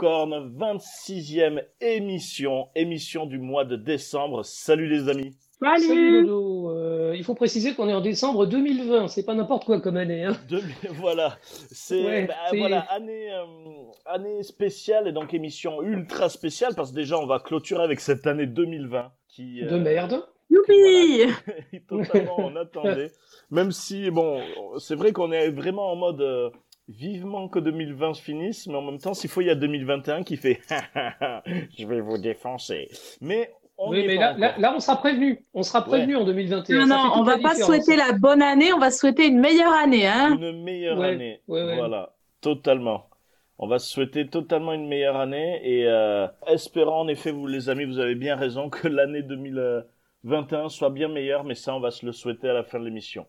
Dans Plopcorn, 26e émission, émission du mois de décembre. Salut les amis. Salut Dodo. Euh, il faut préciser qu'on est en décembre 2020, c'est pas n'importe quoi comme année. Hein. Voilà, c'est Ouais, bah, voilà année euh, année spéciale et donc émission ultra spéciale parce que déjà on va clôturer avec cette année 2020 qui De euh, merde. Youpi totalement on attendait. Même si bon, c'est vrai qu'on est vraiment en mode euh, vivement que 2020 se finisse, mais en même temps s'il faut il y a 2021 qui fait je vais vous défoncer. Mais on oui, mais là, là, là, on sera prévenu. On sera prévenu en 2021. Non, Ça non, on va pas différence. souhaiter la bonne année, on va souhaiter une meilleure année, hein une meilleure Ouais, année. ouais, ouais. Voilà, totalement. On va se souhaiter totalement une meilleure année et euh, espérant en effet, vous les amis, vous avez bien raison que l'année 2021 soit bien meilleure, mais ça, on va se le souhaiter à la fin de l'émission.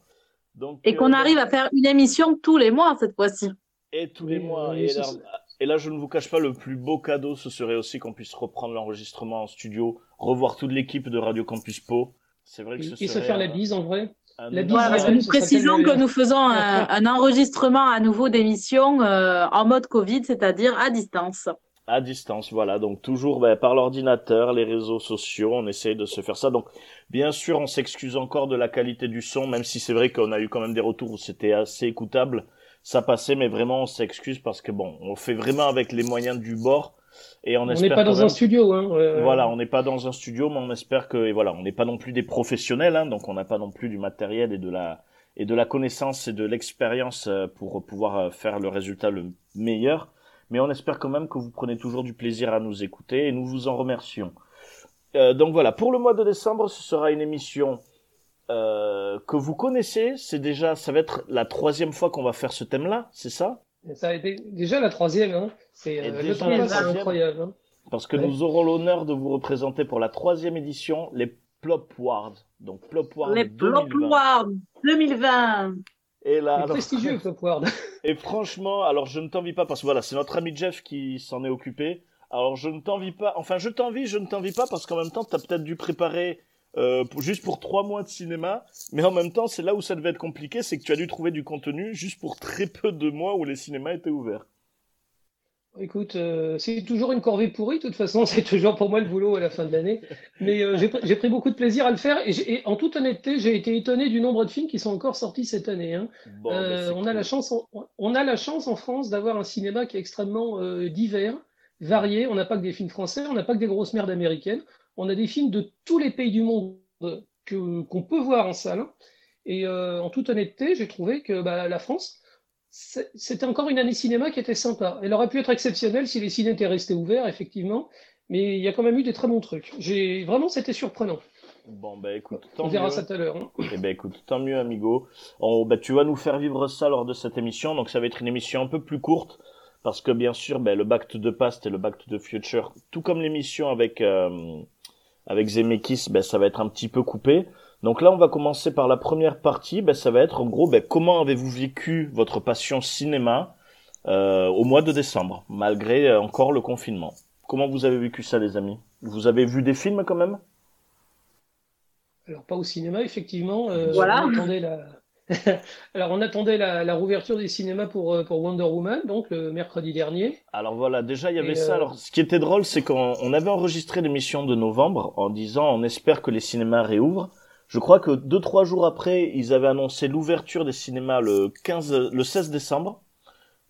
Donc Et qu'on euh, arrive à faire une émission tous les mois cette fois-ci. et tous les mois. oui, et, là, c'est- et là, je ne vous cache pas, le plus beau cadeau, ce serait aussi qu'on puisse reprendre l'enregistrement en studio, revoir toute l'équipe de Radio Campus Po. C'est vrai que ce Et se faire la bise en vrai. la bise, parce que nous précisons que nous faisons un, un enregistrement à nouveau d'émission euh, en mode Covid, c'est-à-dire à distance. À distance, voilà. Donc toujours ben, par l'ordinateur, les réseaux sociaux, on essaye de se faire ça. Donc bien sûr, on s'excuse encore de la qualité du son, même si c'est vrai qu'on a eu quand même des retours où c'était assez écoutable, ça passait, mais vraiment on s'excuse parce que bon, on fait vraiment avec les moyens du bord et on, n'est pas dans même- un studio. Hein. euh, Voilà, on n'est pas dans un studio, mais on espère que et voilà, on n'est pas non plus des professionnels, hein, donc on n'a pas non plus du matériel et de la et de la connaissance et de l'expérience euh, pour pouvoir euh, faire le résultat le meilleur. Mais on espère quand même que vous prenez toujours du plaisir à nous écouter et nous vous en remercions. Euh, donc voilà, pour le mois de décembre, ce sera une émission euh, que vous connaissez. C'est déjà, ça va être la troisième fois qu'on va faire ce thème-là, c'est ça? Ça a été déjà la troisième. Hein. C'est euh, le temps passe, incroyable. Hein. Parce que Ouais. nous aurons l'honneur de vous représenter pour la troisième édition les Plopwards. Donc Plopwards Les 2020. Ploploirs 2020 Et là, C'est alors- prestigieux, Flopward. et franchement, alors je ne t'envie pas parce que voilà, c'est notre ami Jeff qui s'en est occupé. Alors je ne t'envie pas, enfin je t'envie, je ne t'envie pas parce qu'en même temps, t'as peut-être dû préparer euh, juste pour trois mois de cinéma, mais en même temps, c'est là où ça devait être compliqué, c'est que tu as dû trouver du contenu juste pour très peu de mois où les cinémas étaient ouverts. Écoute, euh, c'est toujours une corvée pourrie, de toute façon, c'est toujours pour moi le boulot à la fin de l'année. Mais euh, j'ai pr- j'ai pris beaucoup de plaisir à le faire et, en toute honnêteté, j'ai été étonné du nombre de films qui sont encore sortis cette année. Hein. Bon, Euh, ben, on a la chance, en, on a la chance en France d'avoir un cinéma qui est extrêmement divers, varié. On n'a pas que des films français, on n'a pas que des grosses merdes américaines. On a des films de tous les pays du monde que qu'on peut voir en salle. Et en toute honnêteté, j'ai trouvé que bah, la France, c'était encore une année cinéma qui était sympa. Elle aurait pu être exceptionnelle si les ciné étaient restés ouverts, effectivement. Mais il y a quand même eu des très bons trucs. J'ai vraiment, c'était surprenant. Bon, ben écoute, tant On verra mieux. ça tout à l'heure. hein. Eh ben écoute, tant mieux amigo. On, ben, tu vas nous faire vivre ça lors de cette émission, donc ça va être une émission un peu plus courte, parce que bien sûr, ben, le Back to the Past et le Back to the Future, tout comme l'émission avec euh, avec Zemeckis, ben, ça va être un petit peu coupé. Donc là, on va commencer par la première partie, ben, ça va être en gros, ben, comment avez-vous vécu votre passion cinéma euh, au mois de décembre, malgré euh, encore le confinement? Comment vous avez vécu ça, les amis? Vous avez vu des films quand même? Alors, pas au cinéma, effectivement. euh, Voilà. On attendait la... Alors, on attendait la, la rouverture des cinémas pour, pour Wonder Woman, donc le mercredi dernier. Alors voilà, déjà il y avait Et, ça. euh, Alors ce qui était drôle, c'est qu'on on avait enregistré l'émission de novembre en disant on espère que les cinémas réouvrent. Je crois que deux trois jours après, ils avaient annoncé l'ouverture des cinémas le 15, le 16 décembre.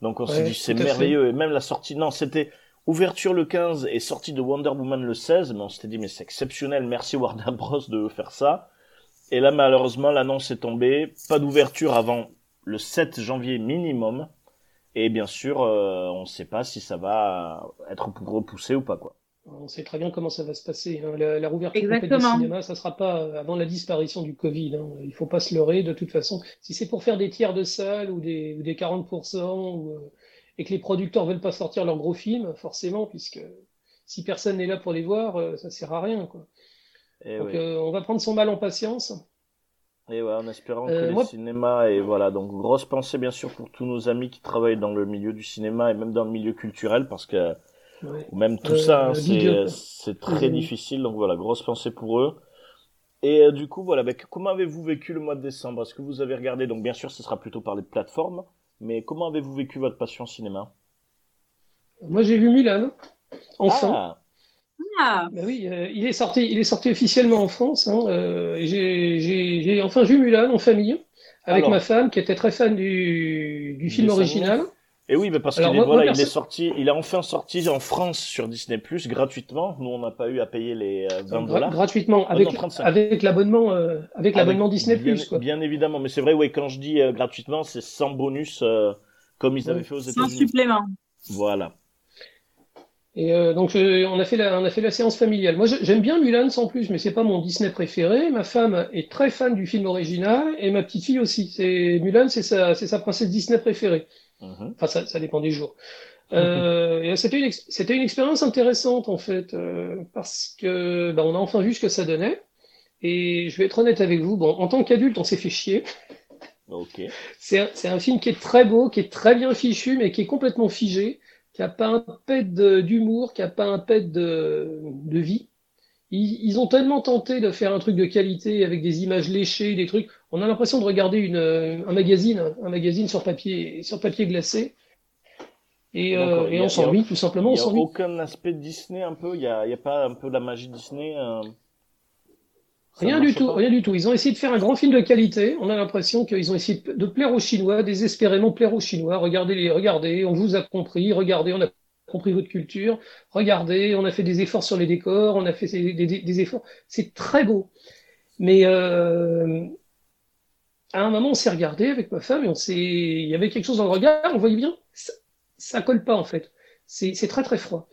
Donc on s'est Ouais, dit c'est fait. merveilleux et même la sortie. Non, c'était ouverture le 15 et sortie de Wonder Woman le 16. Mais on s'était dit mais c'est exceptionnel. Merci Warner Bros de faire ça. Et là malheureusement l'annonce est tombée. Pas d'ouverture avant le 7 janvier minimum. Et bien sûr, euh, on ne sait pas si ça va être repoussé ou pas quoi. On sait très bien comment ça va se passer. Hein. La, la rouverture du cinéma, ça sera pas avant la disparition du Covid. Hein. Il faut pas se leurrer de toute façon. Si c'est pour faire des tiers de salle ou des, ou des 40%, ou, euh, et que les producteurs veulent pas sortir leurs gros films, forcément, puisque si personne n'est là pour les voir, euh, ça sert à rien. Quoi. Eh donc euh, on va prendre son mal en patience. Et ouais, en espérant que le cinéma et voilà donc grosse pensée bien sûr pour tous nos amis qui travaillent dans le milieu du cinéma et même dans le milieu culturel parce que même tout ça, hein, euh, c'est très difficile. Donc voilà, grosse pensée pour eux. Et euh, du coup, voilà, bah, comment avez-vous vécu le mois de décembre? Est-ce que vous avez regardé? Donc bien sûr, ce sera plutôt par les plateformes. Mais comment avez-vous vécu votre passion cinéma? Moi, j'ai vu Milan, enfin. Ah. ah. Bah oui, euh, il est sorti, il est sorti officiellement en France. Hein, j'ai enfin vu Mulan en famille avec ma femme qui était très fan du, du film original. Et oui, mais parce qu'il est, voilà, il est sorti, il est enfin sorti en France sur Disney Plus gratuitement. Nous, on n'a pas eu à payer les 20 euh, dollars. gratuitement, avec, avec l'abonnement, euh, avec l'abonnement Disney Plus. Quoi. Bien évidemment, mais c'est vrai, oui, quand je dis euh, gratuitement, c'est sans bonus, comme ils avaient fait aux États-Unis. Sans supplément. Voilà. Et donc on a fait la on a fait la séance familiale. Moi j'aime bien Mulan sans plus, mais c'est pas mon Disney préféré. Ma femme est très fan du film original et ma petite fille aussi. C'est Mulan, c'est sa c'est sa princesse Disney préférée. Mhm. Enfin, ça, ça, dépend des jours. Euh, et c'était une, c'était une expérience intéressante en fait, euh, parce que bah, on a enfin vu ce que ça donnait. Et je vais être honnête avec vous, bon, en tant qu'adulte, on s'est fait chier. Okay. C'est un, c'est un film qui est très beau, qui est très bien fichu, mais qui est complètement figé, qui a pas un pet d'humour, qui a pas un pet de, de vie. Ils, ils, ont tellement tenté de faire un truc de qualité avec des images léchées, des trucs. On a l'impression de regarder une, un magazine, un magazine sur papier, sur papier glacé. Et, euh, et on s'ennuie, tout simplement. Il n'y a aucun aspect Disney un peu? Il n'y a, a pas un peu de la magie Disney. Euh... Rien du tout, rien du tout. Ils ont essayé de faire un grand film de qualité. On a l'impression qu'ils ont essayé de plaire aux Chinois, désespérément plaire aux Chinois. Regardez les, regardez, on vous a compris. Regardez, on a compris votre culture. Regardez, on a fait des efforts sur les décors, on a fait des, des, des efforts. C'est très beau. Mais euh, à un moment, on s'est regardé avec ma femme et on s'est, il y avait quelque chose dans le regard, on voyait bien, ça, ça colle pas en fait. C'est, très très froid.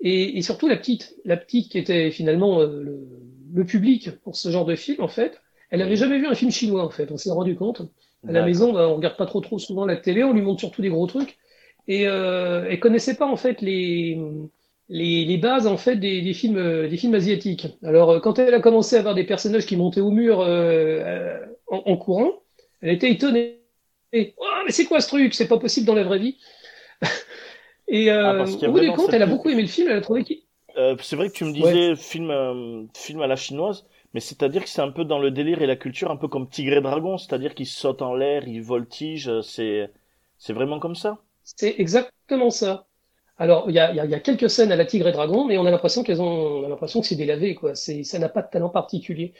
Et, et, surtout la petite, la petite qui était finalement euh, le, le, public pour ce genre de film en fait, elle avait jamais vu un film chinois en fait. On s'est rendu compte. À la maison, bah, on regarde pas trop trop souvent la télé, on lui montre surtout des gros trucs et euh, elle connaissait pas en fait les les, les bases en fait des, des, films des films asiatiques. Alors euh, quand elle a commencé à voir des personnages qui montaient au mur euh, en, en, courant, elle était étonnée. oh, mais c'est quoi ce truc? C'est pas possible dans la vraie vie. et euh, ah, au bout du compte, elle a beaucoup aimé le film. Elle a trouvé qu'il euh, c'est vrai que tu me disais film euh, film à la chinoise, mais c'est-à-dire que c'est un peu dans le délire et la culture, un peu comme Tigre et Dragon, c'est-à-dire qu'ils sautent en l'air, ils voltigent, c'est c'est vraiment comme ça? C'est exactement ça. Alors, il y a, y a, quelques scènes à la Tigre et Dragon, mais on a l'impression qu'elles ont, on a l'impression que c'est délavé, quoi. C'est, ça n'a pas de talent particulier.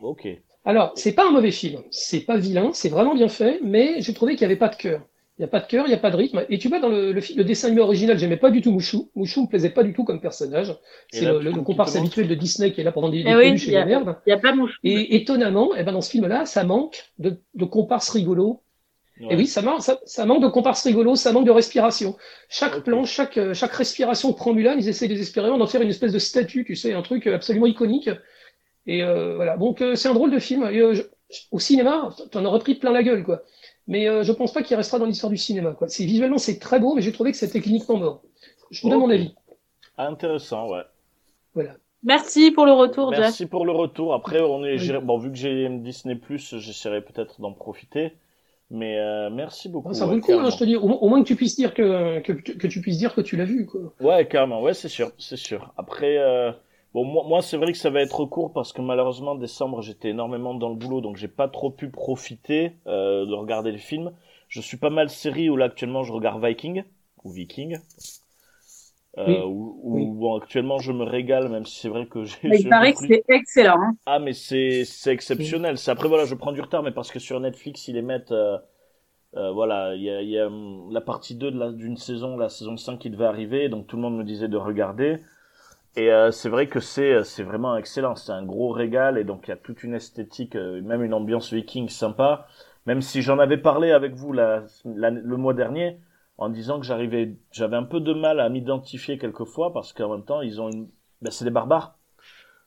Ok. Alors, c'est pas un mauvais film. C'est pas vilain, c'est vraiment bien fait, mais j'ai trouvé qu'il n'y avait pas de cœur. Il n'y a pas de cœur, il n'y a pas de rythme. Et tu vois, dans le, le, le dessin animé original, j'aimais pas du tout Mouchou. Mouchou me plaisait pas du tout comme personnage. C'est le, le, comparse habituel de Disney qui est là pendant des, des eh oui, la merde. Il y a pas Mouchou. Et étonnamment, eh ben, dans ce film-là, ça manque de, de comparses rigolos, et oui, ça manque, ça, ça, manque de comparse rigolo, ça manque de respiration. Chaque plan, chaque, euh, chaque respiration prend Mulan, ils essaient désespérément d'en faire une espèce de statue, tu sais, un truc absolument iconique. Et euh, voilà, donc euh, c'est un drôle de film. Et, euh, au cinéma, t'en aurais pris plein la gueule, quoi. Mais euh, je pense pas qu'il restera dans l'histoire du cinéma, quoi. C'est visuellement c'est très beau, mais j'ai trouvé que c'est techniquement mort. Je vous donne mon avis. Intéressant, ouais. Voilà. Merci pour le retour, Merci pour le retour. Après, on est, bon, vu que j'ai Disney Plus, j'essaierai peut-être d'en profiter. Mais euh, merci beaucoup. Ça vaut le coup, hein, je te dis. Au, moins que tu puisses dire que, que, que tu puisses dire que tu l'as vu, quoi. Ouais, carrément. Ouais, c'est sûr, c'est sûr. Après, euh, bon, moi, moi c'est vrai que ça va être court parce que malheureusement, décembre, j'étais énormément dans le boulot, donc j'ai pas trop pu profiter euh, de regarder le film. Je suis pas mal série où là actuellement je regarde Viking ou Viking. Euh, où, Bon, actuellement je me régale même si c'est vrai que j'ai il paraît que c'est excellent hein. ah mais c'est c'est exceptionnel. C'est après voilà je prends du retard mais parce que sur Netflix ils les mettent euh, euh, voilà il y a, y a hum, la partie 2 de la d'une saison la saison 5 qui devait arriver donc tout le monde me disait de regarder. Et euh, c'est vrai que c'est c'est vraiment excellent. C'est un gros régal et donc il y a toute une esthétique euh, même une ambiance viking sympa. Même si j'en avais parlé avec vous la, le mois dernier en disant que j'arrivais, j'avais un peu de mal à m'identifier quelquefois parce qu'en même temps, ils ont une, ben, c'est des barbares.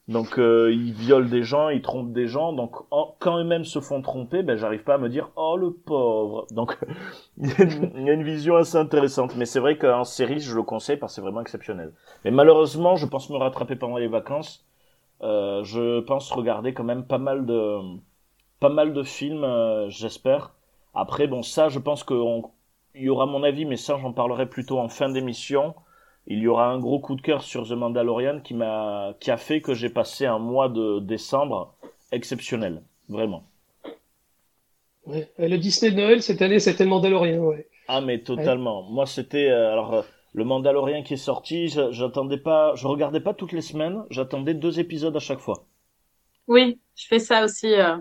Donc euh, ils violent des gens, ils trompent des gens. Donc quand eux-mêmes se font tromper, ben j'arrive pas à me dire oh le pauvre. Donc il y, a une vision assez intéressante. Mais c'est vrai qu'en série, je le conseille parce que c'est vraiment exceptionnel. Mais malheureusement, je pense me rattraper pendant les vacances. Euh, je pense regarder quand même pas mal de pas mal de films, euh, j'espère. Après bon ça, je pense qu'il y aura mon avis, mais ça j'en parlerai plutôt en fin d'émission il y aura un gros coup de cœur sur The Mandalorian qui m'a qui a fait que j'ai passé un mois de décembre exceptionnel, vraiment. Ouais. Le Disney de Noël cette année, c'était le Mandalorian, ouais. Ah mais totalement. Moi c'était euh, alors euh, le Mandalorian qui est sorti, j'attendais pas, je regardais pas toutes les semaines, j'attendais deux épisodes à chaque fois. Oui, je fais ça aussi. Euh,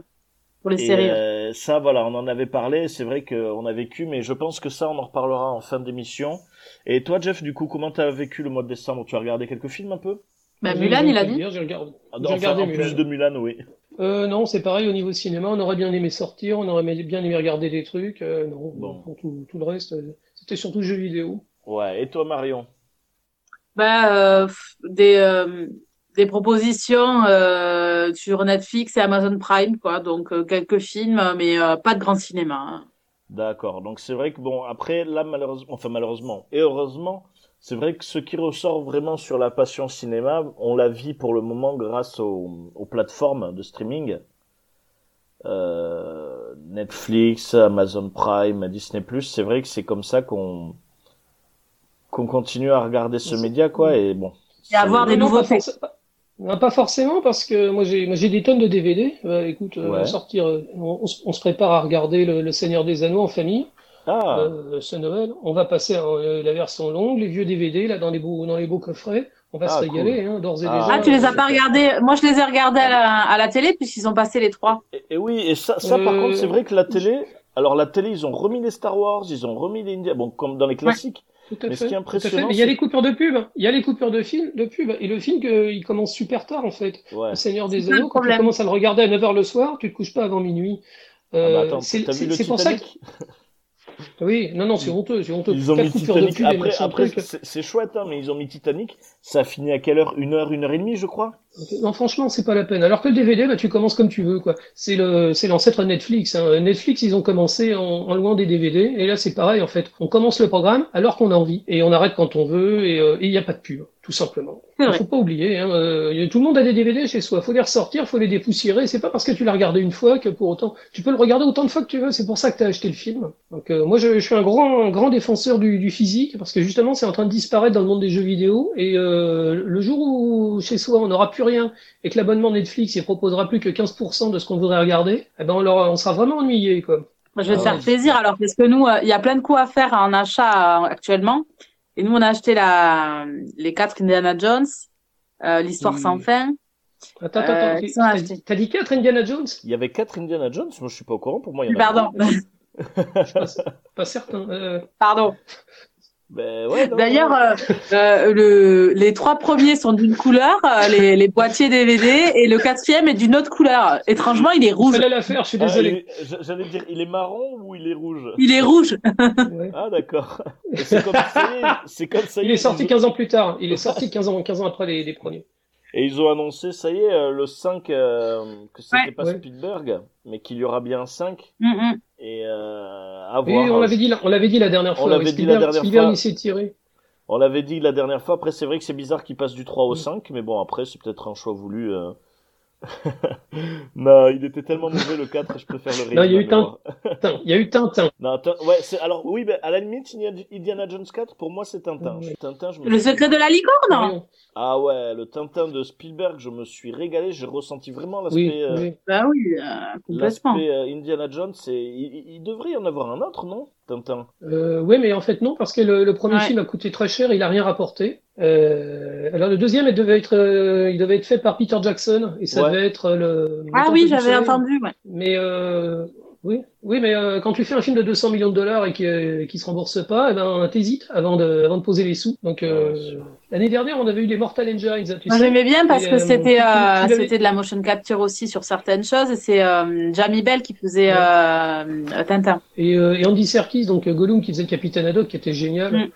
pour les séries. Euh, ça, voilà, on en avait parlé. C'est vrai qu'on a vécu, mais je pense que ça, on en reparlera en fin d'émission. Et toi, Jeff, du coup, comment t'as vécu le mois de décembre? Tu as regardé quelques films un peu? Bah, Mulan, il a dit. J'ai regardé. Ah, en plus de Mulan, oui. Euh, non, c'est pareil au niveau cinéma. On aurait bien aimé sortir, on aurait bien aimé regarder des trucs. Euh, non, bon. pour tout, tout, le reste, euh, c'était surtout jeux vidéo. Ouais. Et toi, Marion? Bah, euh, des des propositions euh, sur Netflix et Amazon Prime, quoi. Donc euh, quelques films, mais euh, pas de grand cinéma. Hein. D'accord. Donc c'est vrai que bon, après là malheureusement, enfin malheureusement et heureusement, c'est vrai que ce qui ressort vraiment sur la passion cinéma, on la vit pour le moment grâce aux, aux plateformes de streaming. Euh, Netflix, Amazon Prime, Disney+. C'est vrai que c'est comme ça qu'on qu'on continue à regarder ce média, quoi. Et bon. Et avoir des nouveaux pas forcément parce que moi j'ai j'ai des tonnes de DVD. Euh, écoute, euh, on va sortir, euh, on, on, se prépare à regarder le, Seigneur des Anneaux en famille. Ah. Euh, ce Noël, on va passer la version longue, les vieux DVD là dans les beaux dans les beaux coffrets. On va ah, se régaler, hein, d'ores et ah. déjà. Ah, tu les as pas regardés? Moi, je les ai regardés à la, à la télé puisqu'ils ont passé les trois. Et, oui, et ça, ça par contre, c'est vrai que la télé. Alors la télé, ils ont remis les Star Wars, ils ont remis les India, bon comme dans les classiques. Tout à fait. ce qui est impressionnant, il y a les coupures de pub, il y a les coupures de film, de pub, et le film il commence super tard en fait. Le Seigneur des Anneaux, quand tu commences à le regarder à 9h le soir, tu te couches pas avant minuit. Euh, ah bah attends, c'est pour ça que oui, non, non, c'est honteux, c'est honteux. Ils ont mis Titanic. après, après c'est chouette, hein, mais ils ont mis Titanic. Ça a fini à quelle heure? Une heure, une heure et demie, je crois? Non, franchement, c'est pas la peine. Alors que le DVD, bah, tu commences comme tu veux, quoi. C'est le, c'est l'ancêtre de Netflix. Hein. Netflix, ils ont commencé en, en louant des DVD, et là, c'est pareil, en fait. On commence le programme alors qu'on a envie, et on arrête quand on veut, et euh, il n'y a pas de pub, tout simplement. Il faut pas oublier, hein, euh, tout le monde a des DVD chez soi. Faut les ressortir, faut les dépoussiérer. C'est pas parce que tu l'as regardé une fois que pour autant, tu peux le regarder autant de fois que tu veux. C'est pour ça que tu as acheté le film. Donc euh, moi, je, je, suis un grand, grand défenseur du, du physique parce que justement, c'est en train de disparaître dans le monde des jeux vidéo. Et euh, le jour où chez soi, on n'aura plus rien et que l'abonnement Netflix il proposera plus que 15% de ce qu'on voudrait regarder, eh ben on, on sera vraiment ennuyé, quoi. Je vais te faire plaisir alors parce que nous, il y a plein de coups à faire en achat actuellement. Et nous, on a acheté la, les quatre Indiana Jones, euh, l'histoire sans fin. Attends, attends, attends. Euh, T'as dit quatre Indiana Jones? Il y avait quatre Indiana Jones Moi, je suis pas au courant. Pour moi, il y en a Pardon. je suis pas, pas certain. Euh... Pardon. Ben ouais, D'ailleurs, euh, euh, le, les trois premiers sont d'une couleur, euh, les, les boîtiers DVD, et le quatrième est d'une autre couleur. Étrangement, il est rouge. Je la faire, je suis ah, désolé. J'allais dire, il est marron ou il est rouge? Il est rouge. Ah d'accord. C'est comme comme ça. Il est sorti 15 ans plus tard. Il est sorti 15 ans, 15 ans après les, les premiers. Et ils ont annoncé, ça y est, euh, le 5, euh, que c'était pas Spielberg, mais qu'il y aura bien un 5. Mm -hmm. Et euh, à voir. on l'avait dit, on l'avait dit la dernière fois. On l'avait dit la dernière fois. il s'est tiré. On l'avait dit la dernière fois. Après, c'est vrai que c'est bizarre qu'il passe du 3 au 5, mais bon, après, c'est peut-être un choix voulu. Euh... non, il était tellement mauvais le 4, je préfère le Non, il y a eu Tintin. Il y a eu Tintin. Non, ouais, c'est alors oui, ben à la limite, Indiana Jones 4 pour moi c'est Tintin. Tintin, je me Le secret de la licorne. Ah ouais, le Tintin de Spielberg, je me suis régalé, j'ai ressenti vraiment l'aspect oui, euh, oui. Bah oui, euh, complètement. L'aspect euh, Indiana Jones, il, devrait y en avoir un autre, non? Tintin. Euh, oui, mais en fait non parce que le, le premier ouais. film a coûté très cher, il a rien rapporté. Euh, alors le deuxième, il devait être, euh, il devait être fait par Peter Jackson et ça Ouais. devait être le. Ah oui, j'avais entendu. Ouais. Mais euh, oui, oui, mais euh, quand tu fais un film de 200 millions de dollars et qui euh, qui se rembourse pas, eh ben t'hésites avant de avant de poser les sous. Donc euh, l'année dernière, on avait eu les Mortal Engines. Tu Moi sais. j'aimais bien parce Et, que euh, c'était euh, c'était de la motion capture aussi sur certaines choses et c'est euh, Jamie Bell qui faisait Ouais. euh, Tintin. Et, euh, et Andy Serkis, donc Gollum qui faisait le capitaine Haddock, qui était génial. Mm.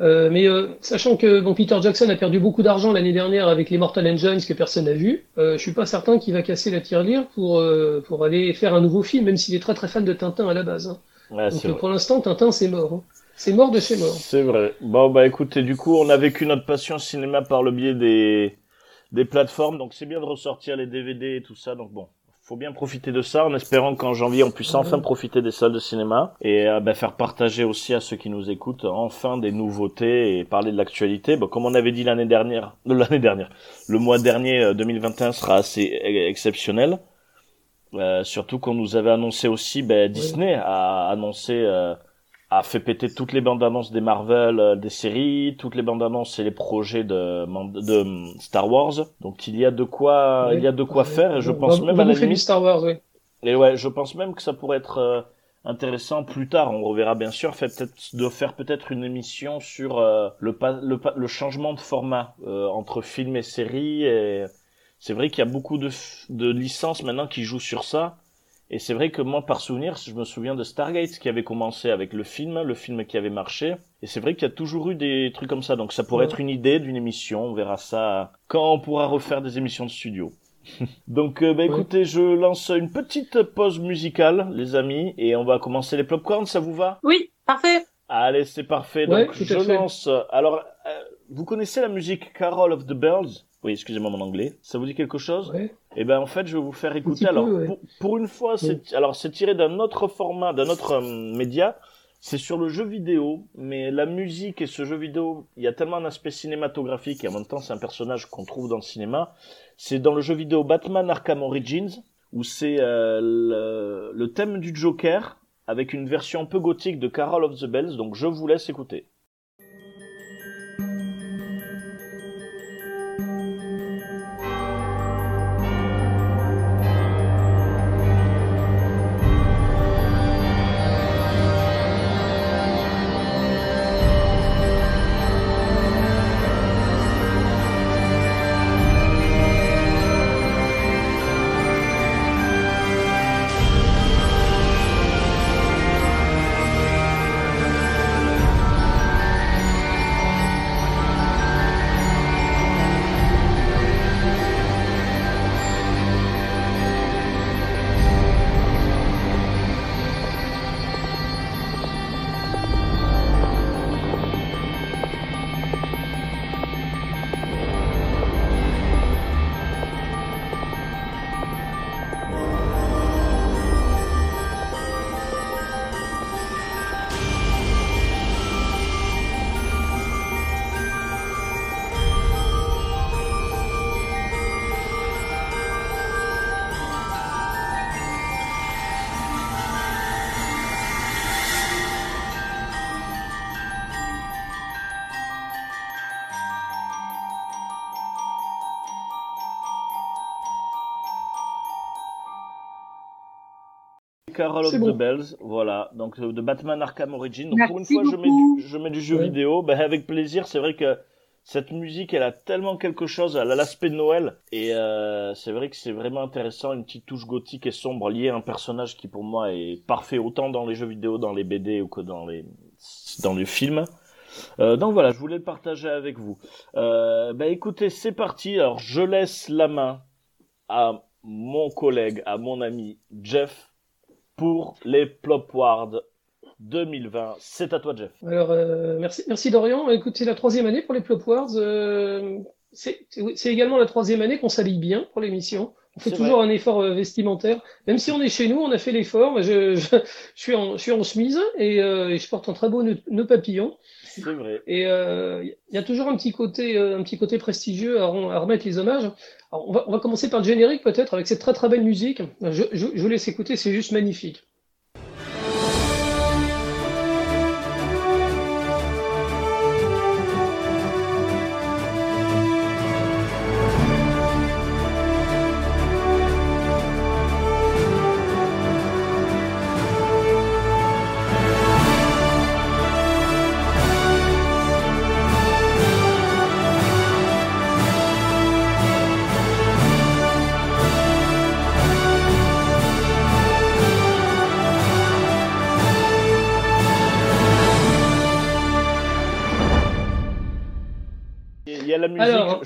Euh, mais euh, sachant que bon, Peter Jackson a perdu beaucoup d'argent l'année dernière avec les Mortal Engines que personne n'a vu, euh, je suis pas certain qu'il va casser la tirelire pour euh, pour aller faire un nouveau film, même s'il est très très fan de Tintin à la base. hein. Ouais, Donc c'est euh, pour l'instant, Tintin c'est mort. hein. C'est mort de chez mort. C'est vrai. Bon, bah écoutez, du coup, on a vécu notre passion cinéma par le biais des, des plateformes, donc c'est bien de ressortir les DVD et tout ça, donc bon. Faut bien profiter de ça en espérant qu'en janvier on puisse enfin profiter des salles de cinéma et euh, bah, faire partager aussi à ceux qui nous écoutent enfin des nouveautés et parler de l'actualité. Bon, comme on avait dit l'année dernière, euh, l'année dernière, le mois dernier euh, 2021 sera assez e- exceptionnel. Euh, surtout qu'on nous avait annoncé aussi, ben, Disney a annoncé, euh, a fait péter toutes les bandes annonces des Marvel, euh, des séries, toutes les bandes annonces et les projets de, de euh, Star Wars. Donc il y a de quoi, il y a de quoi faire et je pense va- même va à la limite, Star Wars, oui. et ouais, je pense même que ça pourrait être euh, intéressant plus tard. On reverra bien sûr, fait peut-être de faire peut-être une émission sur euh, le, le, le changement de format euh, entre film et série. Et c'est vrai qu'il y a beaucoup de, de licences maintenant qui jouent sur ça. Et c'est vrai que moi, par souvenir, je me souviens de Stargate qui avait commencé avec le film, le film qui avait marché. Et c'est vrai qu'il y a toujours eu des trucs comme ça. Donc ça pourrait Ouais. être une idée d'une émission. On verra ça quand on pourra refaire des émissions de studio. Donc, euh, bah, écoutez, je lance une petite pause musicale, les amis, et on va commencer les popcorns, ça vous va? Oui, parfait. Allez, c'est parfait. Donc, je lance. Alors, euh, vous connaissez la musique Carol of the Bells? Oui, excusez-moi mon anglais. Ça vous dit quelque chose Ouais. Eh ben, en fait, je vais vous faire écouter. peu, Alors, ouais. pour, pour une fois, c'est alors c'est tiré d'un autre format, d'un autre euh, média. C'est sur le jeu vidéo, mais la musique et ce jeu vidéo, il y a tellement un aspect cinématographique et en même temps, c'est un personnage qu'on trouve dans le cinéma. C'est dans le jeu vidéo Batman Arkham Origins où c'est euh, le, le thème du Joker avec une version un peu gothique de Carol of the Bells. Donc, je vous laisse écouter. Carol of the. Bells, voilà, donc euh, de Batman Arkham Origins. Donc Merci pour une fois, je mets, du, je mets du jeu Ouais. vidéo, ben, avec plaisir. C'est vrai que cette musique, elle a tellement quelque chose, elle a l'aspect de Noël, et euh, c'est vrai que c'est vraiment intéressant, une petite touche gothique et sombre liée à un personnage qui pour moi est parfait autant dans les jeux vidéo, dans les BD ou que dans les dans les films. Euh, donc voilà, je voulais le partager avec vous. Euh, ben écoutez, c'est parti. Alors je laisse la main à mon collègue, à mon ami Jeff pour les Plopward 2020. C'est à toi, Jeff. Alors, euh, merci, merci Dorian. Écoute, c'est la troisième année pour les Plop Wars. Euh, c'est également la troisième année qu'on s'habille bien pour l'émission. On fait toujours un effort euh, vestimentaire. Même si on est chez nous, on a fait l'effort. Je, je, je suis en, je suis en chemise et, euh, et je porte un très beau nœud, nœud papillon. C'est vrai. Et euh, il y a toujours un petit côté, euh, un petit côté prestigieux à, à remettre les hommages. Alors, on va, on va commencer par le générique peut-être avec cette très très belle musique. Je, je, je vous laisse écouter, c'est juste magnifique.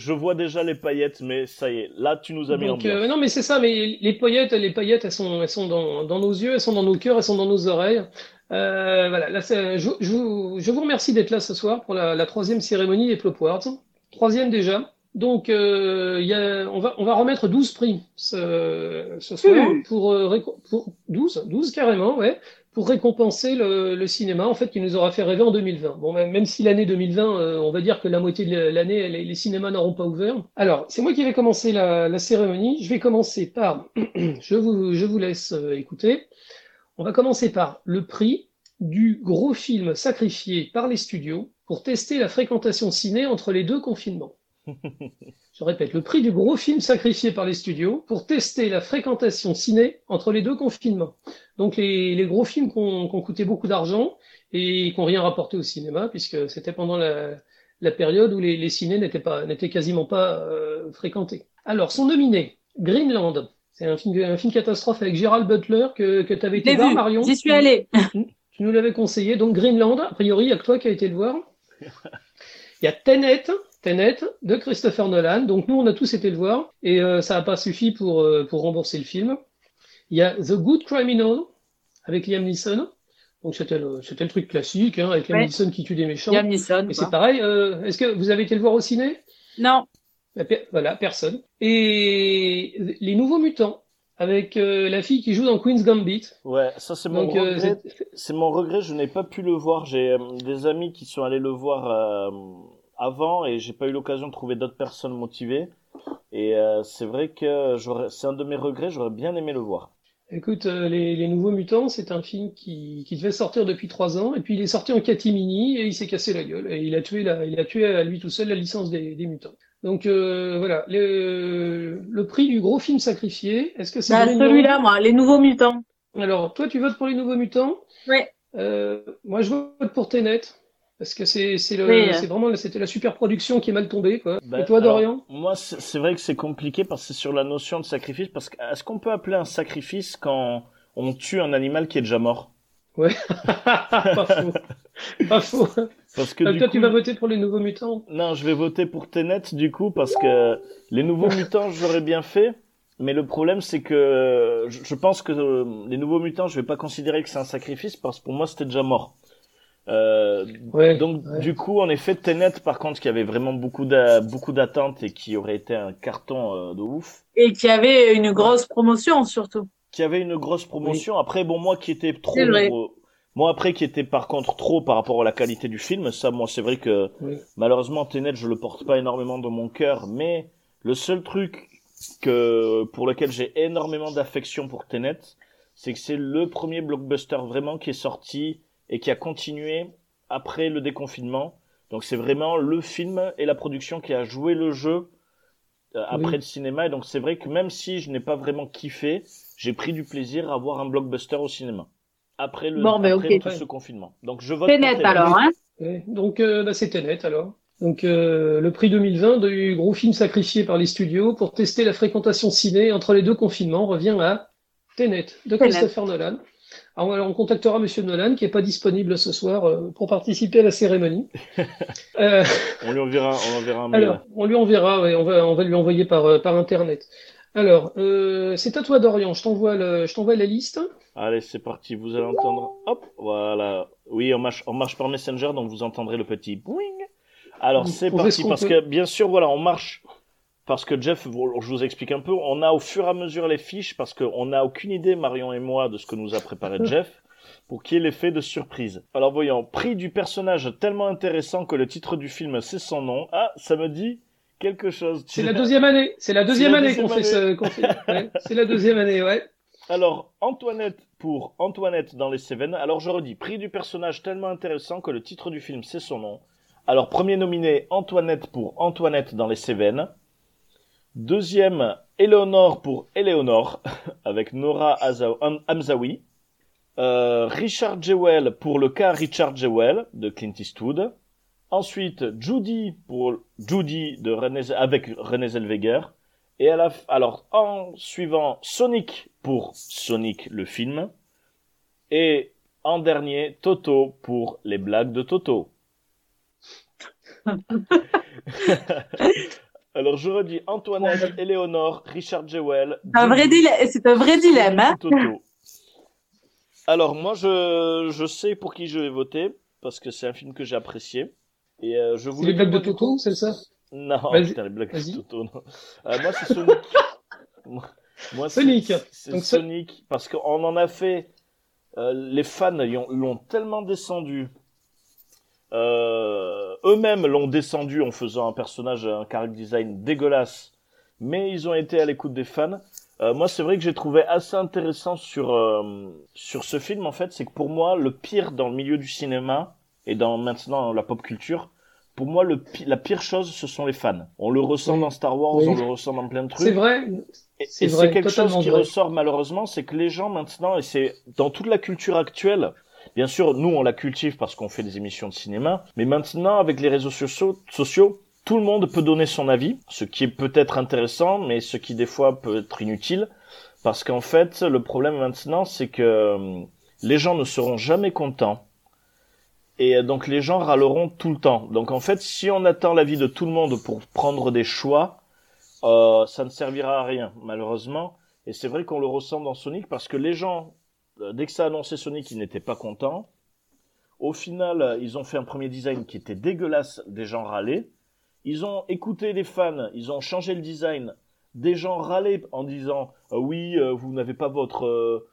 Je vois déjà les paillettes, mais ça y est, là tu nous as mis Donc, en euh, non, mais c'est ça, mais les paillettes, les paillettes, elles sont, elles sont dans, dans nos yeux, elles sont dans nos cœurs, elles sont dans nos oreilles. Euh, voilà, là, je, je, vous- je vous remercie d'être là ce soir pour la, la troisième cérémonie des Plop Awards. Troisième déjà. Donc, euh, il y a, on, va, on va remettre 12 prix ce, ce soir Mmh. pour, euh, pour 12, 12 carrément, ouais, pour récompenser le, cinéma en fait qui nous aura fait rêver en 2020. Bon, même si l'année 2020, euh, on va dire que la moitié de l'année, les, cinémas n'auront pas ouvert. Alors, c'est moi qui vais commencer la, cérémonie. Je vais commencer par, je vous, je vous laisse euh, écouter. On va commencer par le prix du gros film sacrifié par les studios pour tester la fréquentation ciné entre les deux confinements. Je répète, le prix du gros film sacrifié par les studios pour tester la fréquentation ciné entre les deux confinements. Donc les, les gros films qui ont coûté beaucoup d'argent et qui n'ont rien rapporté au cinéma, puisque c'était pendant la, la période où les, les cinés n'étaient pas n'étaient quasiment pas euh, fréquentés. Alors, sont nominés Greenland. C'est un film, un film catastrophe avec Gérald Butler que, que tu avais été voir, Marion. j'y suis allée. Tu nous l'avais conseillé. Donc Greenland, a priori, il y a que toi qui as été le voir. Il y a Tenet, Tenet de Christopher Nolan. Donc nous, on a tous été le voir et euh, ça n'a pas suffi pour, euh, pour rembourser le film. Il y a The Good Criminal avec Liam Neeson. Donc c'était le, c'était le truc classique, hein, avec Liam Ouais. Neeson qui tue des méchants. Liam Neeson. Et quoi. c'est pareil. euh, Est-ce que vous avez été le voir au ciné? Non, Bah, Voilà, personne. Et les Nouveaux Mutants avec euh, la fille qui joue dans Queen's Gambit. Ouais, ça c'est mon Donc euh, regret. c'est- C'est mon regret, je n'ai pas pu le voir. J'ai euh, des amis qui sont allés le voir euh, avant et j'ai pas eu l'occasion de trouver d'autres personnes motivées. Et euh, c'est vrai que c'est un de mes regrets. J'aurais bien aimé le voir. Écoute, euh, les, les Nouveaux Mutants, c'est un film qui, qui devait sortir depuis trois ans, et puis il est sorti en catimini et il s'est cassé la gueule, et il a tué la, il a tué à lui tout seul la licence des, des mutants. Donc euh, voilà, le, le prix du gros film sacrifié, est-ce que c'est Bah, celui-là, moi, Les Nouveaux Mutants. Alors, toi, tu votes pour les Nouveaux Mutants? Euh, moi, je vote pour Tenet, parce que c'est c'est le, Oui. c'est vraiment, c'était la super production qui est mal tombée, quoi. Ben, et toi, alors, Dorian? Moi, c'est vrai que c'est compliqué parce que c'est sur la notion de sacrifice. Parce que est-ce qu'on peut appeler un sacrifice quand on tue un animal qui est déjà mort? Pas faux. Pas faux. Parce que du toi, coup, tu vas voter pour les Nouveaux Mutants? Non, je vais voter pour Tenet du coup parce que les nouveaux mutants j'aurais bien fait, mais le problème c'est que je je pense que euh, les nouveaux mutants je vais pas considérer que c'est un sacrifice parce que pour moi c'était déjà mort. Euh, Ouais. donc ouais. du coup en effet Tenet par contre qui avait vraiment beaucoup d'a- beaucoup d'attentes et qui aurait été un carton euh, de ouf, Et qui avait une grosse promotion, surtout. qui avait une grosse promotion. Après bon moi qui était trop moi après qui était par contre trop par rapport à la qualité du film, ça moi c'est vrai que Oui. Malheureusement, Tenet, je le porte pas énormément dans mon cœur, mais le seul truc que pour lequel j'ai énormément d'affection pour Tenet, c'est que c'est le premier blockbuster vraiment qui est sorti et qui a continué après le déconfinement. Donc c'est vraiment le film et la production qui a joué le jeu euh, après Oui. le cinéma. Et donc c'est vrai que même si je n'ai pas vraiment kiffé, j'ai pris du plaisir à voir un blockbuster au cinéma. Après le Bon, ben, après ok. tout ce confinement. Donc je vote alors, hein. Ouais, donc euh, bah, c'est Tenet alors. Donc euh, le prix 2020 du gros film sacrifié par les studios pour tester la fréquentation ciné entre les deux confinements revient à Tenet de Tenet. Christopher Nolan. Alors, alors, on contactera Monsieur Nolan qui est pas disponible ce soir euh, pour participer à la cérémonie. Euh, On lui enverra, on enverra un mail. alors on lui enverra, ouais, on va on va lui envoyer par euh, par internet. Alors euh, c'est à toi Dorian, je t'envoie le je t'envoie la liste. Allez, c'est parti, vous allez entendre. Hop, voilà. Oui, on marche, on marche par Messenger, donc vous entendrez le petit boing. Alors, c'est parti, parce peut. que, bien sûr, voilà, on marche. Parce que Jeff, je vous explique un peu, on a au fur et à mesure les fiches, parce qu'on n'a aucune idée, Marion et moi, de ce que nous a préparé Jeff, pour qu'il y ait l'effet de surprise. Alors, voyons, prix du personnage tellement intéressant que le titre du film, c'est son nom. Ah, ça me dit quelque chose. C'est la deuxième année, c'est la deuxième année qu'on fait ce qu'on fait. ouais, c'est la deuxième année, ouais. Alors, Antoinette pour Antoinette dans les Cévennes. Alors, je redis, prix du personnage tellement intéressant que le titre du film, c'est son nom. Alors, premier nominé, Antoinette pour Antoinette dans les Cévennes. Deuxième, Éléonore pour Éléonore, avec Nora Hamzaoui. Euh, Richard Jewell pour le cas Richard Jewell de Clint Eastwood. Ensuite, Judy pour Judy de René, avec René Zellweger. Et à la, alors, en suivant, Sonic pour Sonic le film. Et en dernier, Toto pour les blagues de Toto. Alors je redis Antoinette, Éléonore, Richard Jewell. Un vrai dile- C'est un vrai dilemme. Hein Toto. Alors moi je, je sais pour qui je vais voter parce que c'est un film que j'ai apprécié et euh, je voulais les blagues de Toto, c'est ça? Non, putain, les blagues de. Toto. Non. Euh, moi c'est Sonic. moi, Sonic. C'est Sonic parce qu'on en a fait. euh, les fans l'ont tellement descendu. Euh, eux-mêmes l'ont descendu en faisant un personnage, un character design dégueulasse, mais ils ont été à l'écoute des fans. Euh, moi, c'est vrai que j'ai trouvé assez intéressant sur euh, sur ce film en fait, c'est que pour moi le pire dans le milieu du cinéma et dans maintenant la pop culture, pour moi le pi- la pire chose ce sont les fans. On le ressent Oui. dans Star Wars, Oui. on le ressent dans plein de trucs. C'est vrai. Et, C'est quelque chose qui vrai. ressort malheureusement, c'est que les gens maintenant, et c'est dans toute la culture actuelle, bien sûr, nous on la cultive parce qu'on fait des émissions de cinéma, mais maintenant avec les réseaux sociaux, tout le monde peut donner son avis, ce qui est peut-être intéressant, mais ce qui des fois peut être inutile, parce qu'en fait, le problème maintenant, c'est que euh, les gens ne seront jamais contents. Et euh, donc les gens râleront tout le temps. Donc en fait, si on attend l'avis de tout le monde pour prendre des choix, euh, ça ne servira à rien, malheureusement. Et c'est vrai qu'on le ressent dans Sonic parce que les gens, dès que ça a annoncé Sonic, ils n'étaient pas contents. Au final, euh, ils ont fait un premier design qui était dégueulasse, des gens râlaient. Ils ont écouté les fans, ils ont changé le design. Des gens râlaient en disant euh, oui, euh, vous n'avez pas votre, euh,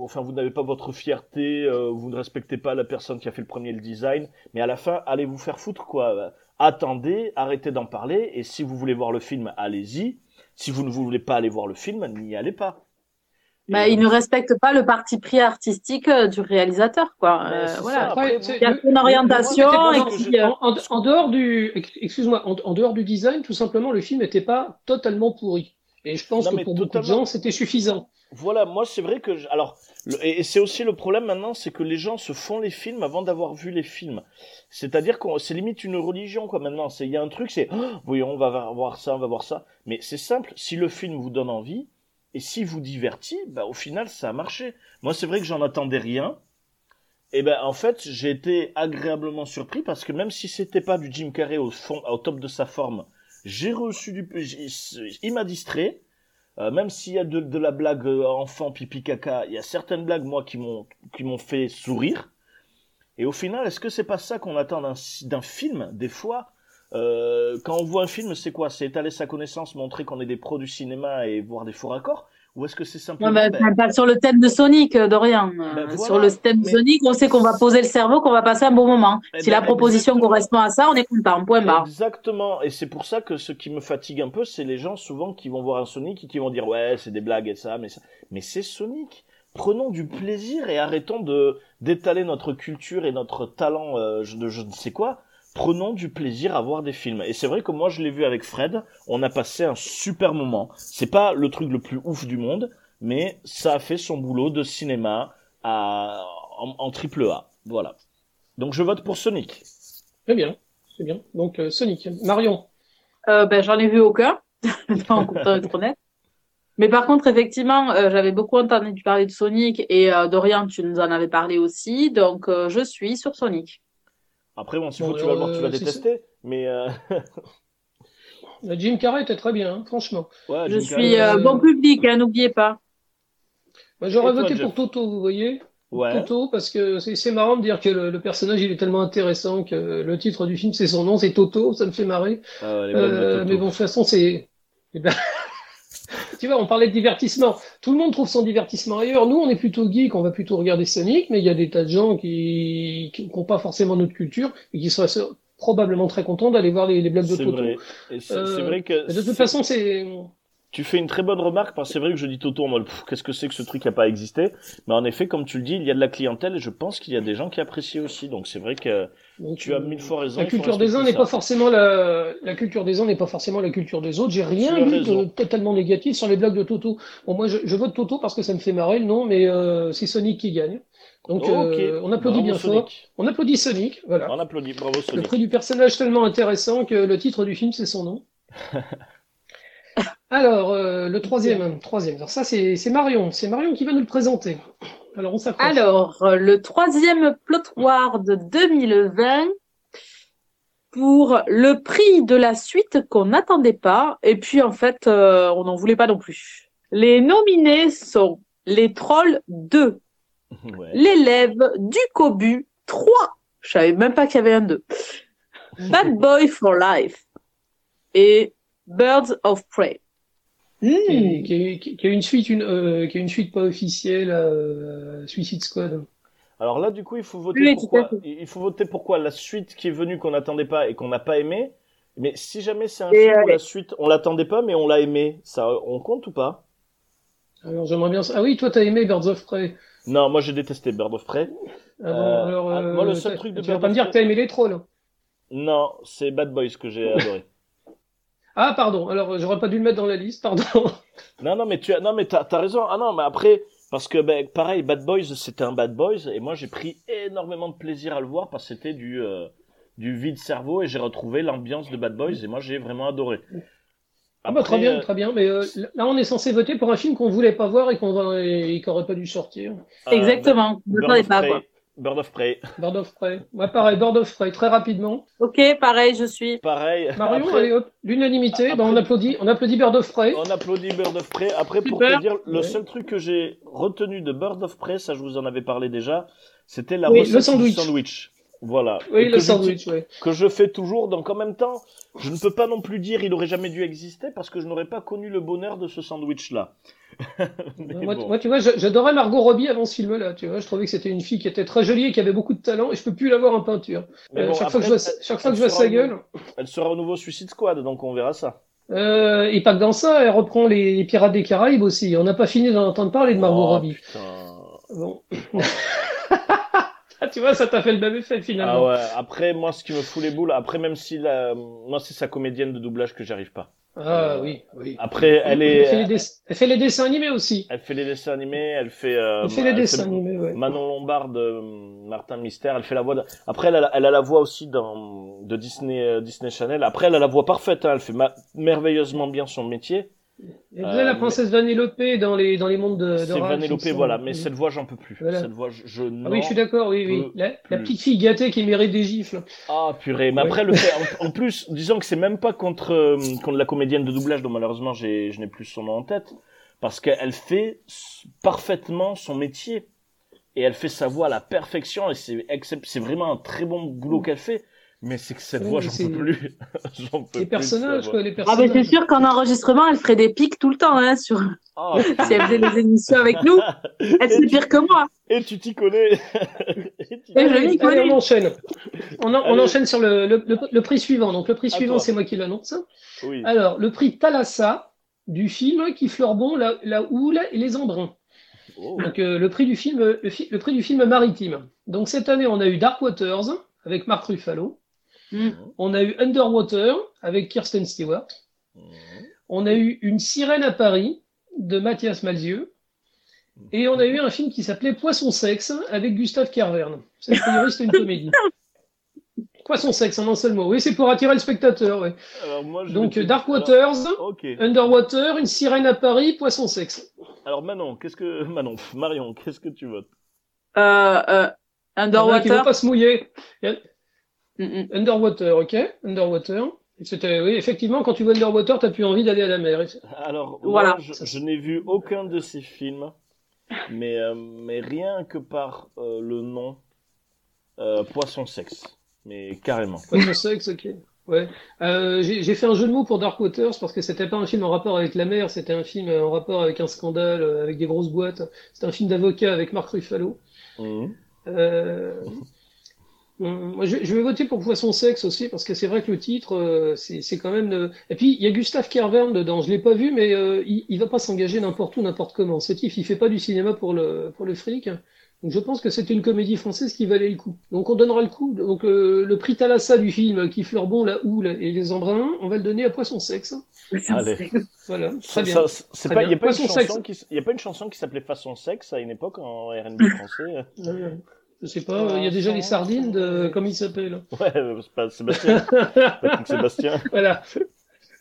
enfin vous n'avez pas votre fierté, euh, vous ne respectez pas la personne qui a fait le premier design. Mais à la fin, allez vous faire foutre quoi. Attendez, arrêtez d'en parler. Et si vous voulez voir le film, allez-y. Si vous ne voulez pas aller voir le film, n'y allez pas. Bah, il ne respecte pas le parti pris artistique euh, du réalisateur, quoi. Euh, voilà. Après, Il y a une orientation le- le- et en- euh, dehors du, excuse-moi, en, en dehors du design, tout simplement, le film n'était pas totalement pourri. Et je pense Non, que pour beaucoup de totalement. gens, c'était suffisant. Voilà, moi c'est vrai que je- alors le- et c'est aussi le problème maintenant, c'est que les gens se font les films avant d'avoir vu les films. C'est-à-dire qu'on c'est limite une religion quoi maintenant. C'est il y a un truc, c'est oh, voyons on va voir ça, on va voir ça. Mais c'est simple, si le film vous donne envie et si vous divertit, bah au final ça a marché. Moi c'est vrai que j'en attendais rien. Et ben en fait j'ai été agréablement surpris parce que même si c'était pas du Jim Carrey au fond, au top de sa forme, j'ai reçu du, il m'a distrait. Euh, même s'il y a de, la blague euh, enfant pipi caca, il y a certaines blagues moi qui m'ont qui m'ont fait sourire. Et au final, est-ce que c'est pas ça qu'on attend d'un film des fois euh, Quand on voit un film, c'est quoi? C'est étaler sa connaissance, montrer qu'on est des pros du cinéma et voir des faux raccords? Ou est-ce que c'est Ouais, simplement bah, ben, sur le thème de Sonic, euh, Dorian. Euh, Ben Sur voilà, le thème de Sonic, on sait qu'on va poser le cerveau, qu'on va passer un bon moment. Eh si ben, la proposition exactement. correspond à ça, on est content. Point barre. Exactement, et c'est pour ça que ce qui me fatigue un peu, c'est les gens souvent qui vont voir un Sonic et qui vont dire ouais c'est des blagues et ça, mais ça, mais c'est Sonic. Prenons du plaisir et arrêtons de d'étaler notre culture et notre talent euh, de je ne sais quoi. Prenons du plaisir à voir des films. Et c'est vrai que moi je l'ai vu avec Fred, on a passé un super moment. C'est pas le truc le plus ouf du monde, mais ça a fait son boulot de cinéma à en, en triple A. Voilà. Donc je vote pour Sonic. Très bien, c'est bien. Donc, euh, Sonic. Marion. Euh, ben, j'en ai vu aucun, autant être honnête. Mais par contre, effectivement, euh, j'avais beaucoup entendu parler de Sonic et euh, Dorian, tu nous en avais parlé aussi, donc euh, je suis sur Sonic. Bon, faut, tu vas le voir, tu vas euh, détester. Mais euh, Euh, Jim Carrey était très bien, hein, franchement. ouais, Je Jim suis Carrey, euh, euh, bon public, hein, n'oubliez pas. Moi, J'aurais voté Jeff pour Toto, vous voyez. ouais. Toto, parce que c'est marrant de dire que le, le personnage il est tellement intéressant que le titre du film c'est son nom, c'est Toto, ça me fait marrer. Euh, Euh, Toto. mais bon, de toute façon, c'est. eh ben, tu vois, on parlait de divertissement. Tout le monde trouve son divertissement ailleurs. Nous, on est plutôt geek, on va plutôt regarder Sonic, mais il y a des tas de gens qui n'ont pas forcément notre culture et qui seraient probablement très contents d'aller voir les, les blagues de C'est Toto. vrai. C'est Euh, vrai que de toute façon, c'est. Tu fais une très bonne remarque parce que c'est vrai que je dis Toto en mode qu'est-ce que c'est que ce truc qui a pas existé? Mais en effet, comme tu le dis, il y a de la clientèle et je pense qu'il y a des gens qui apprécient aussi. Donc c'est vrai que donc, tu as mille fois raison. La culture des uns n'est pas forcément la, la culture des uns n'est pas forcément la culture des autres. J'ai rien vu de totalement négatif sur les blagues de Toto. Bon, moi, je, je vote Toto parce que ça me fait marrer le nom, mais euh, c'est Sonic qui gagne. Donc, euh, on applaudit Bravo, bien Sonic. fort. On applaudit Sonic, voilà. On applaudit. Bravo Le Sonic. prix du personnage tellement intéressant que le titre du film, c'est son nom. Alors, euh, le troisième, troisième. Alors ça, c'est c'est Marion. C'est Marion qui va nous le présenter. Alors, on s'approche. Alors, euh, le troisième plot war de 2020. pour le prix de la suite qu'on n'attendait pas. Et puis, en fait, euh, on n'en voulait pas non plus. Les nominés sont Les Trolls 2, Ouais. L'élève du Cobu 3. Je savais même pas qu'il y avait un 2. Bad Boy for Life et Birds of Prey. Qui, Hmm. qui, qui- qui a une suite, une, euh, qui a une suite pas officielle à euh, Suicide Squad. Alors là, du coup, il faut voter Oui, pourquoi Il faut voter pourquoi la suite qui est venue qu'on n'attendait pas et qu'on n'a pas aimé. Mais si jamais c'est un Et, film où euh, la suite, on l'attendait pas, mais on l'a aimé, ça, on compte ou pas? Alors j'aimerais bien. Ah oui, toi t'as aimé Birds of Prey. Non, moi j'ai détesté Bird of Prey. Ah bon, Euh, alors, ah, moi, le seul truc de tu vas Birds pas me of dire que t'as aimé les trolls. Non, c'est Bad Boys que j'ai adoré. Ah pardon. Alors j'aurais pas dû le mettre dans la liste. Pardon. non, non, mais tu as, non, mais t'as, t'as raison. Ah non, mais après, parce que ben, pareil, Bad Boys, c'était un Bad Boys, et moi j'ai pris énormément de plaisir à le voir parce que c'était du, euh, du vide cerveau et j'ai retrouvé l'ambiance de Bad Boys et moi j'ai vraiment adoré. Ah bah très bien, euh, très bien. Mais euh, là on est censé voter pour un film qu'on voulait pas voir et qu'on va- et qui aurait pas dû sortir. euh, Exactement. Je ne pas. Bird of Prey. Bird of Prey. Ouais pareil. Bird of Prey. Très rapidement. Ok, pareil, je suis. Pareil. Marion, Après, allez hop. L'unanimité. Après- Bah, on applaudit. On applaudit Bird of Prey. On applaudit Bird of Prey. Après, pour te dire, le Ouais. seul truc que j'ai retenu de Bird of Prey, ça je vous en avais parlé déjà, c'était la Oui, recette le sandwich. du sandwich. Voilà. Oui, que le je- sandwich. Ouais. Que je fais toujours. Donc en même temps, je ne peux pas non plus dire il aurait jamais dû exister parce que je n'aurais pas connu le bonheur de ce sandwich-là. Moi, bon. moi, tu vois, j'adorais Margot Robbie avant ce film-là. Tu vois, je trouvais que c'était une fille qui était très jolie et qui avait beaucoup de talent, et je peux plus la voir en peinture. Mais Euh, bon, chaque, fois que après, je vois, chaque fois elle que je vois sera sa gueule. Elle sera au nouveau Suicide Squad, donc on verra ça. Euh, et pas que dans ça, elle reprend les, les Pirates des Caraïbes aussi. On n'a pas fini d'en entendre parler de Margot Oh, Robbie. putain. Bon. ah, tu vois, ça t'a fait le même effet Ah finalement. ouais. Après, moi, ce qui me fout les boules, après, même si la, moi, c'est sa comédienne de doublage que j'arrive pas. Ah, oui, oui. Après, elle Elle fait, les est, dess- elle fait les dessins animés aussi. elle fait les dessins animés, elle fait, euh, Elle fait les elle dessins animés, ouais. Manon Lombard de Martin Mystère, elle fait la voix. De... Après, elle a, elle a la voix aussi dans de Disney euh, Disney Channel. Après, elle a la voix parfaite. Hein. Elle fait ma- merveilleusement bien son métier. Faisait la Euh, princesse Vanellope dans les, dans les mondes de, de C'est Vanellope, voilà. Mais Oui. cette voix, j'en peux plus. Voilà. Cette voix, je, Ah oui, je suis d'accord, oui, oui. La, petite fille gâtée qui mérite des gifles. Ah purée, mais Ouais. après le fait, en, en plus, disons que c'est même pas contre euh, contre la comédienne de doublage dont malheureusement j'ai je n'ai plus son nom en tête, parce qu'elle fait parfaitement son métier et elle fait sa voix à la perfection et c'est c'est vraiment un très bon boulot qu'elle fait. Mais c'est que cette voix, j'en peux plus. j'en peux Les de personnages, quoi, Ah ben c'est sûr qu'en enregistrement, elle ferait des pics tout le temps, hein, sur... Ah, si elle faisait les émissions avec nous. Elle c'est pire que moi. et tu t'y connais. Et tu- Et je Allez, connais. on enchaîne. On, en- on Allez. enchaîne sur le, le, le, le prix suivant. Donc le prix À suivant, c'est moi qui l'annonce. Oui. Alors, le prix Thalassa du film qui fleure bon la, la houle et les embruns. Oh. Donc euh, le prix du film, le, fi- le prix du film maritime. Donc cette année, on a eu Dark Waters avec Mark Ruffalo. Mm. On a eu Underwater avec Kirsten Stewart. On a eu Une sirène à Paris de Mathias Malzieu. Et on a eu un film qui s'appelait Poisson sexe avec Gustave Kervern. C'est c'était une comédie. Poisson sexe en un seul mot. Oui, c'est pour attirer le spectateur. ouais. Alors moi, je Donc Dark Alors, Waters. Underwater, Une sirène à Paris, Poisson sexe. Alors Manon, qu'est-ce que Manon, Marion, qu'est-ce que tu votes? Euh, euh, Il a qui ne Underwater. pas se mouiller. Mm, mm. Underwater, ok Underwater. C'était, oui, effectivement, quand tu vois Underwater, t'as plus envie d'aller à la mer. Alors, Voilà. moi, je, je n'ai vu aucun de ces films, mais, euh, mais rien que par euh, le nom euh, Poisson Sexe. Mais carrément. Poisson sexe, ok. Ouais. Euh, j'ai fait un jeu de mots pour Dark Waters parce que c'était pas un film en rapport avec la mer, c'était un film en rapport avec un scandale, avec des grosses boîtes. C'était un film d'avocat avec Marc Ruffalo. Mhm. Moi, je, je vais voter pour Poisson sexe aussi parce que c'est vrai que le titre, euh, c'est c'est quand même. euh, Et puis il y a Gustave Kervern dedans. Je l'ai pas vu, mais euh, il, il va pas s'engager n'importe où, n'importe comment. Ce type, il fait pas du cinéma pour le pour le fric. Donc je pense que c'était une comédie française qui valait le coup. Donc on donnera le coup. Donc euh, le prix Thalassa du film qui fleure bon la houle et les embruns, on va le donner à Poisson sexe. Allez. Voilà, très Ça- bien. c'est il y a pas une Poisson chanson Sexe. qui, s- il y a pas une chanson qui s'appelait Façon Sexe à une époque en R&B français. Je sais pas, il y a déjà les sardines de comment il s'appelle. Ouais, euh, c'est pas Sébastien. Patrick Sébastien. Voilà.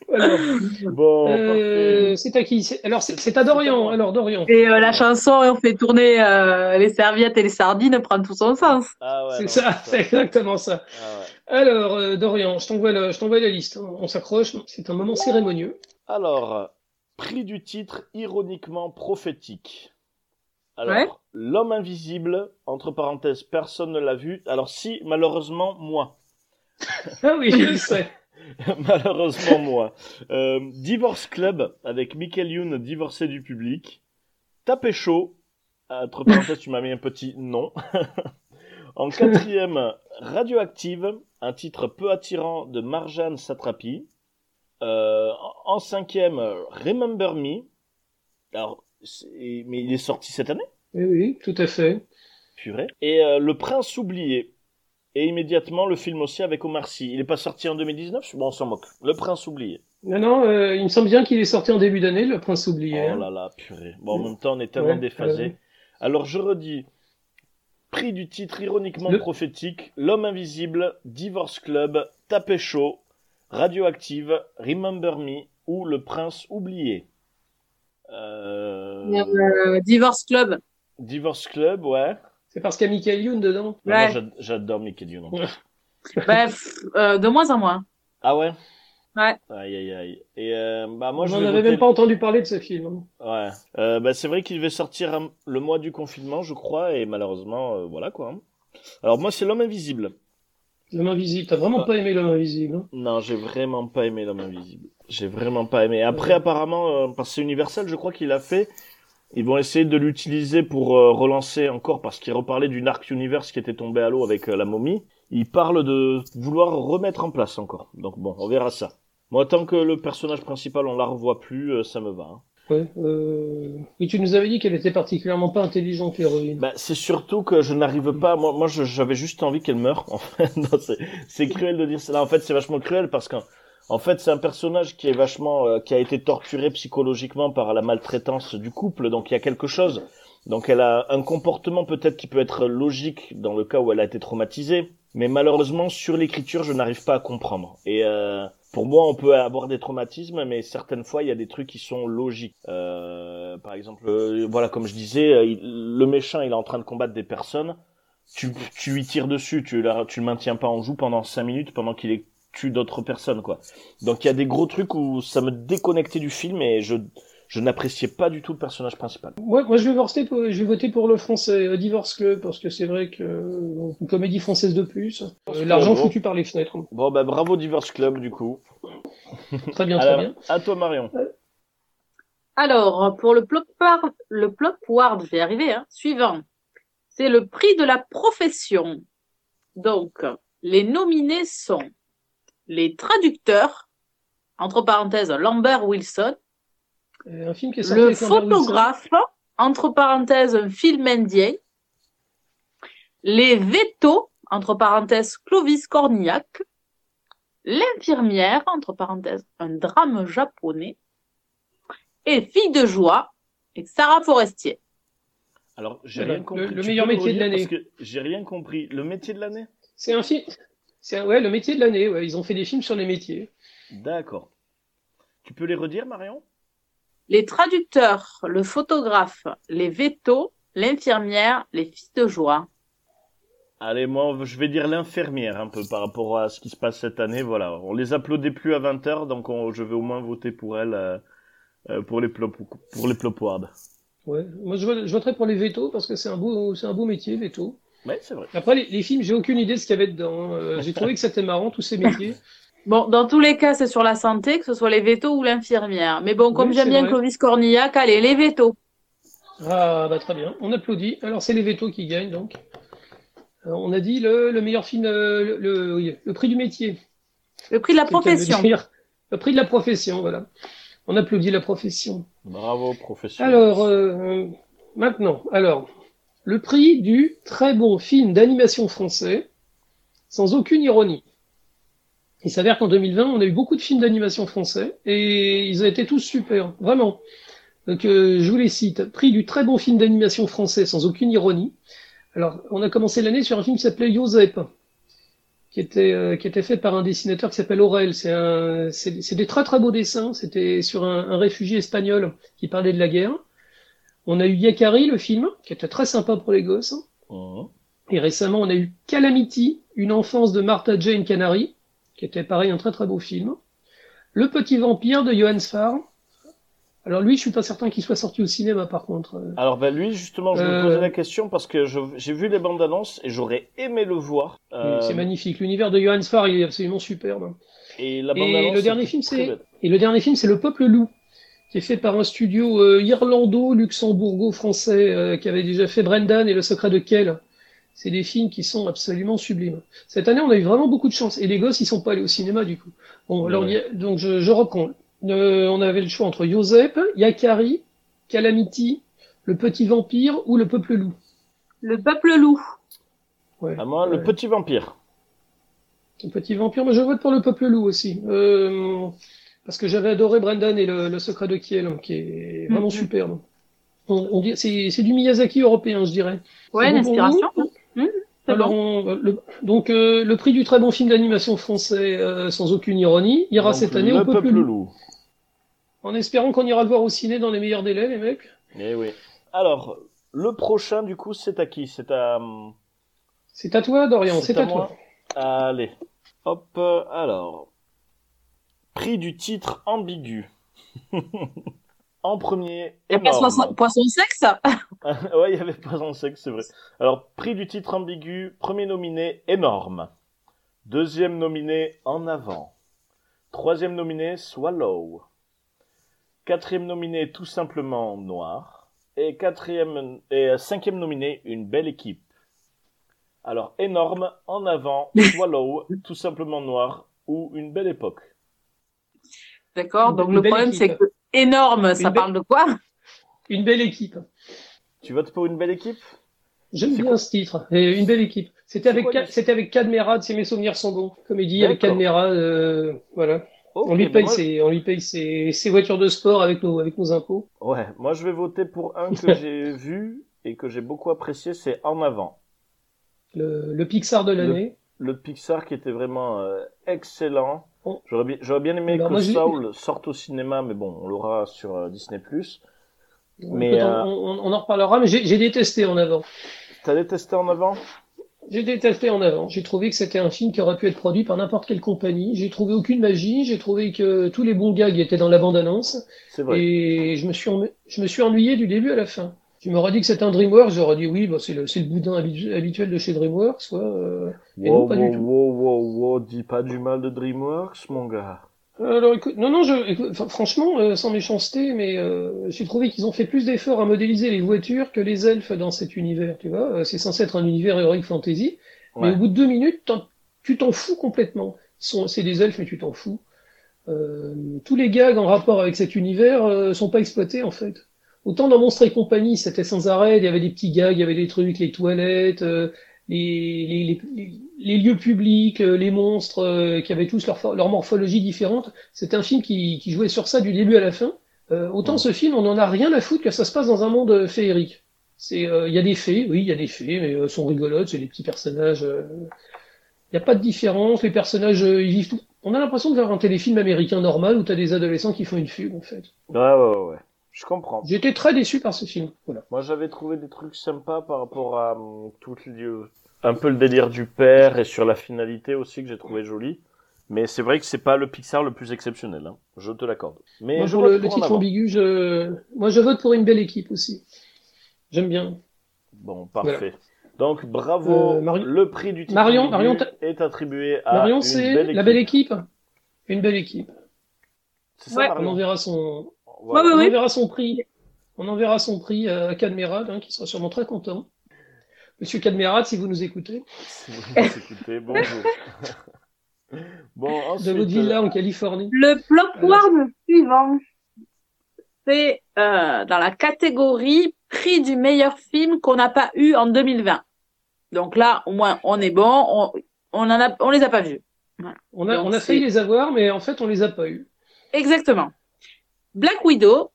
Voilà. Bon, Euh, c'est à qui? C'est- Alors, c'est à Dorian. Alors, Dorian. Et euh, la chanson, on fait tourner euh, les serviettes et les sardines, prend tout son sens. Ah ouais, C'est ça, c'est exactement ça. Ah ouais. Alors, euh, Dorian, je t'envoie la, je t'envoie la liste. On s'accroche, c'est un moment cérémonieux. Alors, prix du titre ironiquement prophétique. Alors, Ouais. l'homme invisible, entre parenthèses, personne ne l'a vu. Alors si, malheureusement, moi. Ah oui, je le sais. malheureusement, moi. Euh, Divorce Club, avec Michael Youn divorcé du public. Tapé chaud, entre parenthèses, tu m'as mis un petit non. en quatrième, Radioactive, un titre peu attirant de Marjane Satrapi. Euh, en cinquième, Remember Me. Alors, mais il est sorti cette année, Oui, oui, tout à fait. purée. Et euh, Le Prince oublié. Et immédiatement, le film aussi avec Omar Sy. Il est pas sorti en 2019 Bon, on s'en moque. Le Prince oublié. Non, non, euh, il me semble bien qu'il est sorti en début d'année, Le Prince oublié. Oh hein. là là, purée. Bon, en même temps, on est tellement Ouais, déphasé. Alors, je redis. Prix du titre ironiquement Le- prophétique, L'homme invisible, Divorce Club, Tapé chaud, Radioactive, Remember Me ou Le Prince oublié. Euh... Euh, Divorce Club. Divorce Club, ouais. C'est parce qu'il y a Michael Youn dedans. Ouais. j'ad- j'adore Mickey Dune. Bref, euh, de moins en moins. Ah ouais? Ouais. Aïe aïe aïe. Et euh, bah moi On je n'en vais avait voter- même pas entendu parler de ce film. hein. Ouais. Euh, bah c'est vrai qu'il devait sortir un- le mois du confinement, je crois, et malheureusement, euh, voilà quoi. Alors moi c'est l'homme invisible. L'homme invisible. T'as vraiment Ah. pas aimé l'homme invisible. hein Non, j'ai vraiment pas aimé l'homme invisible. J'ai vraiment pas aimé. Après apparemment, euh, parce que c'est Universal, je crois qu'il a fait. Ils vont essayer de l'utiliser pour euh, relancer encore parce qu'il reparlait du Narc Universe qui était tombé à l'eau avec euh, la momie. Il parle de vouloir remettre en place encore. Donc bon, on verra ça. Moi, tant que le personnage principal on la revoit plus, euh, ça me va. hein. Ouais. Euh... Oui, tu nous avais dit qu'elle était particulièrement pas intelligente, l'héroïne. Bah, c'est surtout que je n'arrive pas. Moi, j'avais juste envie qu'elle meure. En fait, non, c'est, c'est cruel de dire ça. En fait, c'est vachement cruel parce qu'en en fait, c'est un personnage qui est vachement, euh, qui a été torturé psychologiquement par la maltraitance du couple. Donc, il y a quelque chose. Donc, elle a un comportement peut-être qui peut être logique dans le cas où elle a été traumatisée, mais malheureusement, sur l'écriture, je n'arrive pas à comprendre. Et euh, pour moi, on peut avoir des traumatismes, mais certaines fois, il y a des trucs qui sont logiques. Euh, par exemple, euh, voilà, comme je disais, euh, le méchant, il est en train de combattre des personnes. Tu, tu lui tires dessus, tu, la- tu le maintiens pas en joue pendant cinq minutes pendant qu'il est- tue d'autres personnes, quoi. Donc il y a des gros trucs où ça me déconnectait du film et je, je n'appréciais pas du tout le personnage principal. Moi, moi, je vais voter pour, je vais voter pour le français euh, Divorce Club parce que c'est vrai que euh, une comédie française de plus. Euh, L'argent foutu par les fenêtres. Bon, bah bravo Divorce Club, du coup. Très bien, très Alors, bien. à toi Marion. Alors, pour le plot, par- le plot ward, je vais y arriver, hein, suivant. C'est le prix de la profession. Donc, les nominés sont les traducteurs, entre parenthèses, Lambert Wilson, Euh, Un film qui est sorti le Wilson. photographe, entre parenthèses, un film indien, les vétos, entre parenthèses, Clovis Cornillac, l'infirmière, entre parenthèses, un drame japonais, et Fille de joie, avec Sarah Forestier. Alors, j'ai rien compris. le- meilleur métier de l'année. Parce que j'ai rien compris. Le métier de l'année? C'est un film. C'est ouais, le métier de l'année. Ouais, ils ont fait des films sur les métiers. D'accord. Tu peux les redire, Marion? Les traducteurs, le photographe, les vétos, l'infirmière, les filles de joie. Allez, moi, je vais dire l'infirmière un peu par rapport à ce qui se passe cette année. Voilà, on les applaudit plus à 20h, donc on- je vais au moins voter pour elle euh, euh, pour les plop pour les. Ouais. Moi, je, vote- je voterais pour les vétos parce que c'est un beau, c'est un beau métier, véto. Ouais, c'est vrai. Après, les, les films, j'ai aucune idée de ce qu'il y avait dedans. Euh, j'ai trouvé que c'était marrant, tous ces métiers. Bon, dans tous les cas, c'est sur la santé, que ce soit les vétos ou l'infirmière. Mais bon, comme Oui, j'aime bien vrai. Clovis Cornillac, allez, les vétos. Ah, bah très bien. On applaudit. Alors, c'est les vétos qui gagnent, donc. Alors, on a dit le, le meilleur film, euh, le, le, oui, le prix du métier. Le prix de la profession. Le prix de la profession, voilà. On applaudit la profession. Bravo, professeur. Alors, euh, maintenant, alors, le prix du très bon film d'animation français, sans aucune ironie. Il s'avère qu'en 2020, on a eu beaucoup de films d'animation français et ils ont été tous super, vraiment. Donc, euh, je vous les cite. Prix du très bon film d'animation français, sans aucune ironie. Alors, on a commencé l'année sur un film qui s'appelait Josep, qui était euh, qui était fait par un dessinateur qui s'appelle Aurel. C'est c'est des très très beaux dessins. C'était sur un réfugié espagnol qui parlait de la guerre. On a eu Yakari, le film, qui était très sympa pour les gosses. Mhm. Et récemment, on a eu Calamity, une enfance de Martha Jane Canary, qui était pareil un très très beau film. Le Petit Vampire de Johannes Farr. Alors lui, je suis pas certain qu'il soit sorti au cinéma par contre. Alors ben lui, justement, je me Euh, posais la question parce que j'ai vu les bandes annonces et j'aurais aimé le voir. Euh, C'est magnifique. L'univers de Johannes Farr, il est absolument superbe. Et la Et bande annonce. le dernier film. Et le dernier film, c'est Le Peuple Loup, qui est fait par un studio euh, irlando-luxembourgo-français euh, qui avait déjà fait Brendan et Le Secret de Kell. C'est des films qui sont absolument sublimes. Cette année, on a eu vraiment beaucoup de chance. Et les gosses, ils sont pas allés au cinéma, du coup. Bon, Ouais, alors, ouais. a- donc je, je reprends. Euh, on avait le choix entre Joseph, Yakari, Calamity, Le Petit Vampire ou Le Peuple Loup. Le peuple loup. À Ouais. Ah, moi, le petit vampire. Le Petit Vampire, mais je vote pour Le Peuple Loup aussi. Euh, parce que j'avais adoré Brendan et le, le Secret de Kiel, hein, qui est vraiment Mhm. superbe. On, on dit, c'est, c'est du Miyazaki européen, je dirais. Ouais, bon l'inspiration. vous Hum, c'est Alors, bon. on- le- donc euh, le prix du très bon film d'animation français, euh, sans aucune ironie, ira Donc, cette année au Peuple, Loup. loup. En espérant qu'on ira le voir au ciné dans les meilleurs délais, les mecs. Eh oui. Alors, le prochain, du coup, c'est à qui? C'est à. hum, C'est à toi, Dorian, c'est à, moi. toi. Allez. Hop, euh, alors. Prix du titre ambigu. en premier, Et énorme. poisson, poisson sexe ouais, il y avait en sexe, c'est vrai. Alors, prix du titre ambigu, premier nominé, énorme. Deuxième nominé, en avant. Troisième nominé, Swallow. Quatrième nominé, tout simplement noir. Et quatrième et euh, cinquième nominé, une belle équipe. Alors, énorme, en avant, Swallow, tout simplement noir ou une belle époque. D'accord, donc une le problème c'est que énorme, ça parle de quoi? Une belle équipe. Tu votes pour une belle équipe? J'aime C'est bien quoi ce titre. Et une belle équipe. C'était avec, quoi, c'était avec si mes souvenirs sont bons. Comédie avec D'accord. Cadmerade, euh, voilà. On lui ben paye moi- ses, on lui paye ses, ses voitures de sport avec nos, avec nos impôts. Ouais, moi je vais voter pour un que j'ai vu et que j'ai beaucoup apprécié, c'est En avant. Le, le Pixar de l'année. Le Pixar qui était vraiment euh, excellent. Oh. J'aurais bien, j'aurais bien aimé Alors, que moi, Saul sorte au cinéma, mais bon, on l'aura sur euh, Disney+. Mais, Écoute, euh, on, on- on en reparlera, mais j'ai détesté en avant. T'as détesté En avant? J'ai détesté en avant. J'ai trouvé que c'était un film qui aurait pu être produit par n'importe quelle compagnie. J'ai trouvé aucune magie. J'ai trouvé que tous les bons gags étaient dans la bande-annonce. C'est vrai. Et je me suis, je me suis ennuyé du début à la fin. Tu m'aurais dit que c'était un DreamWorks, j'aurais dit oui, bah, c'est le, boudin habitu- habituel de chez DreamWorks, soit, euh, et non, Wow, pas du wow, tout. wow, wow, wow, dis pas du mal de DreamWorks, mon gars. Alors écoute, non, non, je, écoute, franchement, euh, sans méchanceté, mais euh, j'ai trouvé qu'ils ont fait plus d'efforts à modéliser les voitures que les elfes dans cet univers, tu vois. C'est censé être un univers heroic fantasy, mais au bout de deux minutes, tu t'en fous complètement. C'est des elfes, mais tu t'en fous. Euh, tous les gags en rapport avec cet univers sont pas exploités en fait. Autant dans Monstres et compagnie, c'était sans arrêt, il y avait des petits gags, il y avait des trucs, les toilettes, euh, les, les, les, les- lieux publics, euh, les monstres, euh, qui avaient tous leur, leur morphologie différente. C'était un film qui, qui jouait sur ça du début à la fin. Euh, autant Ouais. ce film, on en a rien à foutre que ça se passe dans un monde euh, féerique. C'est, euh, il y a des fées, oui, il y a des fées, mais elles sont rigolotes, c'est des petits personnages. euh, Il n'y a pas de différence, les personnages, ils vivent tout. On a l'impression de voir un téléfilm américain normal où t'as des adolescents qui font une fugue, en fait. Ouais, ouais, ouais. Je comprends. J'étais très déçu par ce film. Voilà. Moi, j'avais trouvé des trucs sympas par rapport à hum, tout le, un peu le délire du père et sur la finalité aussi que j'ai trouvé joli. Mais c'est vrai que c'est pas le Pixar le plus exceptionnel, hein. je te l'accorde. Mais Moi, je pour vote le, titre ambigu, je, moi, je vote pour une belle équipe aussi. J'aime bien. Bon, parfait. Donc, bravo. Euh, Le prix du titre Marion- Marion, est attribué à Marion, une c'est belle équipe. la belle équipe. Une belle équipe. C'est ça, Ouais. On enverra son, Voilà. Ouais, on ouais. enverra son prix. On enverra son prix à Cadmerade, hein, qui sera sûrement très content. Monsieur Cadmerade, si vous nous écoutez, Si vous nous écoutez, bonjour. bon, de ensuite, votre villa en Californie. Le popcorn suivant, c'est euh, dans la catégorie prix du meilleur film qu'on n'a pas eu en 2020. Donc là, au moins, on est bon, on, on en a, on les a pas vus. On a, Donc, on a failli les avoir, mais en fait, on les a pas eus. Exactement. Black Widow,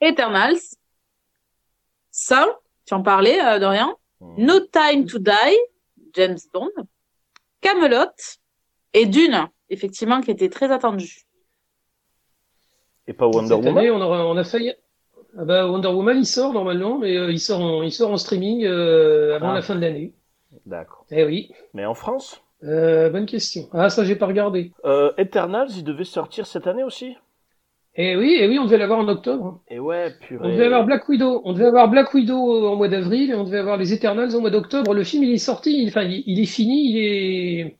Eternals, Saul, tu en parlais, euh, Dorian, No Time to Die, James Bond, Camelot et Dune, effectivement, qui était très attendu. Et pas Wonder Cette Woman année, on, aura- on a failli. Ah bah, Wonder Woman, il sort normalement, mais euh, il sort en, il sort en streaming euh, avant Ah. la fin de l'année. D'accord. Eh oui. Mais en France? Euh, bonne question. Ah, ça, j'ai pas regardé. euh, Eternals, il devait sortir cette année aussi? Eh oui, eh oui, on devait l'avoir en octobre. Et ouais, On purée. devait avoir Black Widow. On devait avoir Black Widow en mois d'avril et on devait avoir les Eternals en mois d'octobre. Le film, il est sorti, il, enfin, il, il est fini, il est.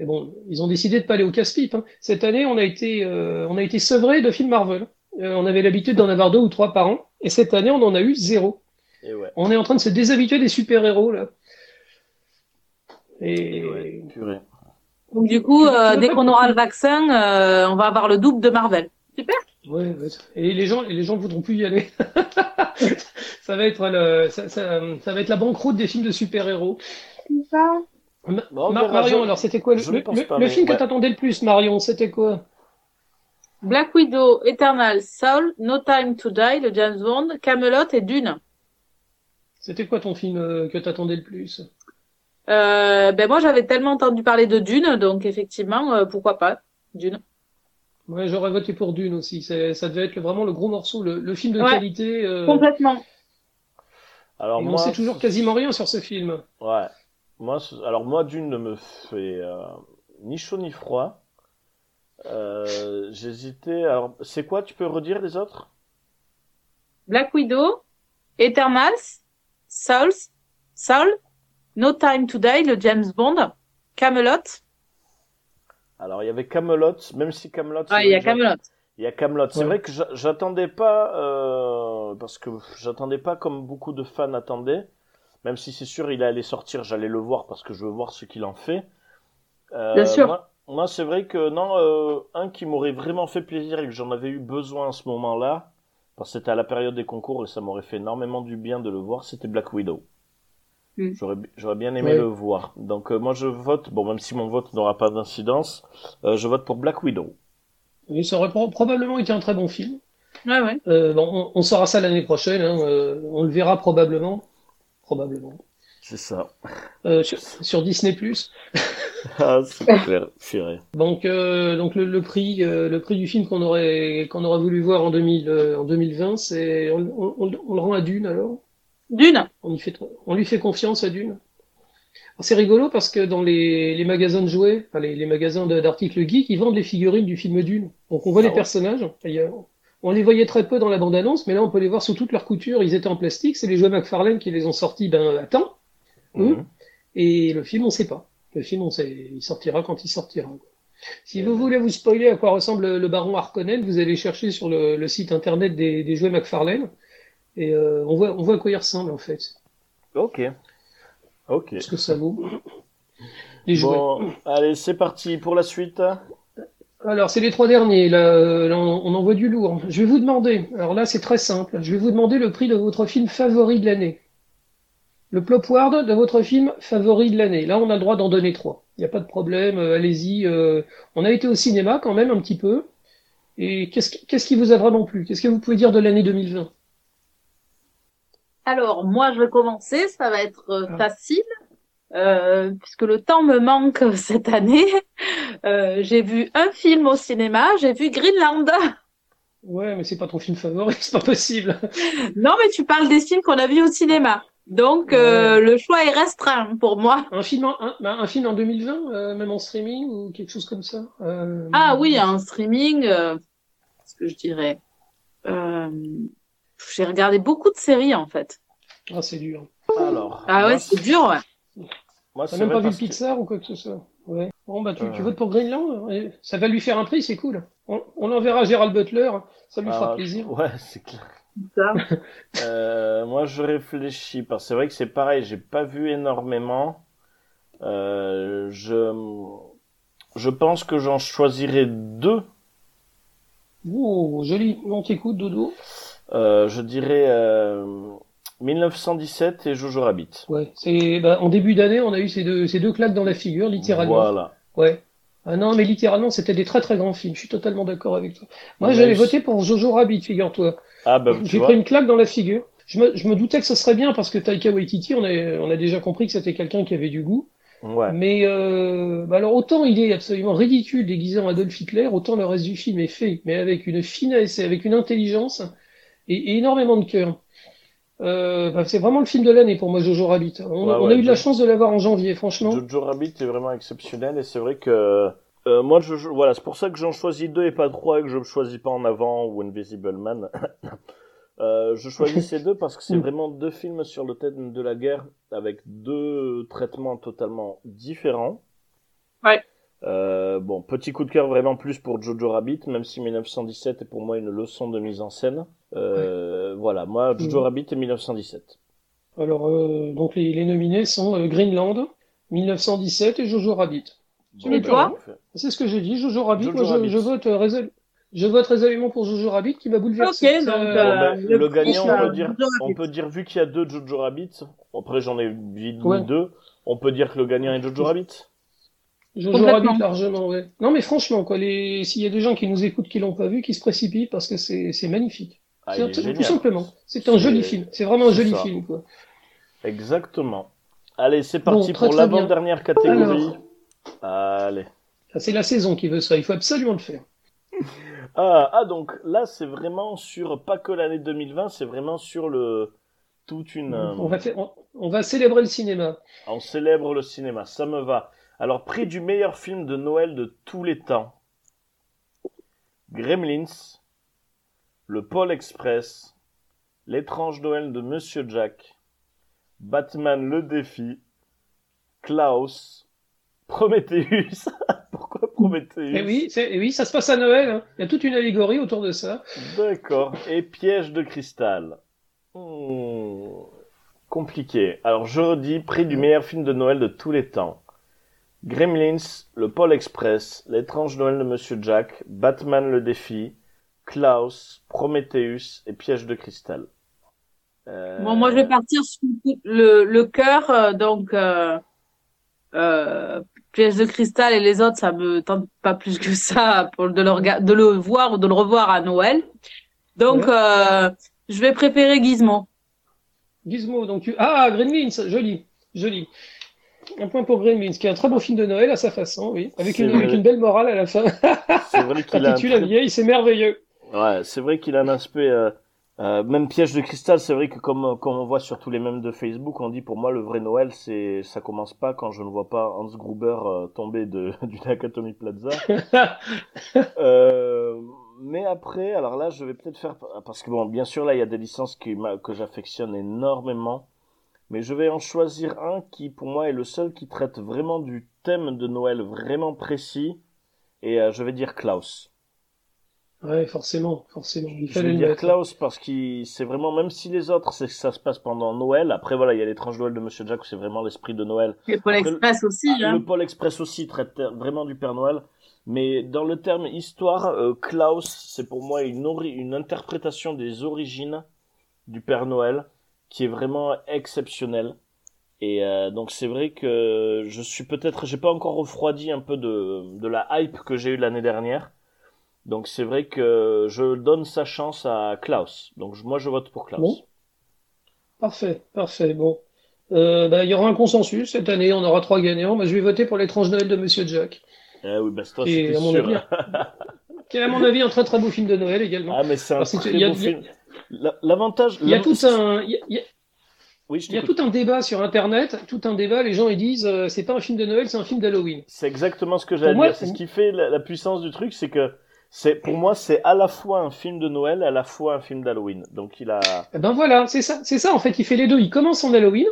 Mais bon, ils ont décidé de pas aller au casse-pipe. hein. Cette année, on a été, euh, on a été sevré de films Marvel. Euh, on avait l'habitude d'en avoir deux ou trois par an, et cette année, on en a eu zéro. Et ouais. On est en train de se déshabituer des super-héros là. Et Et ouais, purée. Donc du coup, euh, dès qu'on aura le vaccin, euh, on va avoir le double de Marvel. Super. Ouais, ouais. Et les gens, et les gens ne voudront plus y aller. ça va être le, ça, ça, ça va être la banqueroute des films de super-héros. Ma- Bon, on Ma- verra, Marion, je- alors c'était quoi le, pas, film ouais. que t'attendais le plus, Marion C'était quoi? Black Widow, Eternal, Soul, No Time to Die, le James Bond, Camelot et Dune. C'était quoi ton film euh, que t'attendais le plus? Euh, ben moi j'avais tellement entendu parler de Dune, donc effectivement, euh, pourquoi pas Dune. Ouais, j'aurais voté pour Dune aussi. C'est- Ça devait être vraiment le gros morceau, le, le film de Ouais. qualité. euh, Complètement. Alors moi, on sait toujours quasiment rien sur ce film. Ouais. Moi, alors moi, d'une ne me fait euh, ni chaud ni froid. Euh, J'hésitais. Alors, c'est quoi Tu peux redire les autres? Black Widow, Eternals, Souls, Soul, No Time to Die, le James Bond, Camelot. Alors, il y avait Camelot, même si Camelot. Ah, il y a Camelot. Il y a Camelot. C'est Ouais. vrai que j'a- j'attendais pas, euh, parce que j'attendais pas comme beaucoup de fans attendaient. Même si c'est sûr, il allait sortir, j'allais le voir parce que je veux voir ce qu'il en fait. Euh, Bien sûr. Moi, moi, c'est vrai que non, euh, un qui m'aurait vraiment fait plaisir et que j'en avais eu besoin à ce moment-là, parce que c'était à la période des concours et ça m'aurait fait énormément du bien de le voir, c'était Black Widow. Mm. J'aurais, j'aurais bien aimé Ouais. le voir. Donc euh, moi je vote, bon même si mon vote n'aura pas d'incidence, euh, je vote pour Black Widow. Et ça aurait pro- probablement été un très bon film. Ouais, ouais. Euh, bon, on, on saura ça l'année prochaine. hein, euh, on le verra probablement. Probablement. C'est ça. Euh, sur, sur Disney+. Ah, c'est clair, purée. Donc, euh, donc le, le prix, euh, le prix du film qu'on aurait, qu'on aurait voulu voir en 2000, euh, en 2020, c'est, on, on- on- on le rend à Dune alors? Dune. On, y fait, on lui fait confiance à Dune. C'est rigolo parce que dans les, les magasins de jouets, enfin, les, les magasins d'articles geeks, ils vendent les figurines du film Dune. Donc on voit Ah les ouais. personnages. On les voyait très peu dans la bande-annonce, mais là on peut les voir sous toute leur couture. Ils étaient en plastique. C'est les jouets McFarlane qui les ont sortis ben, à temps. Mhm. Et le film, on sait pas. Le film, on sait, il sortira quand il sortira. Si vous voulez vous spoiler à quoi ressemble le baron Harkonnen, vous allez chercher sur le, le site internet des, des jouets McFarlane. Et euh, on voit, on voit à quoi il ressemble en fait. Ok. Ok. Ce que ça vaut. Les jouets. Bon, allez, c'est parti pour la suite. Alors, c'est les trois derniers. Là, là, on, on envoie du lourd. Je vais vous demander. Alors là, c'est très simple. Je vais vous demander le prix de votre film favori de l'année. Le Plopward de votre film favori de l'année. Là, on a le droit d'en donner trois. Il n'y a pas de problème. euh, Allez-y. euh, on a été au cinéma quand même un petit peu. Et qu'est-ce qui, qu'est-ce qui vous a vraiment plu? Qu'est-ce que vous pouvez dire de l'année 2020 Alors, moi, je vais commencer. Ça va être euh, Ah. facile, euh, puisque le temps me manque cette année. Euh, j'ai vu un film au cinéma. J'ai vu Greenland. Ouais, mais c'est pas ton film favori, c'est pas possible. non, mais tu parles des films qu'on a vus au cinéma. Donc, euh, le choix est restreint pour moi. Un film, en, un, bah, un film en 2020, euh, même en streaming ou quelque chose comme ça. Euh, Ah oui, en streaming, euh, ce que je dirais. J'ai regardé beaucoup de séries en fait. Ah, c'est dur. Alors. Ah ouais, c'est dur, ouais. Moi, T'as même pas vu le Pixar ou quoi que ce soit Ouais. Bon, bah, tu, tu Euh. votes pour Greenland. Ça va lui faire un prix, c'est cool. On, on enverra Gérald Butler, ça lui fera Ah, plaisir. Ouais, c'est clair. Ça. Euh, moi, je réfléchis parce que c'est vrai que c'est pareil. J'ai pas vu énormément. Euh, je je pense que j'en choisirais deux. Oh, joli. On t'écoute, Dodo. Euh, je dirais euh, 1917 et Jojo Rabbit. Ouais. C'est, bah, en début d'année, on a eu ces deux, ces deux claques dans la figure, littéralement. Voilà. Ouais. Ah non, mais littéralement, c'était des très très grands films. Je suis totalement d'accord avec toi. Moi, Ouais, j'avais je- voté pour Jojo Rabbit, figure-toi. Ah bah J'ai pris une claque dans la figure. Je me, je me doutais que ce serait bien parce que Taika Waititi, on a, on a déjà compris que c'était quelqu'un qui avait du goût. Ouais. Mais euh, bah alors autant il est absolument ridicule déguisé en Adolf Hitler, autant le reste du film est fait, mais avec une finesse et avec une intelligence. Et, énormément de cœur. Euh, bah, c'est vraiment le film de l'année pour moi, Jojo Rabbit. On, on a eu de la chance de l'avoir en janvier, franchement. Jojo Rabbit est vraiment exceptionnel et c'est vrai que euh, moi, je, voilà, c'est pour ça que j'en choisis deux et pas trois et que je ne choisis pas en avant ou Invisible Man. euh, je choisis ces deux parce que c'est vraiment deux films sur le thème de la guerre avec deux traitements totalement différents. Ouais. Euh, bon, petit coup de cœur vraiment plus pour Jojo Rabbit, même si 1917 est pour moi une leçon de mise en scène. Euh, Voilà, moi, Jojo Mhm. Rabbit et 1917. Alors, euh, donc les, les nominés sont euh, Greenland, 1917 et Jojo Rabbit. Bon, Et ben, toi. C'est ce que j'ai dit, Jojo Rabbit. Jojo Moi, je, Rabbit. je vote euh, résol- je vote résolument pour Jojo Rabbit qui m'a bouleversé. Ok, donc, Euh, euh, Bon, ben, le gagnant, on peut dire, on Rabbit. peut dire, vu qu'il y a deux Jojo Rabbit, après j'en ai mis Ouais. deux, on peut dire que le gagnant est Jojo Rabbit. Jojo. Rabbit largement, ouais. Non, mais franchement, quoi, les... s'il y a des gens qui nous écoutent qui l'ont pas vu, qui se précipitent parce que c'est magnifique. Ah, tout, simplement. C'est un joli film. C'est vraiment un joli ça. film, quoi. Exactement. Allez, c'est parti Bon, très, pour l'avant-dernière catégorie. Allez. C'est la saison qui veut ça. Il faut absolument le faire. Ah, ah, donc là, c'est vraiment sur, pas que l'année 2020, c'est vraiment sur le, toute une, euh, On va faire, on, on va célébrer le cinéma. on célèbre le cinéma, ça me va. Alors, prix du meilleur film de Noël de tous les temps. Gremlins, Le Pôle Express, L'étrange Noël de Monsieur Jack, Batman le défi, Klaus, Prometheus. Pourquoi Prometheus? Oui, c'est- et oui, ça se passe à Noël. hein. Il y a toute une allégorie autour de ça. D'accord. Et piège de cristal. Hmm, Compliqué. Alors je redis, prix du meilleur film de Noël de tous les temps. Gremlins, Le Pôle Express, L'étrange Noël de Monsieur Jack, Batman le défi, Klaus, Prometheus et Piège de cristal. Euh, Bon, moi, je vais partir sur le, le cœur, euh, donc, euh, euh, Piège de cristal et les autres, ça me tente pas plus que ça pour de le, rega- de le voir ou de le revoir à Noël. Donc, euh, je vais préférer Gizmo. Gizmo, donc tu... Ah, Gremlins, joli, joli. Un point pour Gremlins, qui est un très beau film de Noël à sa façon, oui. Avec, une, vrai. avec une belle morale à la fin. C'est vrai qu'il a un vieille, c'est merveilleux. Ouais, c'est vrai qu'il a un aspect, euh, euh, même piège de cristal, c'est vrai que comme, comme on voit sur tous les mèmes de Facebook, on dit pour moi le vrai Noël, c'est, ça commence pas quand je ne vois pas Hans Gruber euh, tomber de, du Nakatomi Plaza. Euh, mais après, alors là, je vais peut-être faire, parce que bon, bien sûr, là, il y a des licences qui, que j'affectionne énormément, mais je vais en choisir un qui, pour moi, est le seul qui traite vraiment du thème de Noël vraiment précis, et euh, je vais dire Klaus. Ouais, forcément, forcément. Il Je vais le dire mettre. Klaus parce qu'il c'est vraiment même si les autres c'est que ça se passe pendant Noël. Après voilà il y a l'étrange Noël de Monsieur Jack où c'est vraiment l'esprit de Noël. Et Pôle Après, Express aussi, Ah, hein. Le Pôle Express aussi traite vraiment du Père Noël. Mais dans le terme histoire, euh, Klaus c'est pour moi une ori- une interprétation des origines du Père Noël qui est vraiment exceptionnelle. Et euh, donc c'est vrai que je suis peut-être j'ai pas encore refroidi un peu de de la hype que j'ai eue l'année dernière. Donc c'est vrai que je donne sa chance à Klaus. Donc moi je vote pour Klaus. Bon. Parfait, parfait. Bon. Euh, bah, il y aura un consensus cette année, on aura trois gagnants. Moi, je vais voter pour l'étrange Noël de Monsieur Jack. Eh oui, bah c'est toi, Et à mon sûr. avis, qui est à mon avis un très très beau film de Noël également. Ah mais c'est un Parce très beau a- film. La- L'avantage. Il y a tout un, y a- y a- Oui, il y a tout un débat sur Internet, tout un débat. Les gens ils disent euh, c'est pas un film de Noël, c'est un film d'Halloween. C'est exactement ce que j'allais dire. C'est ce qui fait la, la puissance du truc, c'est que c'est pour moi c'est à la fois un film de Noël, à la fois un film d'Halloween. Donc il a. Eh ben voilà, c'est ça, c'est ça en fait. Il fait les deux. Il commence en Halloween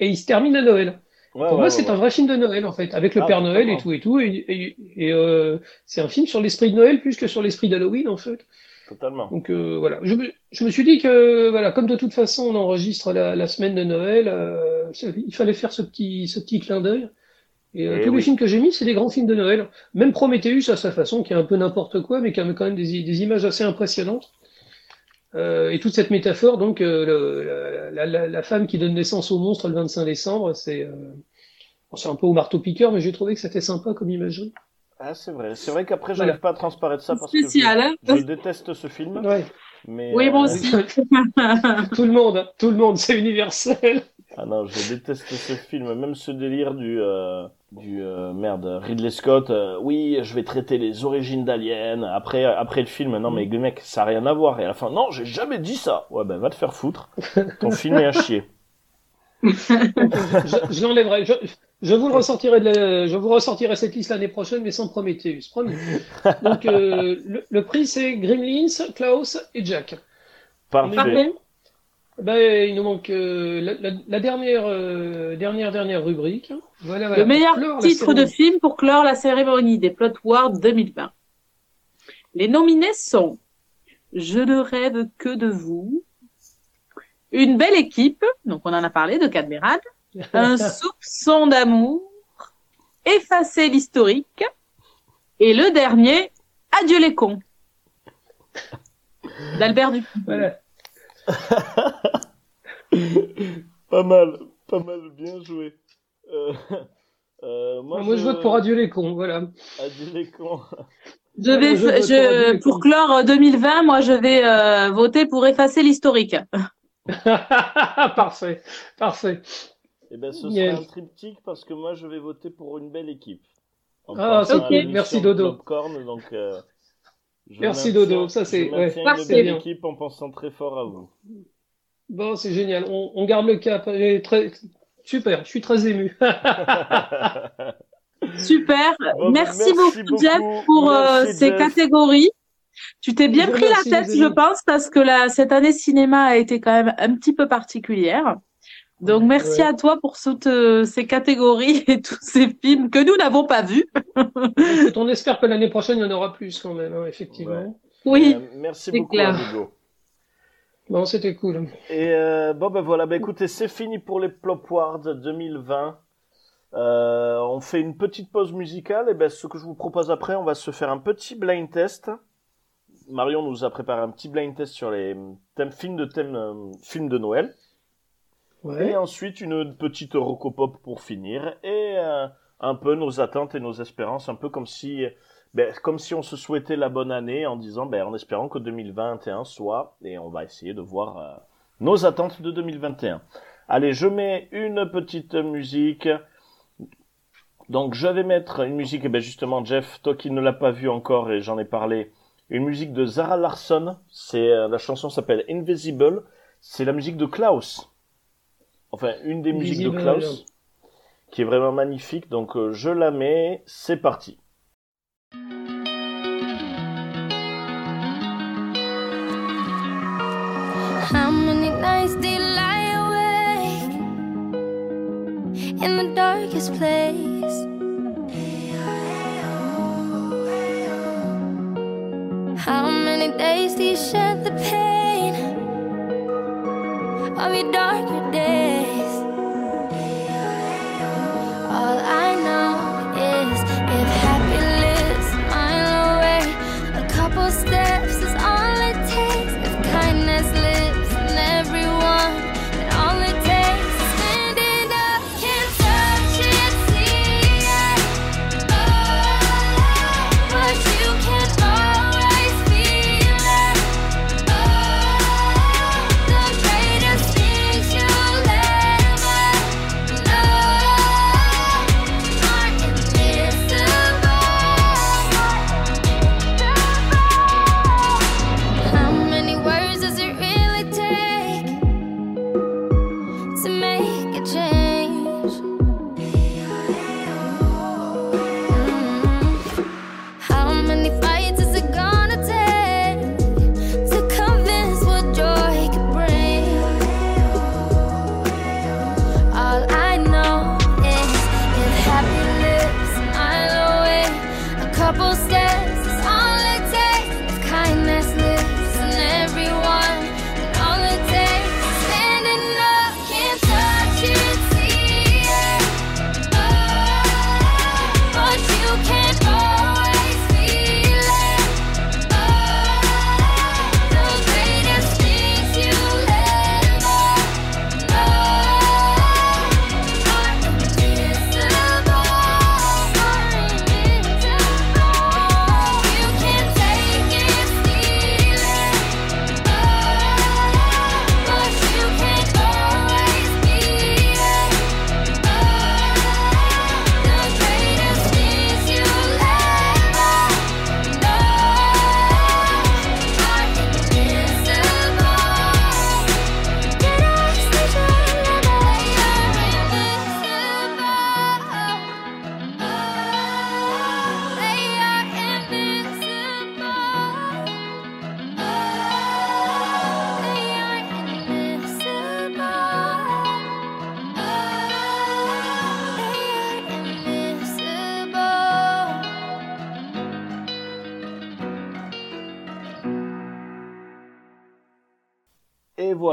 et il se termine à Noël. Ouais, Pour ouais, moi, ouais, c'est un vrai film de Noël en fait, avec le Ah, Père Noël et tout et tout. Et, et, et, euh, c'est un film sur l'esprit de Noël plus que sur l'esprit d'Halloween en fait. Totalement. Donc euh, voilà, je me, je me suis dit que voilà, comme de toute façon on enregistre la, la semaine de Noël, euh, il fallait faire ce petit ce petit clin d'œil. Et, euh, Eh tous oui. les films que j'ai mis, c'est des grands films de Noël. Même Prometheus à sa façon, qui est un peu n'importe quoi, mais qui a quand même des, des images assez impressionnantes. Euh, et toute cette métaphore, donc euh, le- la, la, la femme qui donne naissance au monstre le 25 décembre, c'est euh, bon, c'est un peu au marteau piqueur, mais j'ai trouvé que c'était sympa comme imagerie. Ah c'est vrai. C'est vrai qu'après Voilà. j'arrive pas à transparaître ça parce que hein. je, je déteste ce film. Ouais. Mais Oui, moi euh, aussi. tout le monde, hein, tout le monde, c'est universel. Ah non, je déteste ce film, même ce délire du euh, du euh, merde Ridley Scott. euh, oui, je vais traiter les origines d'Alien. Après après le film, non mais mec, ça a rien à voir. Et à la fin, non, j'ai jamais dit ça. Ouais ben va te faire foutre. Ton film est à chier. je je l'enlèverai. Je, je vous le ressortirai de la- je vous ressortirai cette liste l'année prochaine, mais sans Prometheus, promis. Donc euh, le, le prix c'est Gremlins, Klaus et Jack. Parfait. Parfait. Ben, il nous manque euh, la, la- la dernière, euh, dernière, dernière rubrique. Voilà, voilà. Le meilleur clore titre de film pour clore la cérémonie des Plot Awards 2020. Les nominés sont Je ne rêve que de vous, Une belle équipe, donc on en a parlé de Cadmerade, Un soupçon d'amour, Effacer l'historique, et le dernier, Adieu les cons, d'Albert Dupont. Voilà. Pas mal, pas mal, bien joué. Euh, euh, moi, Moi, je vote pour Adieu les cons, voilà. Adieu les cons. Je vais, Je pour clore 2020, moi je vais euh, voter pour effacer l'historique. parfait, parfait. Eh ben, ce Yes. sera un triptyque parce que moi, je vais voter pour une belle équipe. En Ah, ok. Merci, Dodo. Popcorn, donc, euh, je Merci, maintiens- Dodo. Ça, c'est- ouais, maintiens parfait. une belle Bien. équipe en pensant très fort à vous. Bon, c'est génial. On, on garde le cap. Très... Super, je suis très ému. Super. Bon, merci, beaucoup, Jeff, pour euh, ces Jeff. catégories. Tu t'es bien Je pris la tête, je pense, parce que la, cette année cinéma a été quand même un petit peu particulière. Donc, merci Ouais. à toi pour toutes euh, ces catégories et tous ces films que nous n'avons pas vus. Écoute, on espère que l'année prochaine, il y en aura plus quand même, hein, effectivement. Ouais. Oui, Euh, merci beaucoup, clair. Amigo. Bon, c'était cool. Et euh, bon ben voilà, ben écoutez, c'est fini pour les Plop Awards 2020. Euh, on fait une petite pause musicale et ben ce que je vous propose après, on va se faire un petit blind test. Marion nous a préparé un petit blind test sur les thèmes films de thèmes films de Noël Et ensuite une petite rocopop pour finir et euh, un peu nos attentes et nos espérances, un peu comme si ben, comme si on se souhaitait la bonne année en disant ben en espérant que 2021 soit et on va essayer de voir euh, nos attentes de 2021. Allez, je mets une petite musique. Donc je vais mettre une musique, et ben justement Jeff, toi qui ne l'as pas vu encore et j'en ai parlé, une musique de Zara Larsson. C'est euh, la chanson s'appelle Invisible. C'est la musique de Klaus. Enfin, une des musiques de. Klaus, qui est vraiment magnifique. Donc euh, je la mets. C'est parti. How many nights you lie awake in the darkest place? How many days do you shed the pain of your darker days?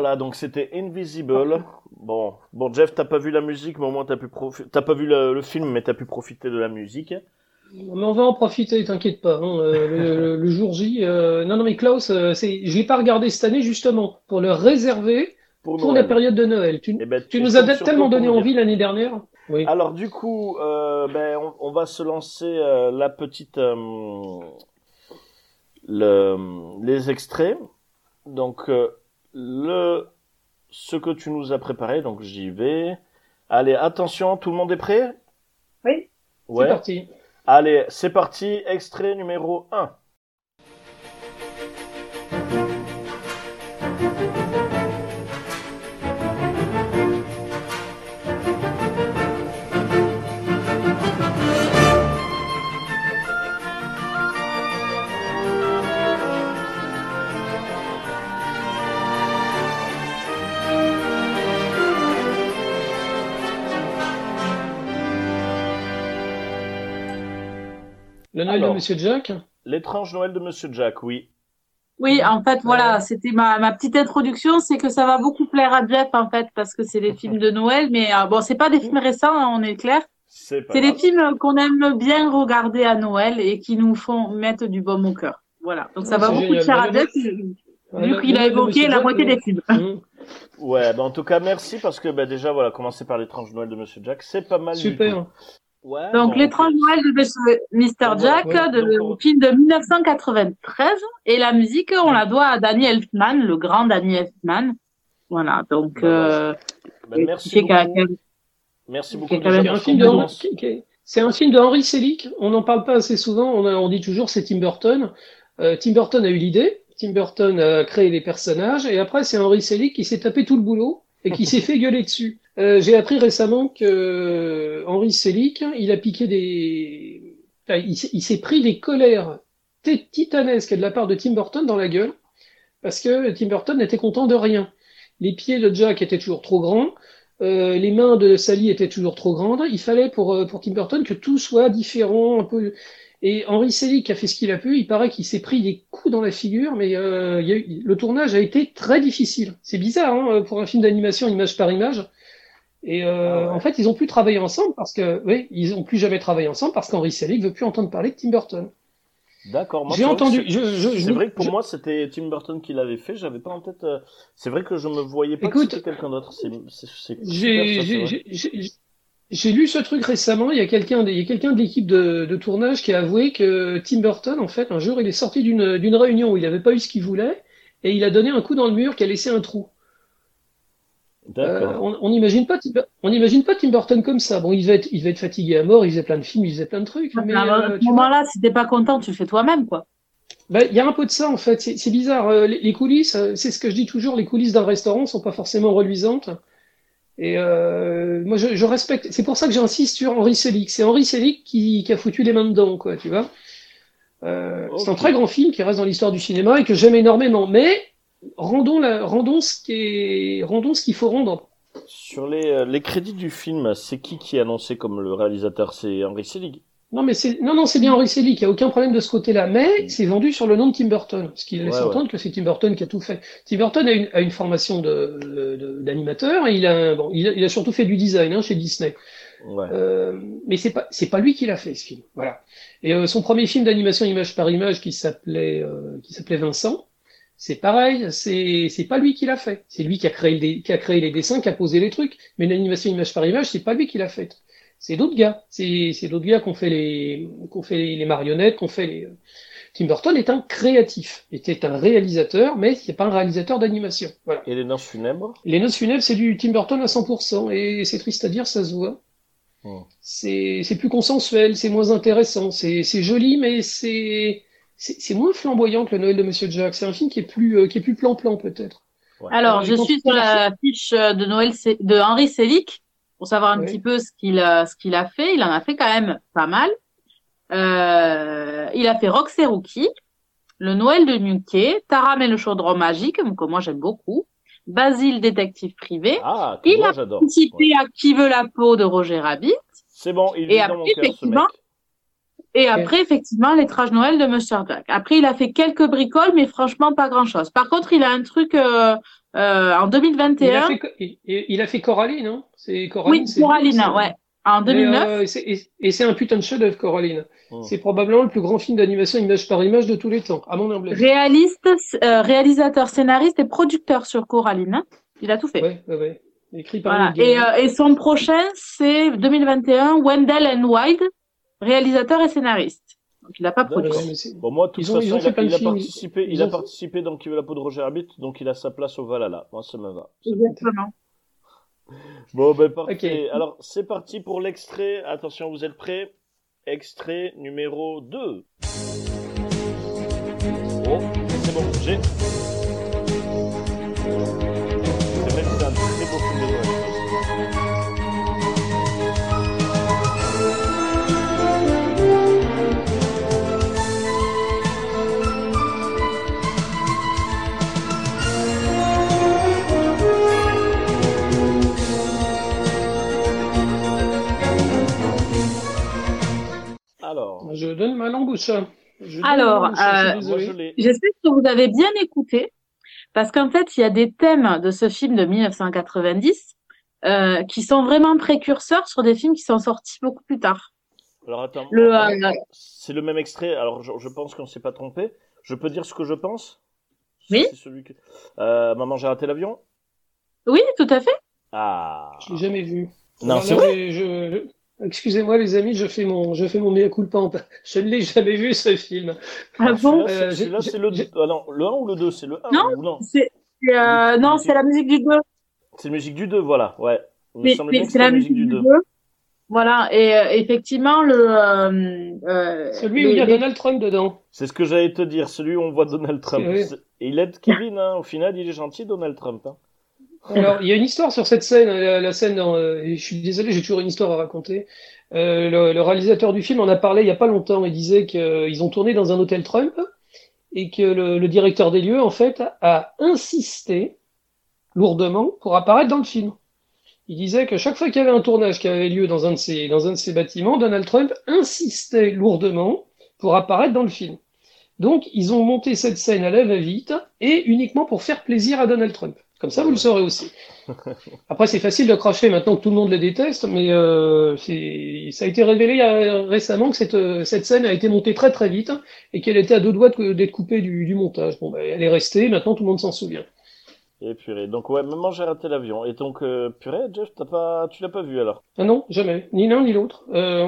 Voilà, donc c'était Invisible. Bon, bon Jeff, t'as pas vu la musique, mais au moins t'as pu t'as pas vu le, le film, mais t'as pu profiter de la musique. Mais on va en profiter, t'inquiète pas. hein, euh, le, jour J. euh, Non, non, mais Klaus, euh, c'est... je l'ai pas regardé cette année justement pour le réserver Pour, la période de Noël. Tu, Eh ben, tu nous as tellement donné envie l'année dernière. Oui. Alors du coup, euh, ben, on, on va se lancer la petite, le, les extraits. Donc le, ce que tu nous as préparé, donc j'y vais. Allez, attention, tout le monde est prêt? Oui. C'est Ouais. parti. Allez, c'est parti. Extrait numéro 1. Le Noël Alors. de Monsieur Jack. L'étrange Noël de Monsieur Jack, oui. Oui, en fait, voilà, c'était ma, ma petite introduction, c'est que ça va beaucoup plaire à Jeff, en fait, parce que c'est des films de Noël, mais euh, bon, c'est pas des films récents, hein, on est clair. C'est des films qu'on aime bien regarder à Noël et qui nous font mettre du baume au cœur. Voilà. Donc ça va beaucoup génial. plaire à Jeff, vu qu'il a évoqué la moitié des films. Mmh. Ouais, ben en tout cas, merci parce que ben, déjà, voilà, commencer par l'étrange Noël de Monsieur Jack, c'est pas mal. du Super. tout. Ouais, Donc, bon, l'étrange. Noël de Mr. Jack, voilà, de, donc, le on- film de 1993. Et la musique, on la doit à Danny Elfman, le grand Danny Elfman. Voilà. Donc, Bah, euh, Ben, merci beaucoup. Merci C'est un film de commence. qui- qui- c'est un film de Henry Selick. On n'en parle pas assez souvent. On, a- on dit toujours c'est Tim Burton. Euh, Tim Burton a eu l'idée. Tim Burton a créé les personnages et après c'est Henry Selick qui s'est tapé tout le boulot et qui s'est fait gueuler dessus. Euh, J'ai appris récemment que euh, Henry Selick, il a piqué des, il, s'est- pris des colères ti- titanesques de la part de Tim Burton dans la gueule parce que Tim Burton n'était content de rien. Les pieds de Jack étaient toujours trop grands. Euh, les mains de Sally étaient toujours trop grandes. Il fallait pour, euh, pour Tim Burton que tout soit différent, un peu. Et Henry Selick a fait ce qu'il a pu. Il paraît qu'il s'est pris des coups dans la figure, mais euh, le tournage a été très difficile. C'est bizarre hein, pour un film d'animation image par image. Et euh, Ah ouais. en fait, ils ont plus travaillé ensemble parce que, oui, ils ont plus jamais travaillé ensemble parce qu'Henry Selick veut plus entendre parler de Tim Burton. D'accord. J'ai entendu. c'est- vrai que pour je- moi, c'était Tim Burton qui l'avait fait. J'avais pas en tête. euh, C'est vrai que je me voyais pas Écoute, que c'était quelqu'un d'autre. J'ai lu ce truc récemment. Il y a quelqu'un, il y a quelqu'un de l'équipe de, de tournage qui a avoué que Tim Burton, en fait, un jour, il est sorti d'une d'une réunion où il n'avait pas eu ce qu'il voulait et il a donné un coup dans le mur qui a laissé un trou. Euh, D'accord. on on n'imagine pas, Tim- on n'imagine pas Tim Burton comme ça. Bon, il devait être, il devait être fatigué à mort. Il faisait plein de films, il faisait plein de trucs. Mais à euh, ce moment-là, si t'es pas content, tu le fais toi-même, quoi. bah, il y a un peu de ça en fait. C'est bizarre. Euh, Les, les coulisses, euh, c'est ce que je dis toujours. Les coulisses d'un restaurant sont pas forcément reluisantes. Et euh, moi, je, je respecte. C'est pour ça que j'insiste sur Henry Selick. C'est Henry Selick qui, qui a foutu les mains dedans, quoi. Tu vois. Euh, C'est un très grand film qui reste dans l'histoire du cinéma et que j'aime énormément. Mais rendons la, rendons ce qui est, rendons ce qu'il faut rendre. Sur les, euh, les crédits du film, c'est qui qui est annoncé comme le réalisateur? C'est Henry Selick. Non, mais c'est, non, non, c'est bien Henry Selick. Il n'y a aucun problème de ce côté-là. Mais c'est vendu sur le nom de Tim Burton. Ce qui laisse Ouais, ouais. entendre que c'est Tim Burton qui a tout fait. Tim Burton a une, a une formation de, de- d'animateur et il a, bon, il a, il a surtout fait du design, hein, chez Disney. Ouais. Euh, mais c'est pas, c'est pas lui qui l'a fait, ce film. Voilà. Et euh, son premier film d'animation image par image qui s'appelait, euh, qui s'appelait Vincent, c'est pareil, c'est, c'est pas lui qui l'a fait. C'est lui qui a créé les, qui a créé les dessins, qui a posé les trucs. Mais l'animation image par image, c'est pas lui qui l'a faite. C'est d'autres gars. C'est, c'est d'autres gars qui ont fait les, qui ont fait les, marionnettes, qui ont fait les. Tim Burton est un créatif, était un réalisateur, mais c'est pas un réalisateur d'animation. Voilà. Et les noces funèbres? Les noces funèbres, c'est du Tim Burton à 100%, et c'est triste à dire, ça se voit. Hmm. C'est c'est plus consensuel, c'est moins intéressant, c'est c'est joli, mais c'est c'est moins flamboyant que le Noël de Monsieur Jack. C'est un film qui est plus euh, qui est plus plan-plan peut-être. Ouais. Alors, Euh, je suis sur la fiche de Noël de Henri Selick pour savoir un petit peu ce qu'il a, ce qu'il a fait. Il en a fait quand même pas mal. Euh, il a fait Rox et Rookie, Le Noël de Mickey, Taram et le chaudron magique, que moi j'aime beaucoup, Basile détective privé, Ah, Il moi a participé Ouais. à Qui veut la peau de Roger Rabbit. C'est bon, il Et est dans mon cœur ce mec. Et après, effectivement, les trages Noël de Monsieur Jack. Après, il a fait quelques bricoles, mais franchement, pas grand-chose. Par contre, il a un truc euh, euh, en Il a 2021. fait, il, il a fait Coraline, non? C'est Coraline. Oui, Coraline, ouais. En Mais, 2009. euh, et c'est un putain de chef-d'œuvre, Coraline. Mm. C'est probablement le plus grand film d'animation image par image de tous les temps, à mon humble avis. Réaliste, euh, réalisateur, scénariste et producteur sur Coraline. hein. Il a tout fait. Ouais, ouais, ouais. Écrit par Voilà. Et, euh, et son prochain, c'est 2021, Wendell and Wild, réalisateur et scénariste. Donc, il n'a pas produit. Bon, moi, de toute Ils ont- façon, ils ont il a, il a participé, il a participé dans Qui veut la peau de Roger Rabbit, donc il a sa place au Valhalla. Moi, ça me va. Exactement. Bon, ben parfait. Ok. Alors, c'est parti pour l'extrait. Attention, vous êtes prêts? Extrait numéro 2. Oh, c'est bon, j'ai. Je donne ma langue au chat. Je Alors, euh. J'espère que vous avez bien écouté, parce qu'en fait, il y a des thèmes de ce film de 1990 euh, qui sont vraiment précurseurs sur des films qui sont sortis beaucoup plus tard. Alors attends, Le, euh, c'est le même extrait. Alors je, je pense qu'on s'est pas trompé. Je peux dire ce que je pense? Oui. C'est celui que. Euh, Maman, j'ai raté l'avion? oui, tout à fait. Ah. Je l'ai jamais vu. Non, c'est vrai? je- Excusez-moi les amis, je fais mon, je fais mon mea culpa. en- Je ne l'ai jamais vu ce film. Ah bon? Celui-là, c'est- Euh, j'ai- celui-là, c'est le. Ah non, le 1 ou le 2 C'est le 1 Non. ou non? C'est euh, non, c'est la musique du 2. C'est la musique du 2, voilà. Ouais. C'est la musique du 2. Voilà, et euh, effectivement, le. euh, euh, Celui où il y a les- Donald Trump dedans. C'est ce que j'allais te dire, celui où on voit Donald Trump. Et il aide Kevin, hein. Au final, il est gentil, Donald Trump. Hein. Alors, il y a une histoire sur cette scène, la, scène dans, euh, je suis désolé, j'ai toujours une histoire à raconter. Euh, le, le réalisateur du film en a parlé il y a pas longtemps. Il disait qu'ils ont tourné dans un hôtel Trump et que le, le directeur des lieux, en fait, a insisté lourdement pour apparaître dans le film. Il disait que chaque fois qu'il y avait un tournage qui avait lieu dans un de ces, dans un de ces bâtiments, Donald Trump insistait lourdement pour apparaître dans le film. Donc, ils ont monté cette scène à la va-vite et uniquement pour faire plaisir à Donald Trump. Comme ça, vous le saurez aussi. Après, c'est facile de cracher maintenant que tout le monde les déteste, mais euh, ça a été révélé euh, récemment que cette, euh, cette scène a été montée très très vite et qu'elle était à deux doigts d'être coupée du, du montage. Bon, bah, elle est restée, maintenant tout le monde s'en souvient. Et purée. Donc, ouais, maman, j'ai raté l'avion. Et donc, euh, purée, Jeff, t'as pas... tu l'as pas vu alors? Ah non, jamais, ni l'un ni l'autre. Euh,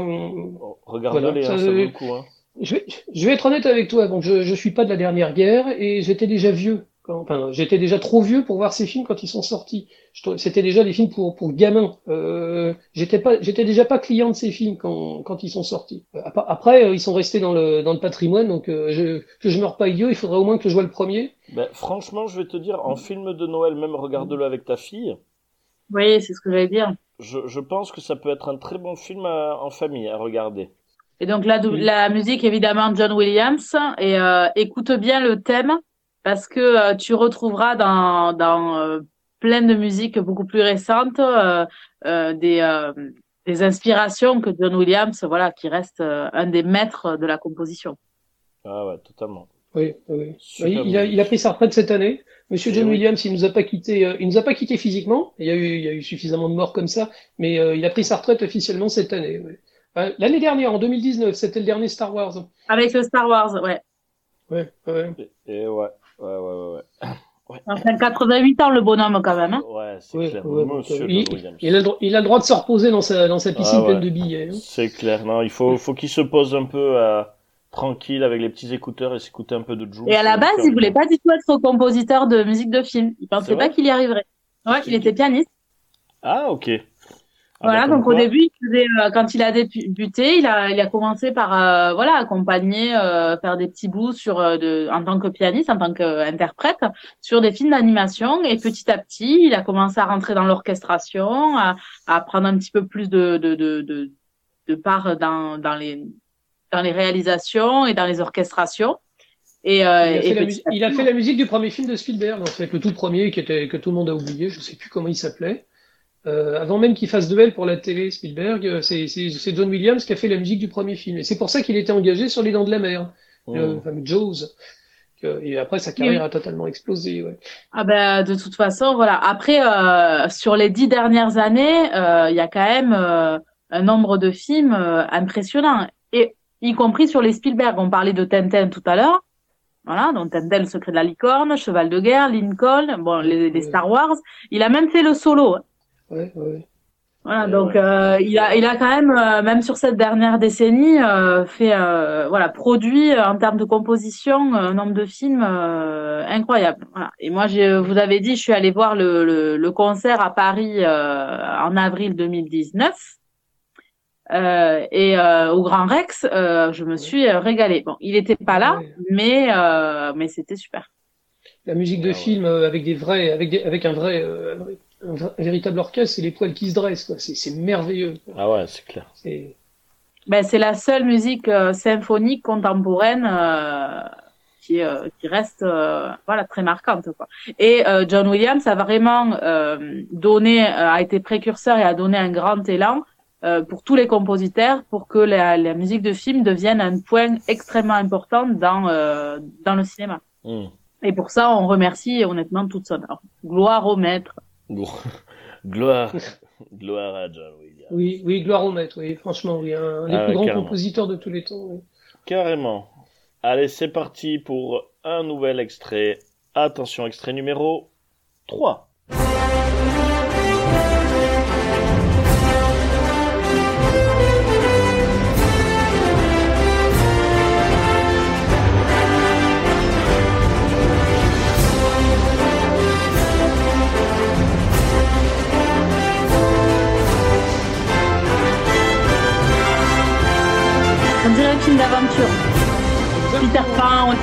Oh, Regarde-les, Voilà, hein, ça, ça vaut le coup. Hein. Je vais, je vais être honnête avec toi. Donc, je, je suis pas de la dernière guerre et j'étais déjà vieux. Quand, enfin, j'étais déjà trop vieux pour voir ces films quand ils sont sortis. C'était déjà des films pour pour gamins. Euh, j'étais pas, j'étais déjà pas client de ces films quand quand ils sont sortis. Euh, ap- Après, euh, ils sont restés dans le dans le patrimoine. Donc, euh, je, que je meurs pas idiot. Il faudrait au moins que je vois le premier. Ben, franchement, je vais te dire, en film de Noël, même regarde-le avec ta fille, Oui, c'est ce que j'allais dire. je, je pense que ça peut être un très bon film à- en famille à regarder. Et donc la, Oui. la musique, évidemment, John Williams. Et euh, écoute bien le thème parce que euh, tu retrouveras dans, dans euh, plein de musiques beaucoup plus récentes euh, euh, des, euh, des inspirations que John Williams, voilà, qui reste euh, un des maîtres de la composition. Ah ouais, totalement. Oui, il, a, musique. il a pris sa retraite cette année. Monsieur Eh John oui. Williams, il nous a pas quitté, euh, il nous a pas quitté physiquement. Il y a eu, il y a eu suffisamment de morts comme ça, mais euh, il a pris sa retraite officiellement cette année. ouais. Euh, L'année dernière, en 2019, c'était le dernier Star Wars. Avec le Star Wars, ouais. Ouais, ouais. Et, et ouais, ouais, ouais, ouais. ouais. Enfin, 88 ans le bonhomme quand même. Hein. Ouais, c'est Ouais, clair. ouais, Monsieur il, Williams. il a, le droit- il a le droit de se reposer dans sa, dans sa piscine Ah ouais. pleine de billets. hein. C'est clair. Non, il faut, faut qu'il se pose un peu euh, tranquille avec les petits écouteurs et s'écouter un peu de Jules. Et à la base, il voulait pas du tout être compositeur de musique de film. Il pensait pas qu'il y arriverait. Ouais, il était pianiste. Ah, ok. Ah, Voilà, donc au début, il faisait, euh, quand il a débuté, il a, il a commencé par euh, voilà accompagner, euh, faire des petits bouts sur euh, de, en tant que pianiste, en tant qu'interprète, sur des films d'animation. Et petit à petit, il a commencé à rentrer dans l'orchestration, à, à prendre un petit peu plus de de de de, de part dans dans les dans les réalisations et dans les orchestrations. Et, euh, Il a, et petit il a fait la musique du premier film de Spielberg, en fait, le tout premier qui était, que tout le monde a oublié. Je sais plus comment il s'appelait. Euh, avant même qu'il fasse de elle pour la télé, Spielberg, euh, c'est John Williams qui a fait la musique du premier film. Et c'est pour ça qu'il était engagé sur Les Dents de la Mer, le Mm. fameux Jaws. Et après, sa carrière a totalement explosé. Ouais. Ah ben, de toute façon, voilà. Après, euh, sur les dix dernières années, euh, il y a quand même euh, un nombre de films euh, impressionnants. Et y compris sur les Spielberg. On parlait de Tintin tout à l'heure. Voilà, donc Tintin, le secret de la licorne, Cheval de guerre, Lincoln, bon, les. Star Wars. Il a même fait le solo. Ouais, ouais. Voilà, donc euh, il a, il a quand même, euh, même sur cette dernière décennie, euh, fait, euh, voilà, produit euh, en termes de composition euh, un nombre de films euh, incroyable. Voilà. Et moi, je vous avais dit, je suis allée voir le, le, le concert à Paris euh, en avril 2019. Euh, et euh, au Grand Rex, euh, je me suis régalée. Bon, il était pas là, Ouais. mais euh, mais c'était super. La musique de Ah ouais. film avec des vrais, avec des, avec un vrai, euh, un, véritable orchestre, c'est les poils qui se dressent. quoi. C'est c'est merveilleux. quoi. Ah ouais, c'est clair. C'est Ben, c'est la seule musique euh, symphonique contemporaine euh, qui, euh, qui reste euh, voilà très marquante quoi. Et euh, John Williams a vraiment euh, donné euh, a été précurseur et a donné un grand élan euh, pour tous les compositeurs pour que la, la musique de film devienne un point extrêmement important dans euh, dans le cinéma. Mm. Et pour ça, on remercie honnêtement toute son œuvre. Gloire au maître. Gloire, gloire à John Williams. oui, oui, gloire au maître. Oui, franchement, oui, un des Ah, plus grands carrément. compositeurs de tous les temps. oui. Carrément. Allez, c'est parti pour un nouvel extrait. Attention, extrait numéro 3.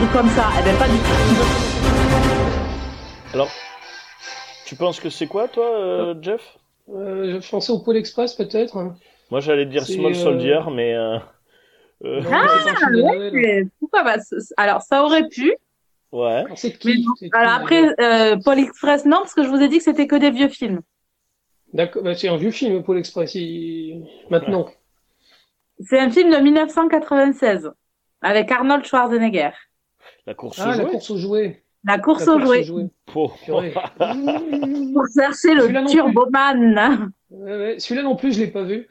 Ou comme ça. Eh ben pas du tout. Alors, tu penses que c'est quoi, toi, euh, Jeff? Euh, je pensais au Pôle Express peut-être. hein. Moi, j'allais dire Small euh, Soldier, mais... Non, Ah, ouais, mais pourquoi pas Alors ça aurait pu. ouais. Alors, C'est qui non. c'est qui, Alors après, euh, Paul Express, non, parce que je vous ai dit que c'était que des vieux films. D'accord, bah, c'est un vieux film, Pôle Express. il- Maintenant. C'est un film de 1996 avec Arnold Schwarzenegger. La course Ah, aux la jouets course aux jouets. La course La aux course jouets aux jouets. Pour- chercher le Turboman. Celui-là non plus, je l'ai pas vu.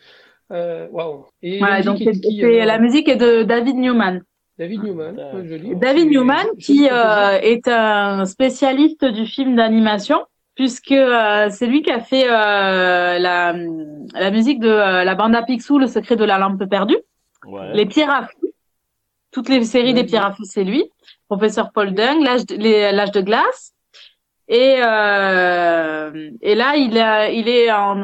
Euh, Waouh. Et Voilà, la donc musique est de qui, c'est- alors la musique est de David Newman. David Newman. Joli. David Newman qui euh, est un spécialiste du film d'animation puisque euh, c'est lui qui a fait euh, la, la musique de euh, la bande à Picsou, Le secret de la lampe perdue, Ouais. Les Pierres à Feu, toutes les séries Ouais. des Pierres à Feu, c'est lui, Professeur Paul Dung, L'âge de, les- l'âge de glace. Et, euh, et là, il, a, il est en,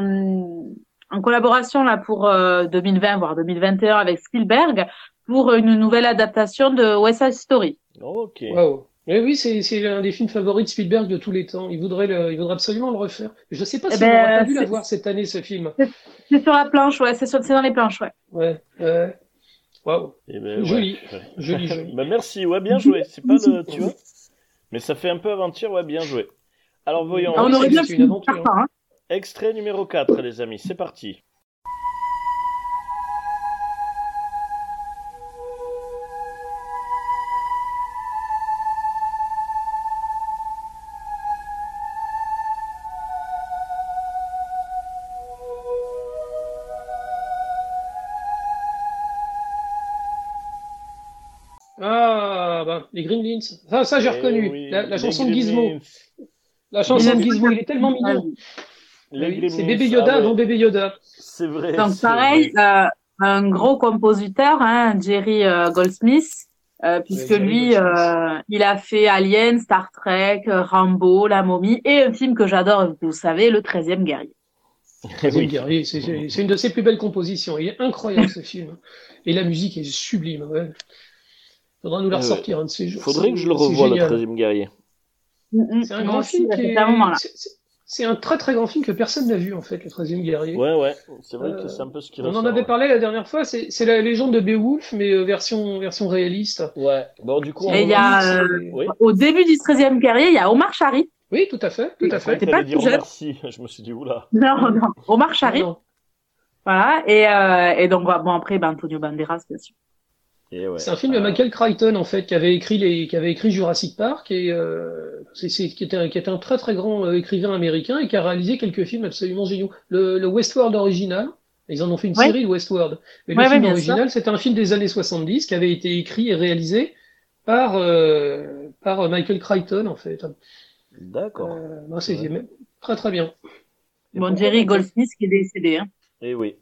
en collaboration là pour euh, 2020, voire 2021 avec Spielberg pour une nouvelle adaptation de West Side Story. Ok. Waouh. Mais oui, c'est c'est un des films favoris de Spielberg de tous les temps. Il voudrait le, il voudrait absolument le refaire. Je sais pas Eh si on ben, aura pas dû la voir cette année ce film. C'est sur la planche, ouais, c'est sur- c'est dans les planches, ouais. Ouais. ouais. Waouh. Eh ben. Joli. Ouais. Joli, joli. bah, merci, ouais, bien joué. C'est pas le, tu vois. Mais ça fait un peu aventure, ouais, bien joué. Alors voyons. Ah on oui, aurait bien une aventure, hein. Extrait numéro 4, les amis, c'est parti. Gremlins. Ça, ça j'ai Eh reconnu. oui, la, chanson de Gizmo. La chanson de Gizmo, il est tellement mignon. Oui, c'est Gremlins, Bébé Yoda ah ouais, avant Bébé Yoda. C'est vrai. Donc pareil, vrai. euh, un gros compositeur, hein, Jerry euh, Goldsmith, euh, puisque Jerry lui, euh, il a fait Alien, Star Trek, Rambo, La Momie, et un film que j'adore, vous savez, Le 13e guerrier. Oui. guerrier, c'est une de ses plus belles compositions. Il est incroyable ce film. Et la musique est sublime. Ouais. Faudra nous la Ouais, ressortir un de ces jours. Faudrait que je le revoie, le génial. 13e guerrier. C'est un grand film qui c'était est. un moment là. c'est- un très très grand film que personne n'a vu en fait, le 13e guerrier. Ouais, ouais, c'est vrai Euh, que c'est un peu ce qui On ressort. en avait ouais. parlé la dernière fois, c'est c'est la légende de Beowulf, mais euh, version, version réaliste. Ouais, bon, du coup, on Et il y a, euh, Oui. Au début du 13e guerrier, il y a Omar Sharif Oui, tout à fait, tout à fait. T'es pas dire merci. Je me suis dit, oula. Non, non. Omar Sharif. Voilà. Et, euh, et donc, bon, après, ben, Antonio Banderas, bien sûr. Ouais. C'est un film de Ah, Michael Crichton en fait qui avait écrit les qui avait écrit Jurassic Park et euh, c'est c'est- qui était qui était un très très grand euh, écrivain américain et qui a réalisé quelques films absolument géniaux. Le, le Westworld original, ils en ont fait une Ouais. série le Westworld. Mais le Ouais, film original, c'était un film des années 70 qui avait été écrit et réalisé par euh, par Michael Crichton en fait. D'accord. Euh, c'est Ouais. très très bien. Bon, Jerry Goldsmith qui est décédé. Hein. Et oui.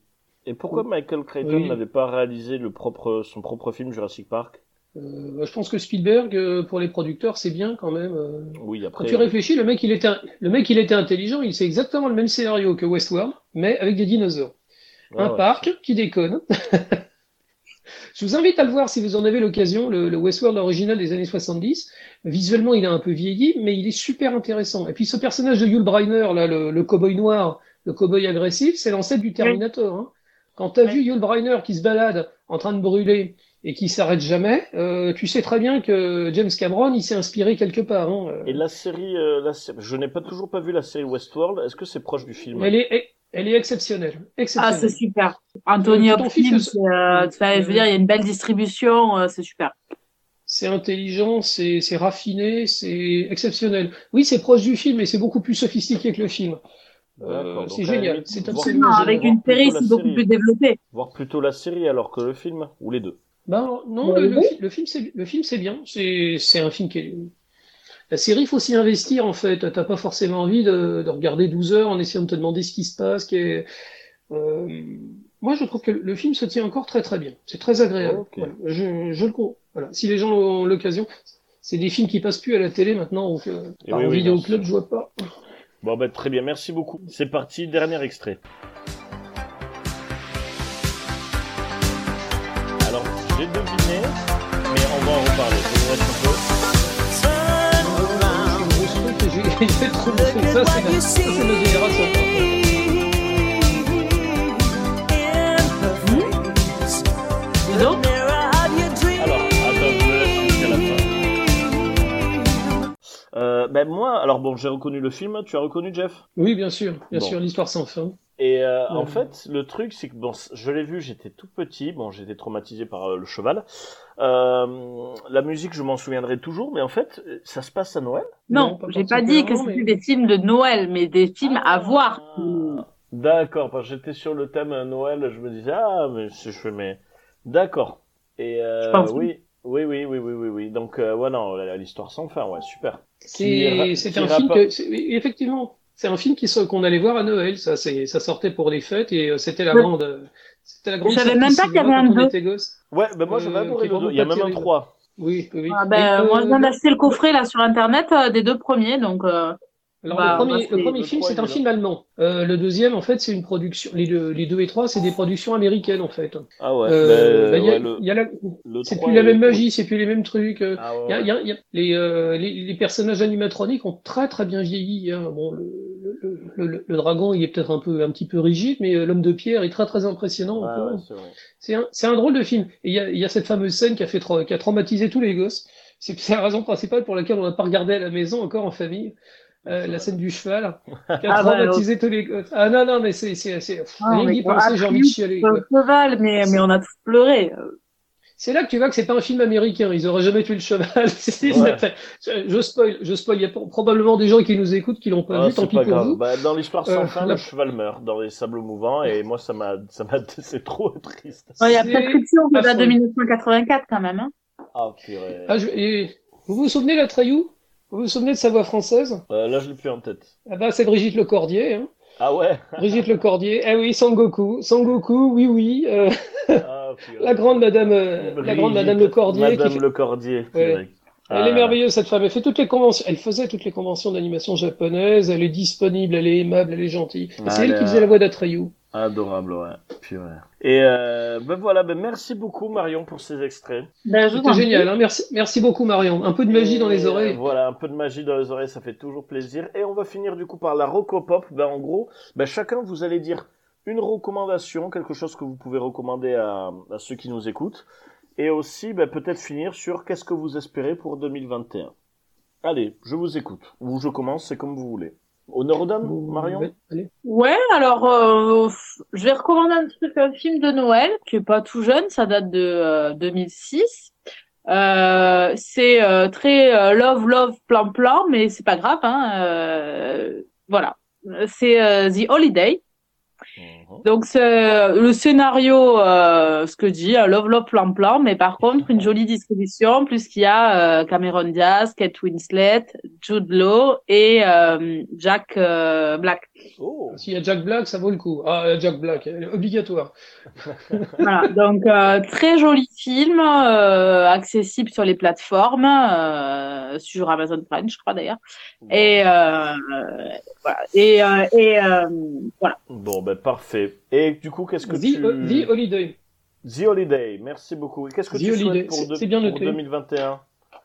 Et pourquoi Michael Crichton Oui. n'avait pas réalisé le propre, son propre film Jurassic Park? Euh, je pense que Spielberg euh, pour les producteurs c'est bien quand même. euh. Oui, Quand après. tu réfléchis, le mec, il était, le mec, il était intelligent. Il sait exactement le même scénario que Westworld, mais avec des dinosaures. Ouais, un ouais. parc qui déconne. Je vous invite à le voir si vous en avez l'occasion, le, le Westworld original des années 70. Visuellement, il est un peu vieilli, mais il est super intéressant. Et puis ce personnage de Yul Brynner, là, le, le cowboy noir, le cowboy agressif, c'est l'ancêtre du Terminator. Hein. Quand tu as Ouais. vu Yul Brynner qui se balade en train de brûler et qui s'arrête jamais, euh, tu sais très bien que James Cameron, il s'est inspiré quelque part. Hein. Et la série, euh, la sé- je n'ai pas toujours pas vu la série Westworld. Est-ce que c'est proche du film? Elle est, elle est exceptionnelle. Ah, c'est super. Anthony Euh, Hopkins, euh, je veux dire, il y a une belle distribution, euh, c'est super. C'est intelligent, c'est c'est raffiné, c'est exceptionnel. Oui, c'est proche du film, mais c'est beaucoup plus sophistiqué que le film. Euh, c'est génial, c'est absolument avec une série, c'est beaucoup plus développé. Voir plutôt la série alors que le film, ou les deux. Ben, non, Ouais, le, film, c'est le film, c'est bien. C'est c'est un film qui est. La série, il faut s'y investir en fait. T'as pas forcément envie de, de regarder 12 heures en essayant de te demander ce qui se passe. Qui est... euh, Moi, je trouve que le film se tient encore très très bien. C'est très agréable. Voilà. Je, je le con- Voilà. Si les gens ont l'occasion, c'est des films qui passent plus à la télé maintenant. Donc, euh, par oui, oui, vidéo club, je vois pas. Bon, bah, très bien, merci beaucoup. C'est parti, dernier extrait. Alors, j'ai deviné, mais on va en reparler. Je vous laisse un peu. C'est une grosse Euh, ben moi, alors bon, j'ai reconnu le film. Tu as reconnu Jeff? Oui, bien sûr, bien Bon. sûr, l'histoire sans fin. Et euh, en fait, le truc, c'est que bon, je l'ai vu, j'étais tout petit, bon, j'étais traumatisé par euh, le cheval. Euh, la musique, je m'en souviendrai toujours, mais en fait, ça se passe à Noël? Non, pas j'ai pas dit que c'était mais- des films de Noël, mais des films à voir. Ah, D'accord, parce que j'étais sur le thème euh, Noël, je me disais ah mais c'est je fais mais d'accord. Et euh, Je pense oui, oui, oui, oui, oui, oui, oui. Donc euh, ouais non, l'histoire sans fin, ouais, super. C'est c'est un film que, effectivement, c'est un film qui qu'on allait voir à Noël. Ça, c'est, ça sortait pour les fêtes et euh, c'était la Ouais. grande, euh, c'était la grande. Je savais même pas qu'il y avait un deux. Ouais, ben moi j'avais Euh, adoré le deux. Il y a même un. 3. Oui, oui. oui. Ah ben, Et, moi, euh, je viens d'acheter le coffret là sur internet euh, des deux premiers, donc euh, Alors, Bah, le premier, le premier le film, c'est un film allemand. Euh, le deuxième, en fait, c'est une production. Les deux, les deux et trois, c'est des productions américaines, en fait. Ah ouais, Euh, ben, bah, il y a- ouais, la- le c'est 3 plus la même magie, c'est plus les mêmes trucs. euh, Ah ouais, Il y a- ouais. y a- il y a- les, euh, les, les personnages animatroniques ont très très bien vieilli. Hein. Bon, le, le, le, le- le dragon, il est peut-être un peu un petit peu rigide, mais euh, l'homme de pierre est très très impressionnant. Ouais, c'est vrai. C'est un, c'est un drôle de film. Et il y a, il y a cette fameuse scène qui a fait tra- qui a traumatisé tous les gosses. C'est c'est la raison principale pour laquelle on n'a pas regardé à la maison encore en famille. Euh, la scène du cheval qui a Ah bah, traumatisé tous les gosses. Ah non non mais c'est c'est c'est Ah, rien penser, j'ai envie de chialer. le quoi. cheval, mais, mais on a tous pleuré. Euh, C'est là que tu vois que c'est pas un film américain. Ils auraient jamais tué le cheval. Ouais. je, je spoil, je spoil. Il y a pro- probablement des gens qui nous écoutent qui l'ont pas Ah, vu. Tant pis pour vous. Bah, dans l'histoire sans Euh, fin, la- le cheval meurt dans les sables mouvants et moi ça m'a ça m'a c'est trop triste. Il y a prescription qui date de affreux. 1984 quand même. Hein. Ah purée. Ah, je- et vous vous souvenez la Trayou Vous vous souvenez de sa voix française? Euh, là je l'ai plus en tête. Ah bah c'est Brigitte Lecordier. Hein. Ah ouais? Brigitte Lecordier. Eh oui, Sangoku. Sangoku, oui oui. euh, Ah, la grande Madame, euh, la grande Madame Lecordier. Madame Lecordier. Ouais. Elle est Ah. merveilleuse cette femme. Elle fait toutes les conventions. Elle faisait toutes les conventions d'animation japonaise. Elle est disponible. Elle est aimable. Elle est gentille. Ah, c'est elle elle qui faisait la voix d'Atreyu. Adorable, ouais. Purée. Et euh, ben voilà, ben merci beaucoup Marion pour ces extraits. Ben, C'était génial. Hein. Merci, merci beaucoup Marion. Un peu de magie Et, dans les euh, oreilles. voilà, un peu de magie dans les oreilles, ça fait toujours plaisir. Et on va finir du coup par la Rocopop. Ben en gros, ben chacun vous allez dire une recommandation, quelque chose que vous pouvez recommander à, à ceux qui nous écoutent. Et aussi, ben, peut-être finir sur qu'est-ce que vous espérez pour 2021. Allez, je vous écoute. Ou je commence, c'est comme vous voulez. Honneur aux dames, Marion Ouais, allez. Ouais, alors euh, je vais recommander un truc, un film de Noël qui est pas tout jeune, ça date de euh, 2006. Euh, c'est euh, très euh, love love plan plan, mais c'est pas grave. Hein, euh, voilà, c'est euh, The Holiday. Mhm. Donc c'est le scénario, euh, ce que dit, un love love plan plan, mais par contre une jolie distribution, plus qu'il y a euh, Cameron Diaz, Kate Winslet, Jude Law et euh, Jack euh, Black. Oh, S'il y a Jack Black, ça vaut le coup. Ah, Jack Black, obligatoire. Voilà, donc euh, très joli film, euh, accessible sur les plateformes, euh, sur Amazon Prime, je crois d'ailleurs. Et euh, voilà. Et, euh, et euh, voilà. Bon, ben parfait. Et du coup, qu'est-ce que The, tu... The Holiday. The Holiday, merci beaucoup. Qu'est-ce que The tu Holiday, souhaites pour, de- bien pour noté. 2021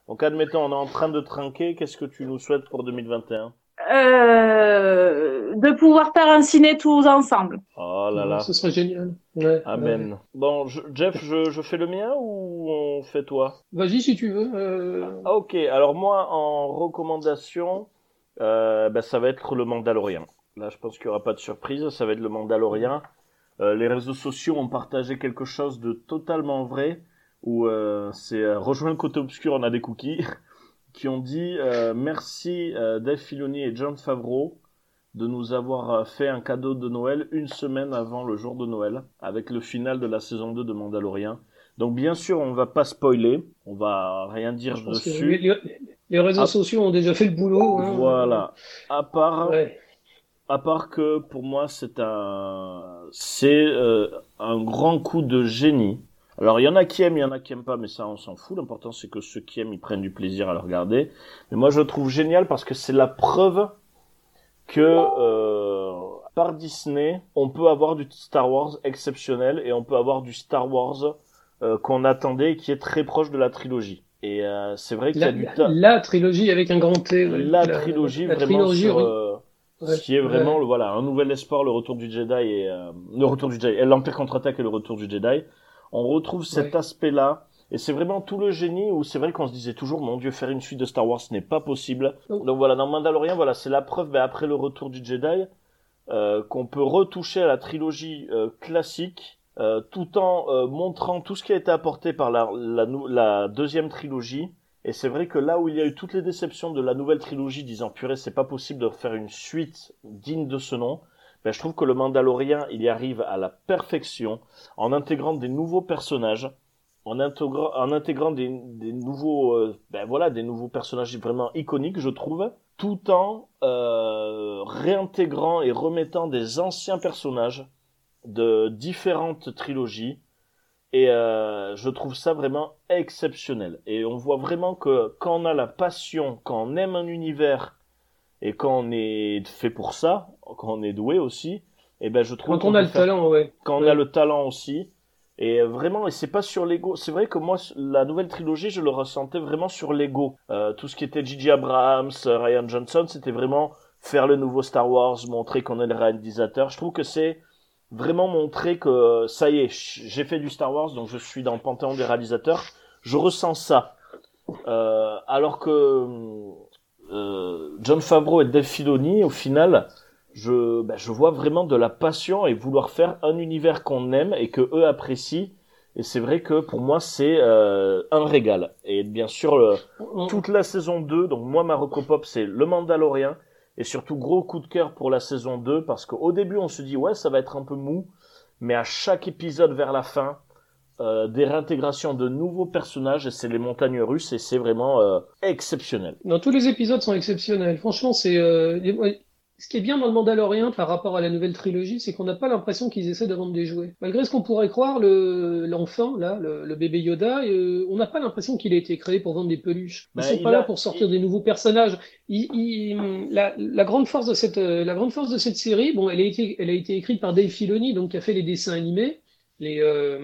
Donc, admettons, on est en train de trinquer. Qu'est-ce que tu nous souhaites pour 2021 Euh, de pouvoir faire un ciné tous ensemble. Oh là là. Ce serait génial. Ouais, Amen. Bon, je- Jeff, je, je fais le mien ou on fait toi? Vas-y si tu veux. euh, Ah, Ok, alors moi, en recommandation, euh, ben, ça va être le Mandalorian. Là, je pense qu'il n'y aura pas de surprise, ça va être le Mandalorian. Euh, les réseaux sociaux ont partagé quelque chose de totalement vrai, où euh, c'est euh, rejoint le côté obscur, on a des cookies, qui ont dit euh, merci euh, Dave Filoni et John Favreau de nous avoir euh, fait un cadeau de Noël une semaine avant le jour de Noël, avec le final de la saison 2 de Mandalorian. Donc bien sûr, on va pas spoiler, on va rien dire je dessus. les, réseaux Ah. sociaux ont déjà fait le boulot. hein. Voilà. À part, Ouais. à part que pour moi c'est un, c'est euh, un grand coup de génie. Alors il y en a qui aiment, il y en a qui aiment pas, mais ça on s'en fout. L'important c'est que ceux qui aiment ils prennent du plaisir à le regarder. Mais moi je le trouve génial parce que c'est la preuve que euh, par Disney on peut avoir du Star Wars exceptionnel et on peut avoir du Star Wars euh, qu'on attendait et qui est très proche de la trilogie. Et euh, c'est vrai qu'il y a du la- la trilogie avec un grand T. ouais. la trilogie la vraiment trilogie, sur, euh, Ouais. ce qui est vraiment Ouais. le, voilà un nouvel espoir le retour du Jedi et euh, le retour du Jedi l'Empire contre-attaque et le retour du Jedi on retrouve cet Ouais. aspect là et c'est vraiment tout le génie où c'est vrai qu'on se disait toujours mon dieu faire une suite de Star Wars ce n'est pas possible. Donc voilà dans Mandalorian voilà c'est la preuve ben, après le retour du Jedi euh, qu'on peut retoucher à la trilogie euh, classique euh, tout en euh, montrant tout ce qui a été apporté par la, la, la deuxième trilogie. Et c'est vrai que là où il y a eu toutes les déceptions de la nouvelle trilogie, disant purée, c'est pas possible de faire une suite digne de ce nom, ben, je trouve que le Mandalorien, il y arrive à la perfection en intégrant des nouveaux personnages, en intégrant, des nouveaux, euh, ben voilà, des nouveaux personnages vraiment iconiques, je trouve, tout en euh, réintégrant et remettant des anciens personnages de différentes trilogies et euh, je trouve ça vraiment exceptionnel. Et on voit vraiment que quand on a la passion, quand on aime un univers et quand on est fait pour ça, quand on est doué aussi, et ben je trouve Quand on a le faire- talent, ouais. quand on Ouais. a le talent aussi. Et vraiment, et c'est pas sur l'ego. C'est vrai que moi, la nouvelle trilogie, je le ressentais vraiment sur l'ego. Euh, tout ce qui était J.J. Abrams, Ryan Johnson, c'était vraiment faire le nouveau Star Wars, montrer qu'on est le réalisateur. Je trouve que c'est vraiment montrer que ça y est, j'ai fait du Star Wars, donc je suis dans le panthéon des réalisateurs. Je ressens ça. Euh, alors que euh, John Favreau et Dave Filoni, au final, je, bah, je vois vraiment de la passion et vouloir faire un univers qu'on aime et que eux apprécient. Et c'est vrai que pour moi, c'est euh, un régal. Et bien sûr, le- On- toute la saison 2, donc moi, ma recopop, c'est Le Mandalorien. Et surtout, gros coup de cœur pour la saison 2, parce qu'au début, on se dit, ouais, ça va être un peu mou. Mais à chaque épisode vers la fin, euh, des réintégrations de nouveaux personnages, et c'est les montagnes russes, et c'est vraiment euh, exceptionnel. Non, tous les épisodes sont exceptionnels. Franchement, c'est euh, ce qui est bien dans le Mandalorian par rapport à la nouvelle trilogie, c'est qu'on n'a pas l'impression qu'ils essaient de vendre des jouets. Malgré ce qu'on pourrait croire, le l'enfant là, le, le bébé Yoda, euh, on n'a pas l'impression qu'il a été créé pour vendre des peluches. Ils Ben, sont pas a- là pour sortir il- des nouveaux personnages. Il- il- la, la grande force de cette la grande force de cette série, bon, elle a été elle a été écrite par Dave Filoni, donc qui a fait les dessins animés, les euh,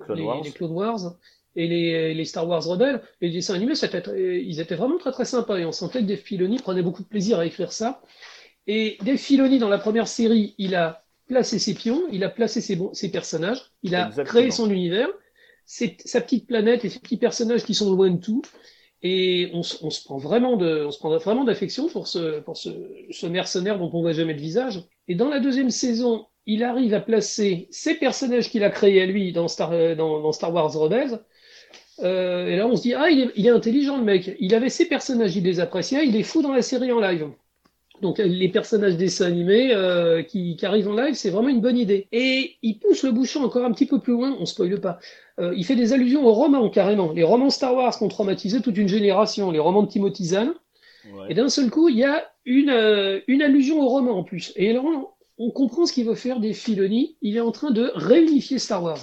Clone les, Wars. les Clone Wars et les, les Star Wars Rebels, les dessins animés, ils étaient vraiment très très sympas et on sentait que Dave Filoni prenait beaucoup de plaisir à écrire ça. Et Dave Filoni, dans la première série, il a placé ses pions, il a placé ses, bons- ses personnages, il a Exactement. créé son univers, ses- sa petite planète et ses petits personnages qui sont loin de tout. Et on, se- on se prend vraiment de, on se prend vraiment d'affection pour ce, pour ce, ce mercenaire dont on voit jamais le visage. Et dans la deuxième saison, il arrive à placer ces personnages qu'il a créés à lui dans Star, euh, dans, dans Star Wars Rebels. Euh, et là, on se dit, ah, il est, il est intelligent, le mec. Il avait ces personnages, il les appréciait, il est fou dans la série en live. Donc, les personnages dessins animés euh, qui, qui arrivent en live, c'est vraiment une bonne idée. Et il pousse le bouchon encore un petit peu plus loin, on spoile pas. Euh, il fait des allusions aux romans, carrément. Les romans Star Wars qui ont traumatisé toute une génération, les romans de Timothy Zahn. Ouais. Et d'un seul coup, il y a une, une allusion au roman en plus. Et là, on, comprend ce qu'il veut faire des Filoni. Il est en train de réunifier Star Wars.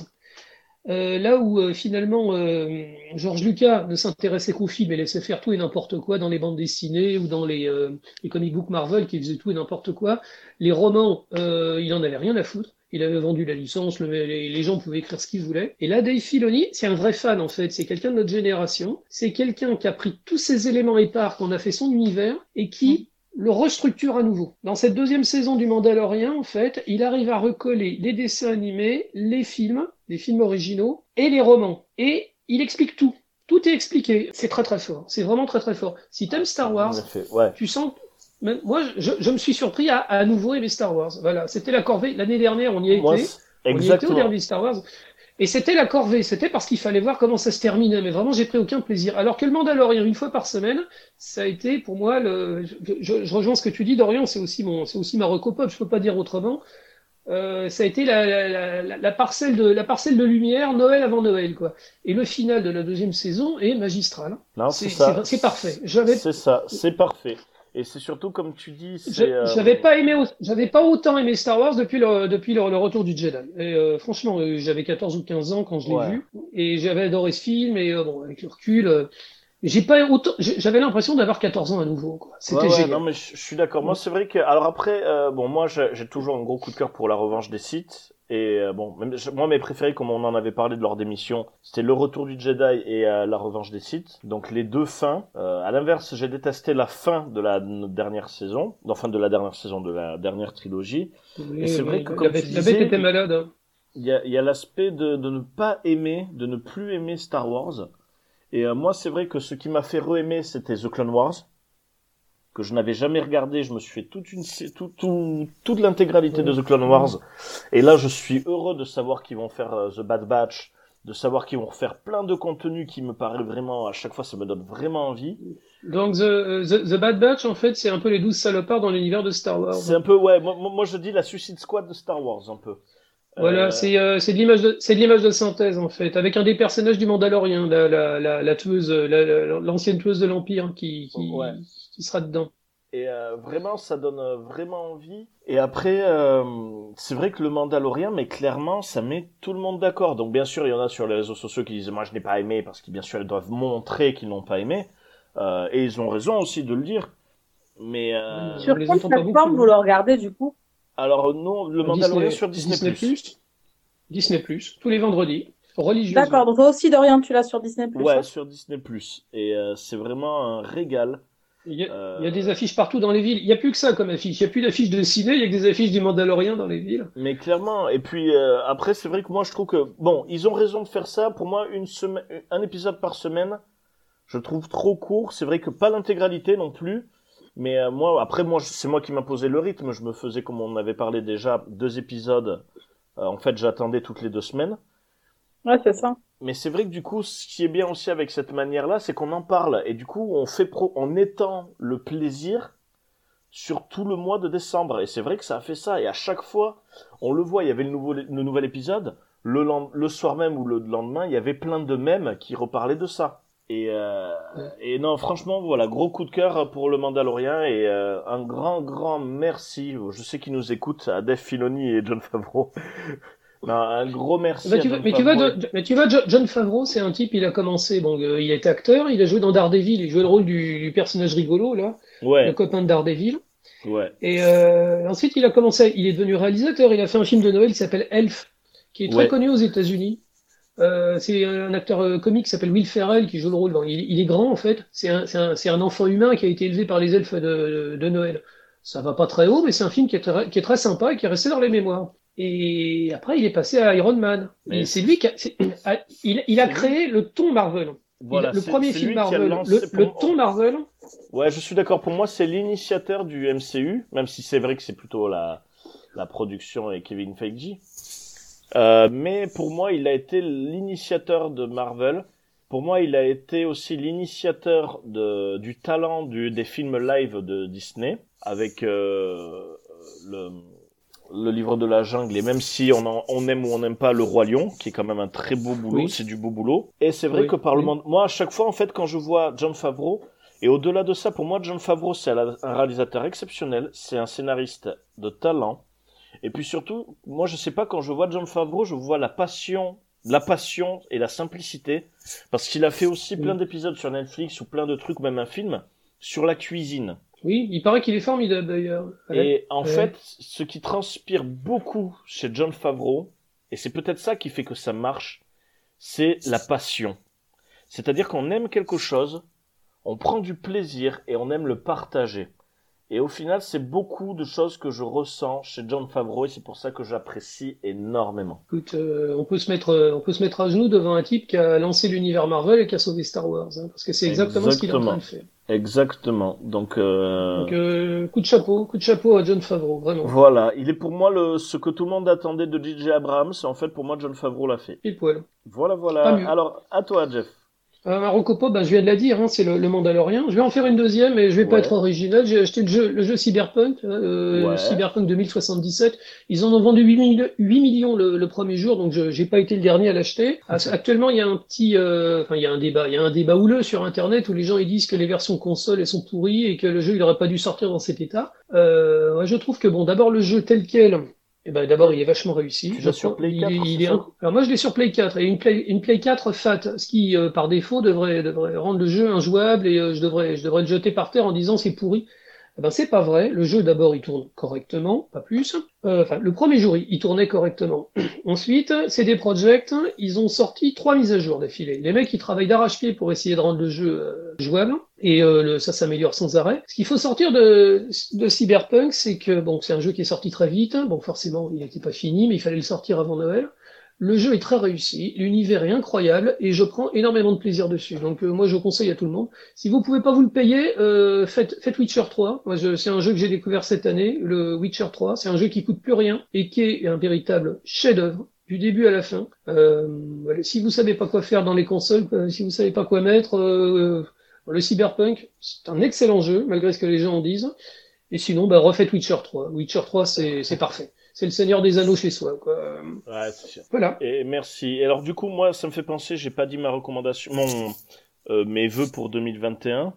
Euh, là où euh, finalement euh, George Lucas ne s'intéressait qu'aux films et laissait faire tout et n'importe quoi dans les bandes dessinées ou dans les, euh, les comic books Marvel qui faisaient tout et n'importe quoi, les romans, euh, il en avait rien à foutre. Il avait vendu la licence, le- les, les gens pouvaient écrire ce qu'ils voulaient. Et là, Dave Filoni, c'est un vrai fan en fait. C'est quelqu'un de notre génération. C'est quelqu'un qui a pris tous ces éléments épars, qu'on a fait son univers et qui le restructure à nouveau. Dans cette deuxième saison du Mandalorian, en fait, il arrive à recoller les dessins animés, les films, les films originaux et les romans. Et il explique tout. Tout est expliqué. C'est très très fort. C'est vraiment très très fort. Si t'aimes Star Wars, ouais. tu sens. Moi, je, je me suis surpris à, à nouveau aimer Star Wars. Voilà, c'était la corvée. L'année dernière, on y a Moi, été. On y était au dernier Star Wars. Et c'était la corvée, c'était parce qu'il fallait voir comment ça se terminait. Mais vraiment, j'ai pris aucun plaisir. Alors que le Mandalorian, une fois par semaine, ça a été pour moi le. Je, je- rejoins ce que tu dis, Dorian. C'est aussi mon, c'est aussi ma recopop. Je peux pas dire autrement. Euh, ça a été la, la, la, la parcelle de la parcelle de lumière, Noël avant Noël, quoi. Et le final de la deuxième saison est magistral. Non, C'est c'est ça. c'est- c'est parfait. J'avais C'est ça, c'est parfait. Et c'est surtout comme tu dis, c'est. euh, J'avais pas aimé, j'avais pas autant aimé Star Wars depuis le, depuis le, le retour du Jedi. Et euh, franchement, euh, j'avais 14 ou 15 ans quand je l'ai Ouais. vu, et j'avais adoré ce film. Et euh, bon, avec le recul, j'ai pas autant, j'avais l'impression d'avoir 14 ans à nouveau. quoi. C'était Ouais, ouais, génial. non, mais je, je suis d'accord. Moi, c'est vrai que. Alors après, euh, bon, moi, j'ai j'ai toujours un gros coup de cœur pour la revanche des sites. Et euh, bon, même, moi, mes préférés, comme on en avait parlé de leur d'émission, c'était Le Retour du Jedi et euh, La Revanche des Sith. Donc les deux fins. Euh, à l'inverse, j'ai détesté la fin de la dernière saison, enfin de la dernière saison, de la dernière trilogie. Oui, c'est oui, vrai que, comme bête, tu disais, était malade. hein. Il y a, y a l'aspect de, de ne pas aimer, de ne plus aimer Star Wars. Et euh, moi, c'est vrai que ce qui m'a fait re-aimer, c'était The Clone Wars, que je n'avais jamais regardé. Je me suis fait toute une, tout, tout, toute l'intégralité de The Clone Wars. Et là, je suis heureux de savoir qu'ils vont faire euh, The Bad Batch, de savoir qu'ils vont refaire plein de contenus qui me paraît vraiment, à chaque fois, ça me donne vraiment envie. Donc the, the, The Bad Batch, en fait, c'est un peu les 12 salopards dans l'univers de Star Wars. C'est un peu, ouais, moi, moi, je dis la Suicide Squad de Star Wars, un peu. Voilà, Euh, c'est euh, c'est de l'image de c'est de l'image de synthèse en fait, avec un des personnages du Mandalorian, la la la, la tueuse, la- la- l'ancienne tueuse de l'Empire qui qui, Ouais. Qui sera dedans. Et euh, vraiment, ça donne euh, vraiment envie. Et après, euh, c'est vrai que le Mandalorian, mais clairement, ça met tout le monde d'accord. Donc bien sûr, il y en a sur les réseaux sociaux qui disent moi je n'ai pas aimé parce qu'ils bien sûr ils doivent montrer qu'ils n'ont pas aimé. Euh, et ils ont raison aussi de le dire. Mais euh, Sur- quelle plateforme vous le regardez du coup? Alors non, le Mandalorian sur Disney+. Disney tous les vendredis, religieusement. D'accord, donc toi aussi Dorian, tu l'as sur Disney+. Ouais, hein? sur Disney+. Et euh, c'est vraiment un régal. Il y, a, Euh, il y a des affiches partout dans les villes. Il n'y a plus que ça comme affiche. Il n'y a plus d'affiches de ciné, il y a que des affiches du Mandalorian dans les villes. Mais clairement, et puis euh, après, c'est vrai que moi je trouve que bon, ils ont raison de faire ça. Pour moi, une semaine, un épisode par semaine, je trouve trop court. C'est vrai que pas l'intégralité non plus. Mais euh, moi, après, moi, c'est moi qui m'imposais le rythme. Je me faisais, comme on avait parlé déjà, deux épisodes. Euh, en fait, j'attendais toutes les deux semaines. Ouais, c'est ça. Mais c'est vrai que du coup, ce qui est bien aussi avec cette manière-là, c'est qu'on en parle et du coup, on fait pro, on étend le plaisir sur tout le mois de décembre. Et c'est vrai que ça a fait ça. Et à chaque fois, on le voit. Il y avait le nouveau, le nouvel épisode. Le, lend- le soir même ou le lendemain, il y avait plein de mèmes qui reparlaient de ça. Et, euh, et non, franchement, voilà, gros coup de cœur pour le Mandalorian et euh, un grand, grand merci. Je sais qu'ils nous écoutent à Dave Filoni et John Favreau. Un gros merci. Bah, tu vois, mais, tu vois, mais tu vois, Jo- John Favreau, c'est un type, il a commencé, bon, euh, il est acteur, il a joué dans Daredevil, il jouait le rôle du, du personnage rigolo, là, le Ouais, copain de Daredevil. ouais. Et euh, ensuite, il a commencé, il est devenu réalisateur. Il a fait un film de Noël qui s'appelle Elf, qui est très Ouais. connu aux États-Unis. Euh, c'est un acteur euh, comique qui s'appelle Will Ferrell qui joue le rôle. Bon, il, il est grand en fait. C'est un, un, un enfant humain qui a été élevé par les elfes de, de Noël. Ça va pas très haut, mais c'est un film qui est très, qui est très sympa et qui est resté dans les mémoires. Et après, il est passé à Iron Man. Mais Et c'est lui qui a, c'est- a- il, il a créé le ton Marvel. Voilà, le premier film Marvel, lancé le, ton Marvel, Ouais, je suis d'accord. Pour moi, c'est l'initiateur du MCU, même si c'est vrai que c'est plutôt la, la production et Kevin Feige. Euh, mais pour moi, il a été l'initiateur de Marvel. Pour moi, il a été aussi l'initiateur de, du talent du, des films live de Disney, avec euh, le, le livre de la jungle. Et même si on, en- on aime ou on n'aime pas le roi lion, qui est quand même un très beau boulot, Oui. c'est du beau boulot. Et c'est vrai Oui, que par le oui. monde, moi, à chaque fois, en fait, quand je vois John Favreau, et au-delà de ça, pour moi, John Favreau, c'est un réalisateur exceptionnel, c'est un scénariste de talent. Et puis surtout, moi, je sais pas, quand je vois John Favreau, je vois la passion, la passion et la simplicité, parce qu'il a fait aussi plein d'épisodes sur Netflix ou plein de trucs, même un film, sur la cuisine. Oui, il paraît qu'il est formidable d'ailleurs. Ouais. Et en Ouais. fait, ce qui transpire beaucoup chez John Favreau, et c'est peut-être ça qui fait que ça marche, c'est la passion. C'est-à-dire qu'on aime quelque chose, on prend du plaisir et on aime le partager. Et au final, c'est beaucoup de choses que je ressens chez John Favreau et c'est pour ça que j'apprécie énormément. Écoute, euh, on peut se mettre, euh, on peut se mettre à genoux devant un type qui a lancé l'univers Marvel et qui a sauvé Star Wars, hein, parce que c'est exactement ce qu'il est en train de faire. Exactement. Donc, euh, Donc, euh, coup de chapeau, coup de chapeau à John Favreau, vraiment. voilà, il est pour moi le ce que tout le monde attendait de DJ Abrams. En fait, pour moi, John Favreau l'a fait. Pile poil. Voilà, voilà. Alors, à toi, Jeff. Euh, Marocco Pop, bah, je viens de la dire, hein, c'est le, le Mandalorien. Je vais en faire une deuxième, et je vais pas Ouais. être original. J'ai acheté le jeu, le jeu Cyberpunk, euh, Ouais. Cyberpunk 2077. Ils en ont vendu 8, mille- 8 millions le, le premier jour, donc je j'ai pas été le dernier à l'acheter. Ah, Actuellement, il y a un petit, euh, enfin, il y a un débat, il y a un débat houleux sur Internet où les gens ils disent que les versions console elles sont pourries et que le jeu il aurait pas dû sortir dans cet état. Euh, moi, je trouve que bon, d'abord le jeu tel quel. Eh ben, d'abord, il est vachement réussi. Je sur Play il 4, est- il Alors moi, je l'ai sur Play 4 et une Play, une Play 4 fat, ce qui, euh, par défaut, devrait, devrait rendre le jeu injouable et euh, je devrais, je devrais le jeter par terre en disant c'est pourri. Eh ben, c'est pas vrai. Le jeu, d'abord, il tourne correctement, pas plus. Euh, Enfin, le premier jour, il, tournait correctement. Ensuite, CD Projekt, ils ont sorti trois mises à jour d'affilée. Les mecs, ils travaillent d'arrache-pied pour essayer de rendre le jeu euh, jouable et euh, ça s'améliore sans arrêt. Ce qu'il faut sortir de, de Cyberpunk, c'est que bon, c'est un jeu qui est sorti très vite. Bon, forcément, il n'était pas fini, mais il fallait le sortir avant Noël. Le jeu est très réussi, l'univers est incroyable et je prends énormément de plaisir dessus. Donc euh, moi je conseille à tout le monde. Si vous pouvez pas vous le payer, euh, faites, faites Witcher 3. Moi c'est un jeu que j'ai découvert cette année, le Witcher 3. C'est un jeu qui coûte plus rien et qui est un véritable chef-d'œuvre du début à la fin. Euh. Si vous savez pas quoi faire dans les consoles, si vous savez pas quoi mettre, le Cyberpunk c'est un excellent jeu malgré ce que les gens en disent. Et sinon, bah, refaites Witcher 3. Witcher 3 c'est c'est parfait. C'est le Seigneur des Anneaux chez soi. Quoi. Ouais, c'est sûr. Voilà. Et merci. Et alors, du coup, moi, ça me fait penser, j'ai pas dit ma recommandation, mon, euh, mes vœux pour 2021.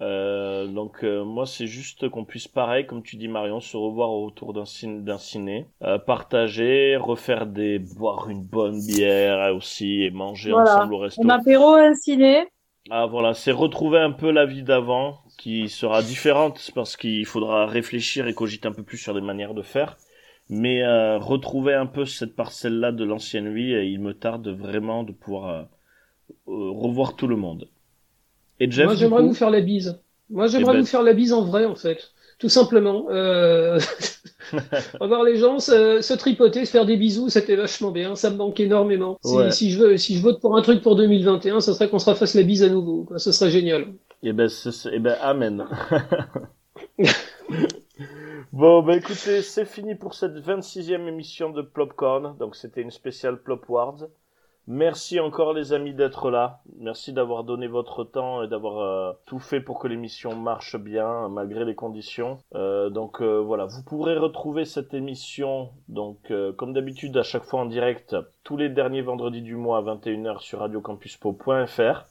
Euh, donc, euh, moi, c'est juste qu'on puisse, pareil, comme tu dis, Marion, se revoir autour d'un ciné, d'un ciné, euh, partager, refaire des, boire une bonne bière aussi et manger Voilà. ensemble au resto. Un apéro, un ciné. Ah voilà, c'est retrouver un peu la vie d'avant, qui sera différente parce qu'il faudra réfléchir et cogiter un peu plus sur des manières de faire. Mais euh, retrouver un peu cette parcelle-là de l'ancienne vie, et il me tarde vraiment de pouvoir euh, euh, revoir tout le monde. Et Jeff, Moi, j'aimerais coup vous faire la bise. Moi, j'aimerais Eh ben- vous faire la bise en vrai, en fait. Tout simplement. Euh... Revoir les gens se, se tripoter, se faire des bisous, c'était vachement bien. Ça me manque énormément. Si, Ouais. si je veux, si je vote pour un truc pour 2021, ce serait qu'on se refasse la bise à nouveau. Quoi. Ce serait génial. Eh ben, c'est- eh ben, amen. bon, bah écoutez, c'est fini pour cette 26e émission de Plopcorn. Donc, c'était une spéciale Plop Wars. Merci encore, les amis, d'être là. Merci d'avoir donné votre temps et d'avoir euh, tout fait pour que l'émission marche bien, malgré les conditions. Euh, donc, euh, voilà, vous pourrez retrouver cette émission, donc, comme d'habitude, à chaque fois en direct, tous les derniers vendredis du mois à 21h sur radiocampuspo.fr.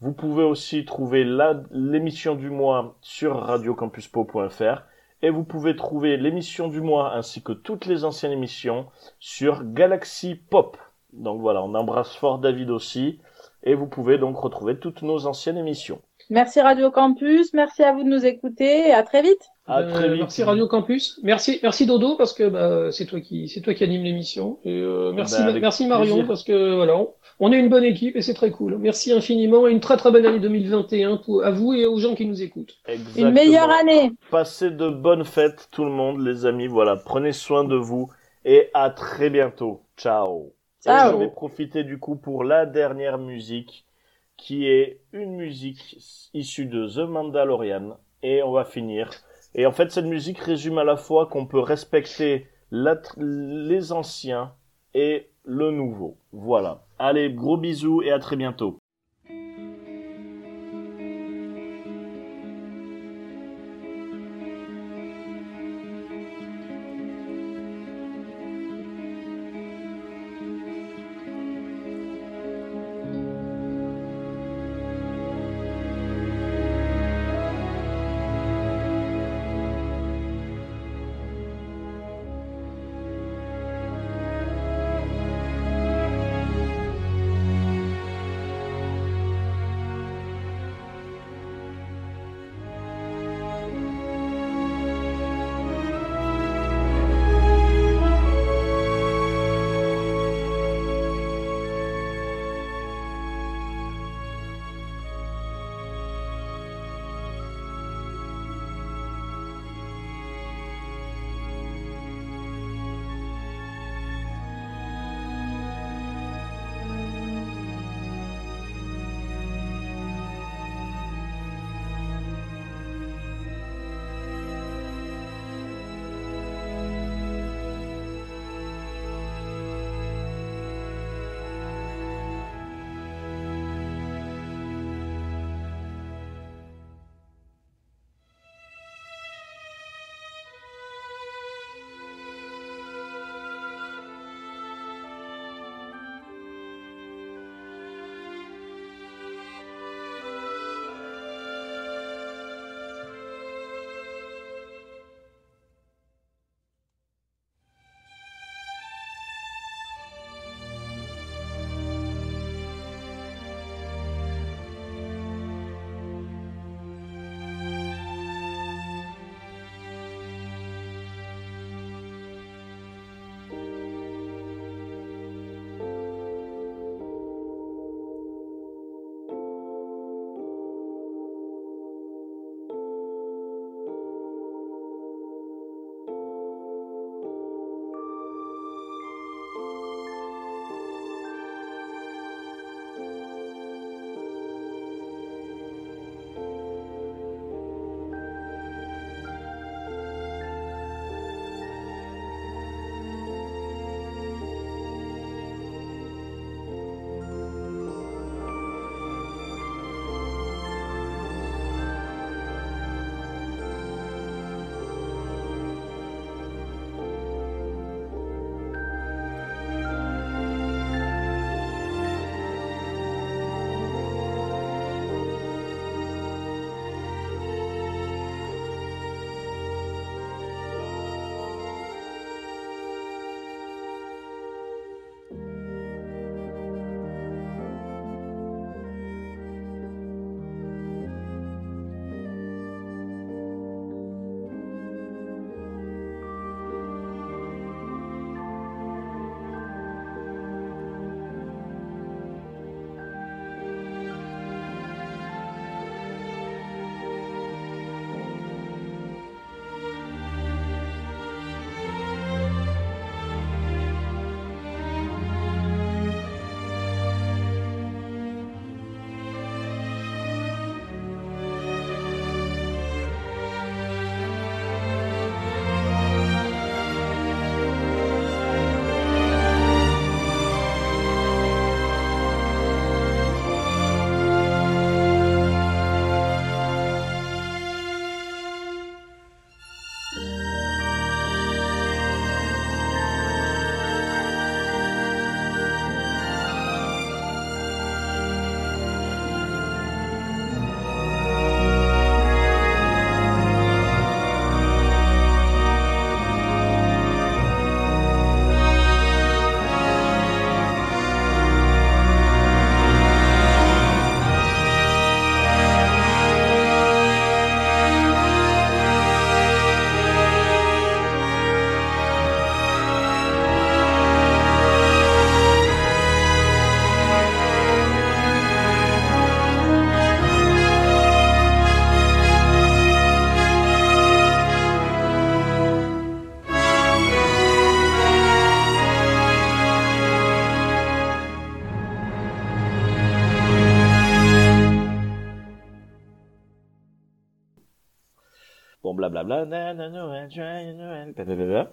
Vous pouvez aussi trouver l'émission du mois sur radiocampuspo.fr et vous pouvez trouver l'émission du mois ainsi que toutes les anciennes émissions sur Galaxy Pop. Donc voilà, on embrasse fort David aussi et vous pouvez donc retrouver toutes nos anciennes émissions. Merci Radio Campus. Merci à vous de nous écouter et à très vite. À Euh, très vite. Merci Radio Campus. Merci, merci Dodo parce que bah, c'est toi qui, c'est toi qui anime l'émission. Et euh, merci, Bah, merci Marion plaisir. parce que voilà, on, on est une bonne équipe et c'est très cool. Merci infiniment et une très très bonne année 2021 pour, à vous et aux gens qui nous écoutent. Exactement. Une meilleure année. Passez de bonnes fêtes tout le monde les amis. Voilà, prenez soin de vous et à très bientôt. Ciao. Et Ciao. je vais profiter du coup pour la dernière musique qui est une musique issue de The Mandalorian. Et on va finir. Et en fait, cette musique résume à la fois qu'on peut respecter les anciens et le nouveau. Voilà. Allez, gros bisous et à très bientôt. Blablabla, na, na,